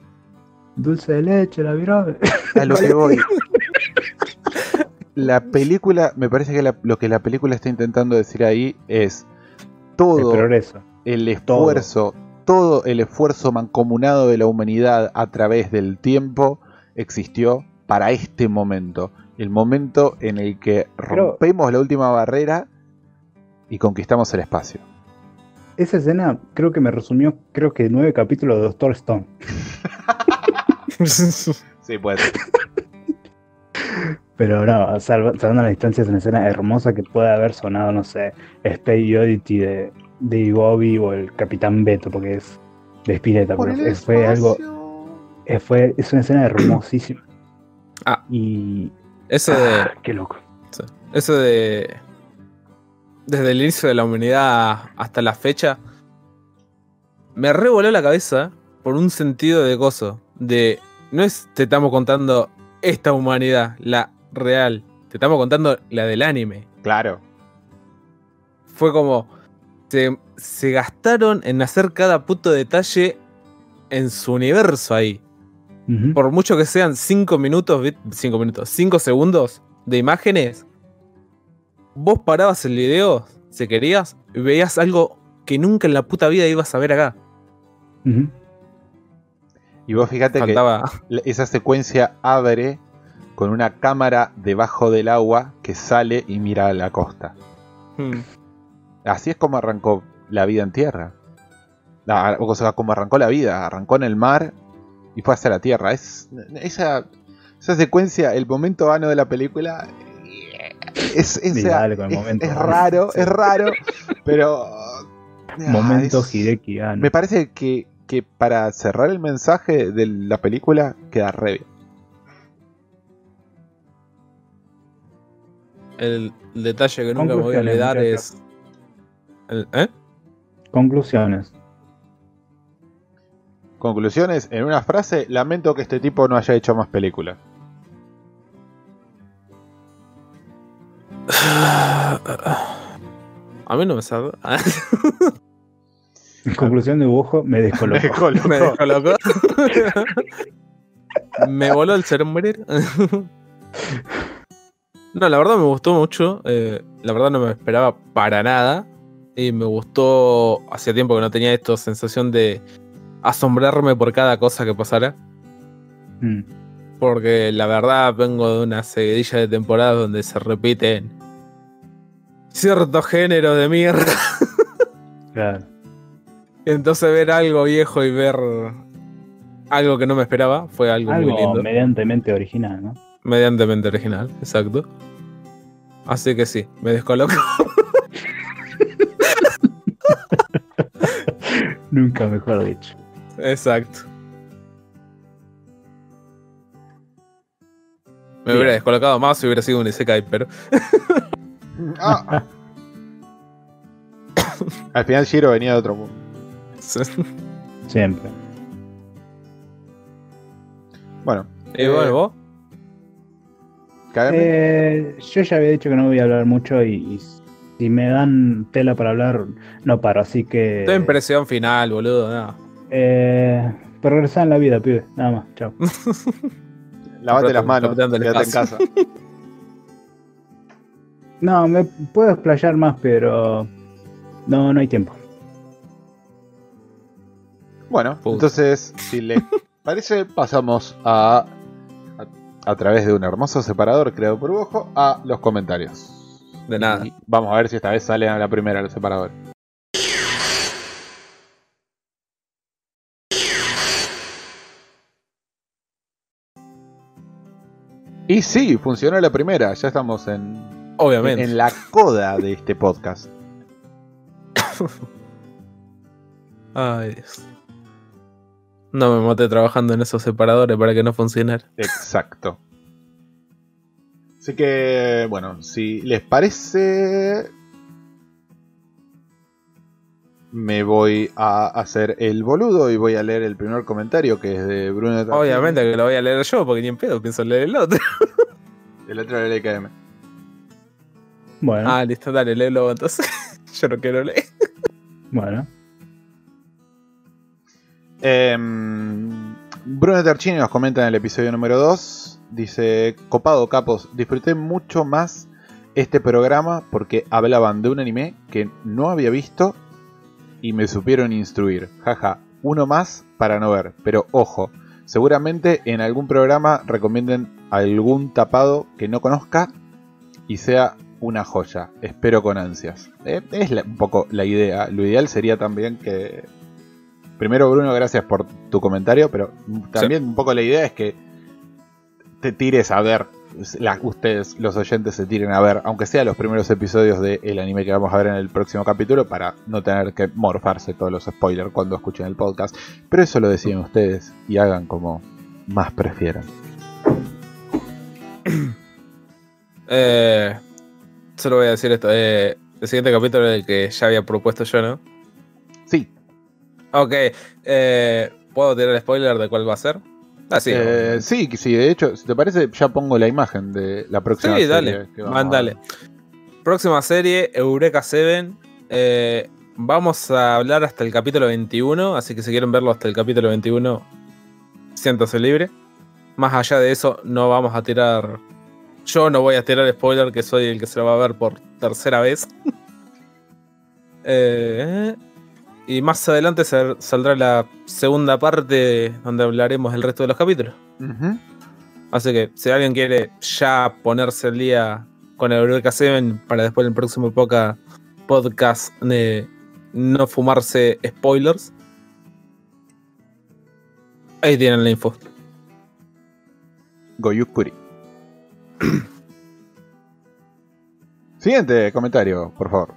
Dulce de leche, la vieron. a lo que voy. [LAUGHS] La película, me parece que la- lo que la película está intentando decir ahí es El todo progreso. el esfuerzo, todo el esfuerzo mancomunado de la humanidad a través del tiempo existió para este momento. El momento en el que rompemos la última barrera y conquistamos el espacio. Esa escena creo que me resumió, creo que nueve capítulos de Doctor Stone. [LAUGHS] Sí, puede ser. Pero no, salva- salvando las distancias, es una escena hermosa que puede haber sonado, no sé, Space Oddity de, de Bobby o el Capitán Beto, porque es de Spinetta, Por pero fue algo, espacio. fue, es una escena hermosísima. Ah. Y. Eso de. ah, qué loco. Eso de. Desde el inicio de la humanidad hasta la fecha. Me revoló la cabeza por un sentido de gozo. De. No es te estamos contando esta humanidad, la real. Te estamos contando la del anime. Claro. Fue como. Se, se gastaron en hacer cada puto detalle en su universo ahí. Por mucho que sean 5 minutos, 5 minutos, 5 segundos de imágenes, vos parabas el video, si querías, y veías algo que nunca en la puta vida ibas a ver acá. Y vos fíjate que Faltaba. esa secuencia abre con una cámara debajo del agua que sale y mira a la costa. Hmm. Así es como arrancó la vida en tierra. La- o sea, como arrancó la vida. Arrancó en el mar y fue hacia la tierra. Es, esa, esa secuencia, el momento vano de la película. Es, es- Sí, dale con el momento es raro, es raro, pero. ah, Momento es- Hideki. Me parece que que para cerrar el mensaje de la película queda re bien. El, detalle que nunca me voy a Conclusiones, olvidar es. el- ¿Eh? Conclusiones. Conclusiones, en una frase, lamento que este tipo no haya hecho más películas. [SIGHS] A mí no me sabe. En conclusión de dibujo, me [LAUGHS] descolocó. Me dejó loco. [LAUGHS] me voló el cerebro. [LAUGHS] No, la verdad me gustó mucho. eh, la verdad no me esperaba para nada. Y me gustó. Hacía tiempo que no tenía esta sensación de asombrarme por cada cosa que pasara. Mm, Porque la verdad vengo de una seguidilla de temporadas donde se repiten ciertos géneros de mierda. claro. Entonces ver algo viejo y ver algo que no me esperaba fue algo, muy Algo lindo. mediantemente original, ¿no? Mediantemente original, exacto. Así que sí, me descoloco. [LAUGHS] Nunca mejor dicho. exacto. Me Bien. hubiera descolocado más si hubiera sido un Isekai, pero. Ah. [LAUGHS] Al final Shiro venía de otro mundo. Siempre. Bueno, y bueno, vos. Kagami, Eh, yo ya había dicho que no voy a hablar mucho y, y si me dan tela para hablar, no paro, así que... Tu impresión final, boludo. no. Eh, progresar en la vida, pibe. Nada más, chao. [LAUGHS] lavate las manos, quédate en casa. [LAUGHS] No, me puedo explayar más, pero no, no hay tiempo. Bueno, Puta. entonces, si les [LAUGHS] parece, pasamos a, a, a través de un hermoso separador creado por Bojo a los comentarios. De nada. Y vamos a ver si esta vez salen a la primera los separadores. Y sí, funcionó la primera, ya estamos en, Obviamente. en la coda de este podcast. [LAUGHS] Ay, Dios. No me maté trabajando en esos separadores para que no funcionara. Exacto. Así que, bueno, si les parece, me voy a hacer el boludo y voy a leer el primer comentario que es de Bruno. Obviamente que lo voy a leer yo, porque ni en pedo pienso leer el otro. [LAUGHS] El otro era el EKM. Bueno, Ah, listo, dale, léelo entonces. [LAUGHS] yo no quiero leer. bueno. Em, Bruno Terchini nos comenta en el episodio número 2. Dice, copado capos, disfruté mucho más este programa porque hablaban de un anime que no había visto y me supieron instruir. Jaja, uno más para no ver, pero ojo, seguramente en algún programa recomienden algún tapado que no conozca y sea una joya. Espero con ansias. Eh, es la- un poco la idea. Lo ideal sería también que Primero, Bruno, gracias por tu comentario, pero también un poco la idea es que te tires a ver, la- ustedes, los oyentes, se tiren a ver, aunque sea los primeros episodios del anime que vamos a ver en el próximo capítulo, para no tener que morfarse todos los spoilers cuando escuchen el podcast. Pero eso lo deciden ustedes y hagan como más prefieran. [CLEARS THROAT] Eh, solo voy a decir esto. eh, el siguiente capítulo es el que ya había propuesto yo, ¿no? Sí, Ok. eh, ¿Puedo tirar el spoiler de cuál va a ser? Ah, sí. eh, sí, sí, de hecho, si te parece, ya pongo la imagen de la próxima Sí, serie dale. que Mándale. Próxima serie, Eureka 7. Eh, vamos a hablar hasta el capítulo 21, así que si quieren verlo hasta el capítulo 21, siéntase libre. Más allá de eso, no vamos a tirar. Yo no voy a tirar spoiler, que soy el que se lo va a ver por tercera vez. [LAUGHS] Eh, y más adelante sal- saldrá la segunda parte donde hablaremos el resto de los capítulos. Así que si alguien quiere ya ponerse al día con el Eureka 7 para después en el próximo poca podcast de no fumarse spoilers, ahí tienen la info. Goyukuri. [CLEARS THROAT] Siguiente comentario, por favor.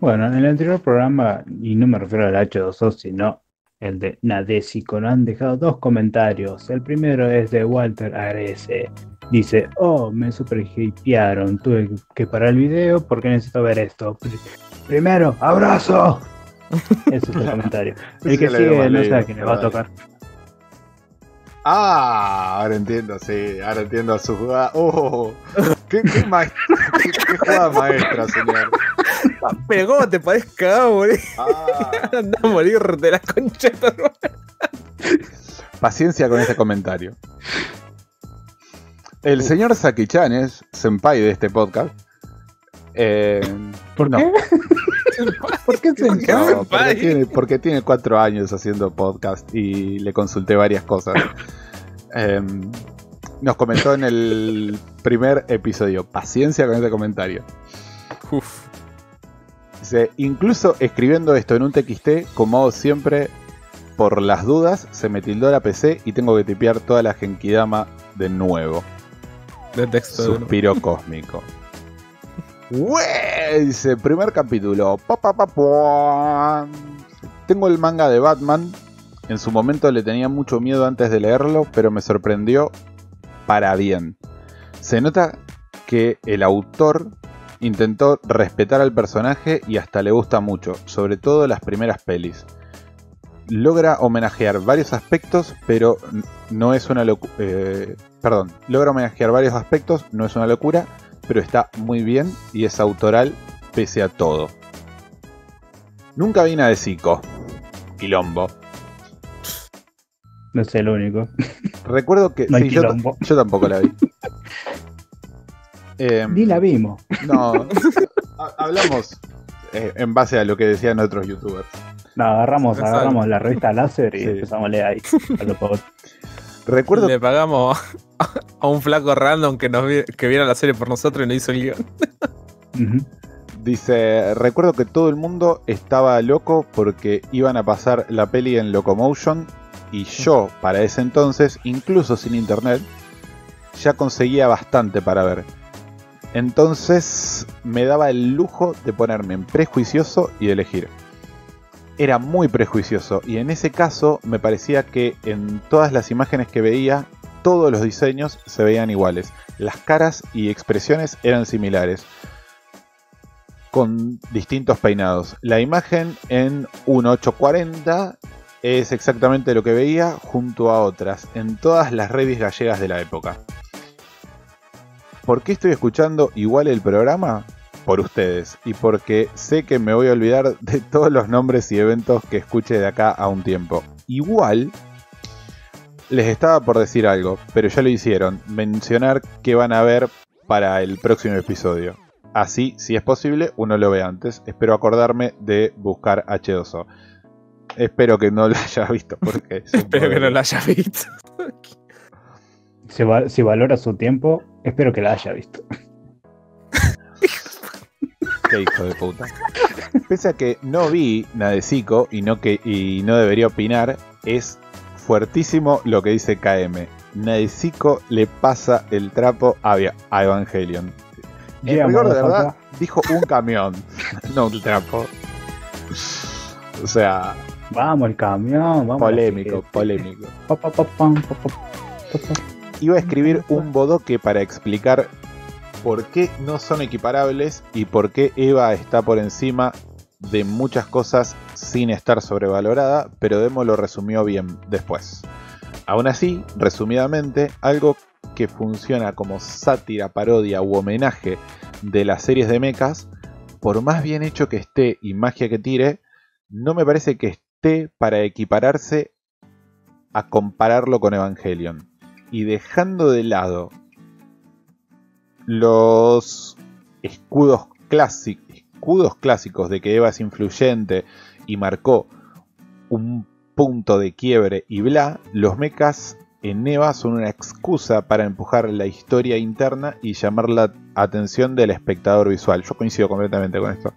Bueno, en el anterior programa, y no me refiero al H2O, sino el de Nadesico. Nos han dejado dos comentarios. El primero es de Walter Arese. Dice, oh, me super hipearon. Tuve que parar el video porque necesito ver esto. Pri- Primero, abrazo. [LAUGHS] Ese es el comentario. [LAUGHS] El que sigue no sé a quién le va a tocar. Ah, ahora entiendo, sí, ahora entiendo su jugada. Oh, qué, qué, ma- [LAUGHS] qué- qué jugada maestra, señor. Pero ¿cómo te podés cagar, boludo? Ah, [LAUGHS] Andá a morir de la concha paciencia con este comentario. El señor Saki-chan es senpai de este podcast. Eh, ¿Por no. qué? [LAUGHS] ¿Por qué se no, senpai? porque, tiene, porque tiene cuatro años haciendo podcast y le consulté varias cosas. Eh, nos comentó en el primer episodio. Paciencia con este comentario. Uf. Dice, incluso escribiendo esto en un TXT, como hago siempre, por las dudas, se me tildó la PC y tengo que tipear toda la Genkidama de nuevo. De texto. de. Suspiro cósmico. ¡Ué! Dice, primer capítulo. Pa, pa, pa, puam. Tengo el manga de Batman. En su momento le tenía mucho miedo antes de leerlo, pero me sorprendió para bien. Se nota que el autor intentó respetar al personaje y hasta le gusta mucho, sobre todo las primeras pelis. Logra homenajear varios aspectos, pero no es una locura. perdón, logra homenajear varios aspectos, no es una locura, pero está muy bien y es autoral pese a todo. Nunca vi nada de Zico. Quilombo. No sé, lo único. Recuerdo que. No sí, yo tampoco la vi. [LAUGHS] Em, Ni la vimos. No, [LAUGHS] ha- hablamos eh, en base a lo que decían otros youtubers. No, agarramos, agarramos la revista láser y Sí. empezamos a leer ahí. a lo poco. Recuerdo Le pagamos a un flaco random que nos vi- que viera la serie por nosotros y nos hizo el guion. Dice, recuerdo que todo el mundo estaba loco porque iban a pasar la peli en Locomotion y yo, para ese entonces, incluso sin internet, ya conseguía bastante para ver. Entonces me daba el lujo de ponerme en prejuicioso y elegir. Era muy prejuicioso y en ese caso me parecía que en todas las imágenes que veía, todos los diseños se veían iguales. Las caras y expresiones eran similares con distintos peinados. La imagen en 1840 es exactamente lo que veía junto a otras en todas las redes gallegas de la época. ¿Por qué estoy escuchando igual el programa? Por ustedes y porque sé que me voy a olvidar de todos los nombres y eventos que escuche de acá a un tiempo. Igual les estaba por decir algo, pero ya lo hicieron, mencionar que van a ver para el próximo episodio. Así, si es posible, uno lo ve antes. Espero acordarme de buscar H2O. Espero que no lo [LAUGHS] haya visto porque Espero que no la haya visto. Si, va- si valora su tiempo, espero que la haya visto. [LAUGHS] Qué hijo de puta. Pese a que no vi Nadesico y no, que, y no debería opinar, es fuertísimo lo que dice KM. Nadesico le pasa el trapo a, Evangelion. En Yeah, rigor, de verdad, dijo un camión, no un trapo. O sea, Vamos, el camión, vamos. polémico, polémico. Pa, pa, pa, pam, pa, pa, pa, pa. Iba a escribir un bodoque para explicar por qué no son equiparables y por qué Eva está por encima de muchas cosas sin estar sobrevalorada, pero Demo lo resumió bien después. Aún así, resumidamente, algo que funciona como sátira, parodia u homenaje de las series de mechas, por más bien hecho que esté y magia que tire, no me parece que esté para equipararse a compararlo con Evangelion y dejando de lado los escudos, clási- escudos clásicos de que Eva es influyente y marcó un punto de quiebre y bla, los mechas en Eva son una excusa para empujar la historia interna y llamar la atención del espectador visual. Yo coincido completamente con esto.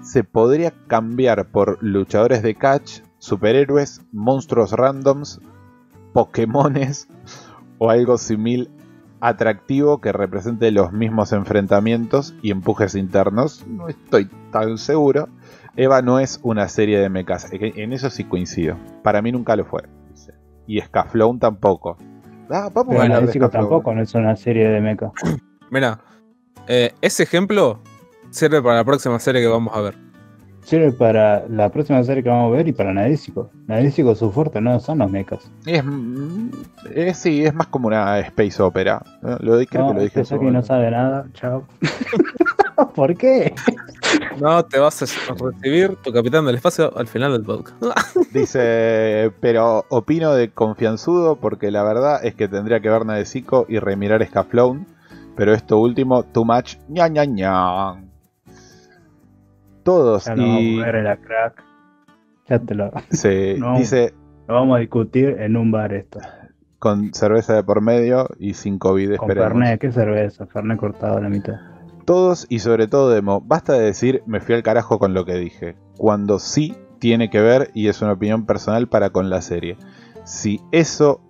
Se podría cambiar por luchadores de catch, superhéroes, monstruos randoms, Pokémones o algo simil atractivo que represente los mismos enfrentamientos y empujes internos. No estoy tan seguro. Eva no es una serie de mechas. En eso sí coincido. Para mí nunca lo fue. Y Scaflown tampoco. Ah, vamos a Bueno, hablar de tampoco no es una serie de mecha. [COUGHS] Mira, eh, ese ejemplo sirve para la próxima serie que vamos a ver. Sirve para la próxima serie que vamos a ver y para Nadesico. Nadesico su fuerte no son los mechas. Es, mm, es- sí, es más como una space opera. Lo di- creo No, que lo dije este su Saki no sabe nada. Chao. [LAUGHS] ¿Por qué? No, te vas a recibir tu capitán del espacio al final del podcast. [LAUGHS] Dice, pero opino de confianzudo porque la verdad es que tendría que ver Nadesico y remirar Scaflown. Pero esto último, too much, ña ña ña. Todos Ya y vamos a ver la crack. Ya te lo, se [LAUGHS] No. dice lo vamos a discutir en un bar esto. con cerveza de por medio y sin COVID, Con esperemos. Fernet, ¿qué cerveza? Fernet cortado a la mitad. Todos y sobre todo Demo, basta de decir me fui al carajo con lo que dije, cuando sí tiene que ver y es una opinión personal para con la serie. Si eso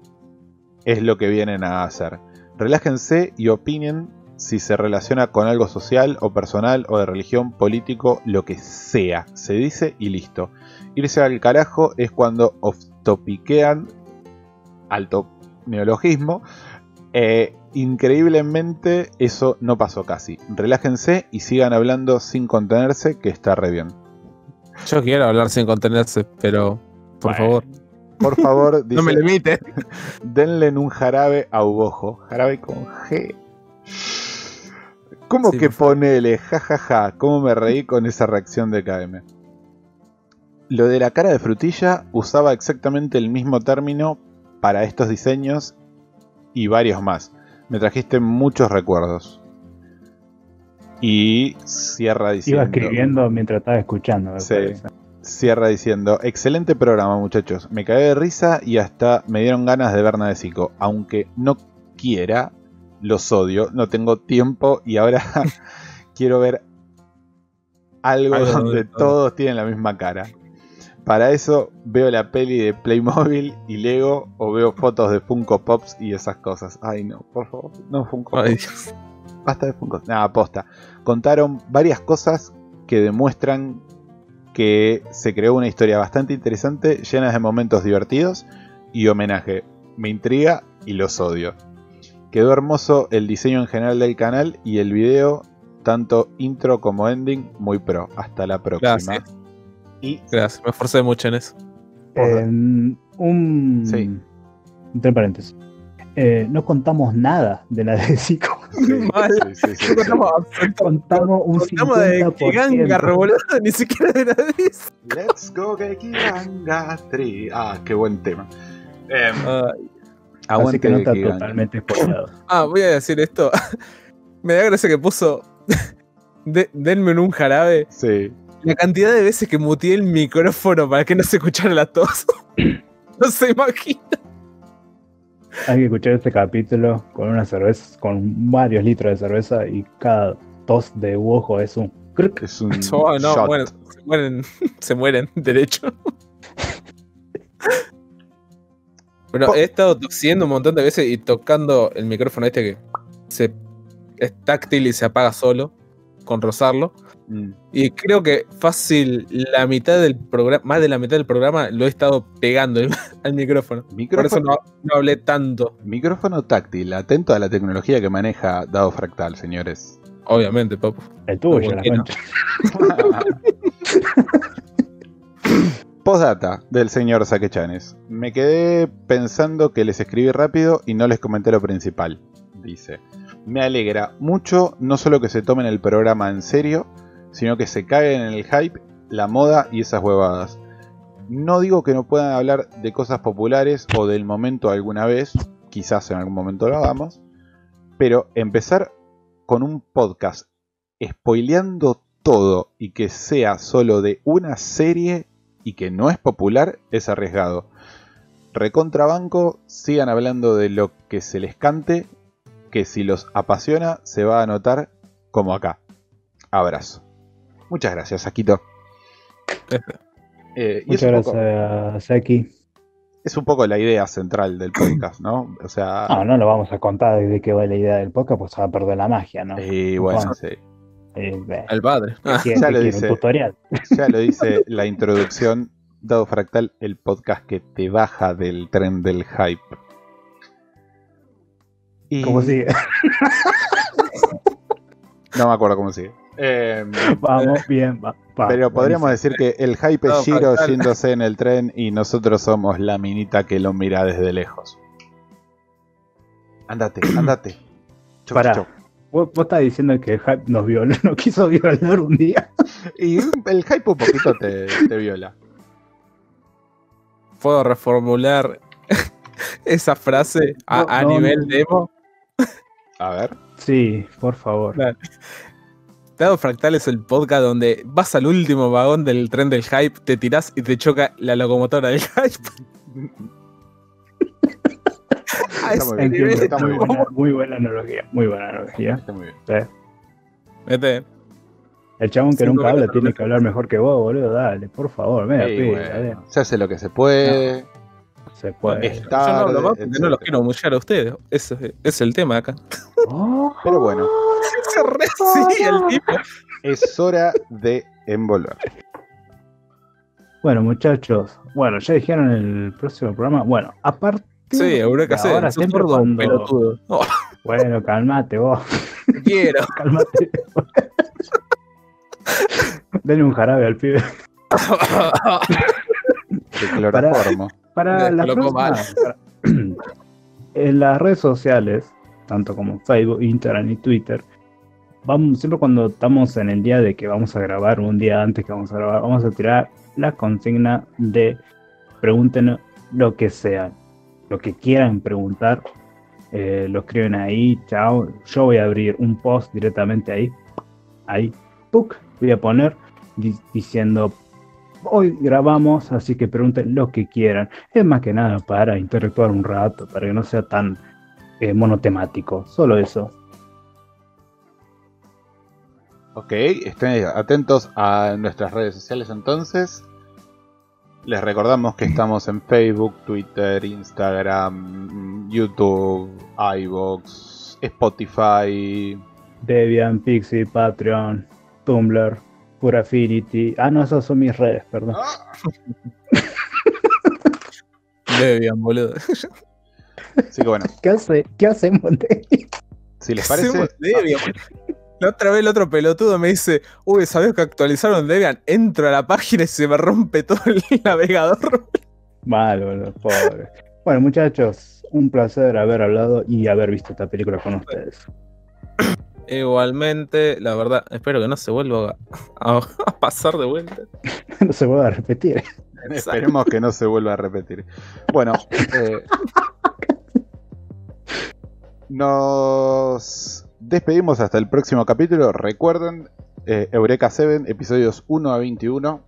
es lo que vienen a hacer, relájense y opinen si se relaciona con algo social o personal o de religión, político, lo que sea. Se dice y listo. Irse al carajo es cuando off-topiquean, alto neologismo, eh, increíblemente eso no pasó casi. Relájense y sigan hablando sin contenerse, que está re bien. Yo quiero hablar sin contenerse, pero por Bueno. favor, Por favor, dice, [LAUGHS] no me limite. denle un jarabe a Ubojo. Jarabe con G. ¿Cómo Sí, que ponele? jajaja? Ja, ja. ¿Cómo me reí con esa reacción de KM? Lo de la cara de frutilla usaba exactamente el mismo término para estos diseños y varios más. Me trajiste muchos recuerdos. Y cierra diciendo. Iba escribiendo mientras estaba escuchando. Sí. Cierra diciendo, excelente programa muchachos, me cagué de risa y hasta me dieron ganas de ver Nadesico, aunque no quiera, los odio, no tengo tiempo y ahora [LAUGHS] quiero ver algo Algo donde todos tienen la misma cara. Para eso veo la peli de Playmobil y Lego o veo fotos de Funko Pops y esas cosas. Ay no, por favor, no Funko Pops. Basta de Funko. Nada, posta. Contaron varias cosas que demuestran que se creó una historia bastante interesante, llena de momentos divertidos y homenaje. Me intriga y los odio. Quedó hermoso el diseño en general del canal y el video, tanto intro como ending, muy pro. Hasta la próxima. Gracias. Y Gracias, me esforcé mucho en eso. Eh, un. Sí. Entre paréntesis. Eh, no contamos nada de la [LAUGHS] de Zico. sí, Mal. sí, sí, sí, sí. Contamos Contamos un contamos de 50%. Kiganga, boludo, ni siquiera de nadie. Let's go Gekiranga 3. Ah, qué buen tema. Em, Ah, Así aguante que no está totalmente spoilado. [LAUGHS] Ah, voy a decir esto. [LAUGHS] Me da gracia que puso. [LAUGHS] de- denme un jarabe. Sí. La cantidad de veces que muteé el micrófono para que no se escuchara la tos. no se imagina. Hay que escuchar este capítulo con una cerveza, con varios litros de cerveza y cada tos de ojo es un. Es un Oh, no, shot. bueno, se mueren, se mueren, derecho. Po- he estado tosiendo un montón de veces y tocando el micrófono este que se es táctil y se apaga solo con rozarlo. Mm. Y creo que fácil la mitad del programa, más de la mitad del programa lo he estado pegando [LAUGHS] al micrófono. Por eso no, no hablé tanto, micrófono táctil, atento a la tecnología que maneja Dado Fractal, señores. obviamente, papu. El tuyo, ¿Por la no? [LAUGHS] [LAUGHS] Postdata del señor Saquechanes. Me quedé pensando que les escribí rápido y no les comenté lo principal. Dice. Me alegra mucho no solo que se tomen el programa en serio, sino que se caguen en el hype, la moda y esas huevadas. No digo que no puedan hablar de cosas populares o del momento alguna vez, quizás en algún momento lo hagamos, pero empezar con un podcast spoileando todo y que sea solo de una serie y que no es popular es arriesgado. Recontrabanco, sigan hablando de lo que se les cante, que si los apasiona se va a notar como acá. Abrazo. Muchas gracias, Saquito. Eh, Muchas poco- gracias, Saki. es un poco la idea central del podcast, ¿no? O sea, No, no lo vamos a contar de qué va la idea del podcast, pues se va a perder la magia, ¿no? y bueno, Bueno. sí. Eh, El padre. Ah, ¿qué- ya lo dice. Tutorial. Ya lo dice la introducción, Dado Fractal, el podcast que te baja del tren del hype. Y- ¿Cómo sigue? No me acuerdo cómo sigue. Eh, Vamos, bien, va. va, pero podríamos decir que el hype es Fractal. yéndose en el tren y nosotros somos la minita que lo mira desde lejos. Andate, andate. [CLEARS THROAT] Chau, Pará. chau. Vos, vos estás diciendo que el hype nos violó, [LAUGHS] nos quiso violar un día. Y el hype un poquito te, te viola. Puedo reformular [LAUGHS] esa frase a, No, a no, nivel no. demo. A ver. Sí, por favor. Claro. Dado Fractal es el podcast donde vas al último vagón del tren del hype, te tirás y te choca la locomotora del [LAUGHS] hype. Está muy bien, está buena, muy buena analogía, muy buena analogía. Está muy bien. Sí. Vete. El chabón que nunca habla tiene ¿no? que hablar mejor que vos, boludo. Dale, por favor, mira, bueno, dale. se hace lo que se puede. Se puede. Yo no hablo tarde, más porque no los quiero humillar a ustedes. Ese es- es el tema acá. Oh, Pero bueno, [LAUGHS] Se re sí, el tipo. es hora de envolver. Bueno, muchachos, bueno, ya dijeron el próximo programa. Bueno, aparte. Sí, Eureka C. Ahora, siempre cuando. pelotudo. No, [LAUGHS] Bueno, calmate vos, quiero. [LAUGHS] calmate. Denle un jarabe al pibe. De cloroformo. Para Me la próxima, para- [CLEARS THROAT] en las redes sociales, tanto como Facebook, Instagram y Twitter, vamos, siempre cuando estamos en el día de que vamos a grabar, un día antes que vamos a grabar, vamos a tirar la consigna de pregunten lo que sea, lo que quieran preguntar, eh, lo escriben ahí, chao. Yo voy a abrir un post directamente ahí, ahí, ¡puc! voy a poner di- diciendo hoy grabamos, así que pregunten lo que quieran. Es más que nada para interactuar un rato, para que no sea tan eh, monotemático. Solo eso. Ok, estén atentos a nuestras redes sociales entonces. Les recordamos que estamos en Facebook, Twitter, Instagram, YouTube, iVoox, Spotify. Debian, Pixie, Patreon, Tumblr, Pura Affinity. Ah, no, esas son mis redes, perdón. [LAUGHS] Debian, boludo. Así que bueno, ¿Qué, hace, ¿Qué hacemos de si les parece, Hacemos Debian. La otra vez el otro pelotudo me dice, uy, ¿sabes que actualizaron Debian? Entro a la página y se me rompe todo el [LAUGHS] navegador. Mal, boludo, pobre. Bueno, muchachos, un placer haber hablado y haber visto esta película con ustedes. [COUGHS] Igualmente, la verdad, espero que no se vuelva a, a- a pasar de vuelta. [LAUGHS] no se puede repetir. esperemos que no se vuelva a repetir. Bueno, [LAUGHS] eh, nos despedimos hasta el próximo capítulo. Recuerden, eh, Eureka 7, episodios 1 a 21.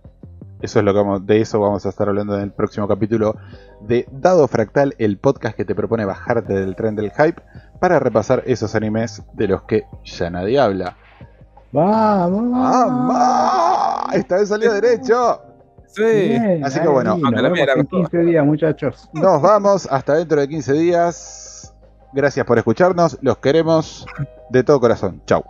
Eso es lo que vamos, de eso vamos a estar hablando en el próximo capítulo de Dado Fractal, el podcast que te propone bajarte del tren del hype para repasar esos animes de los que ya nadie habla. ¡Vamos! ¡Mamá! Esta vez salió derecho. Sí. Bien, Así que bueno, ahí, aunque nos la mía vemos era en 15 días, muchachos. Nos vamos hasta dentro de 15 días. Gracias por escucharnos. Los queremos de todo corazón. Chau.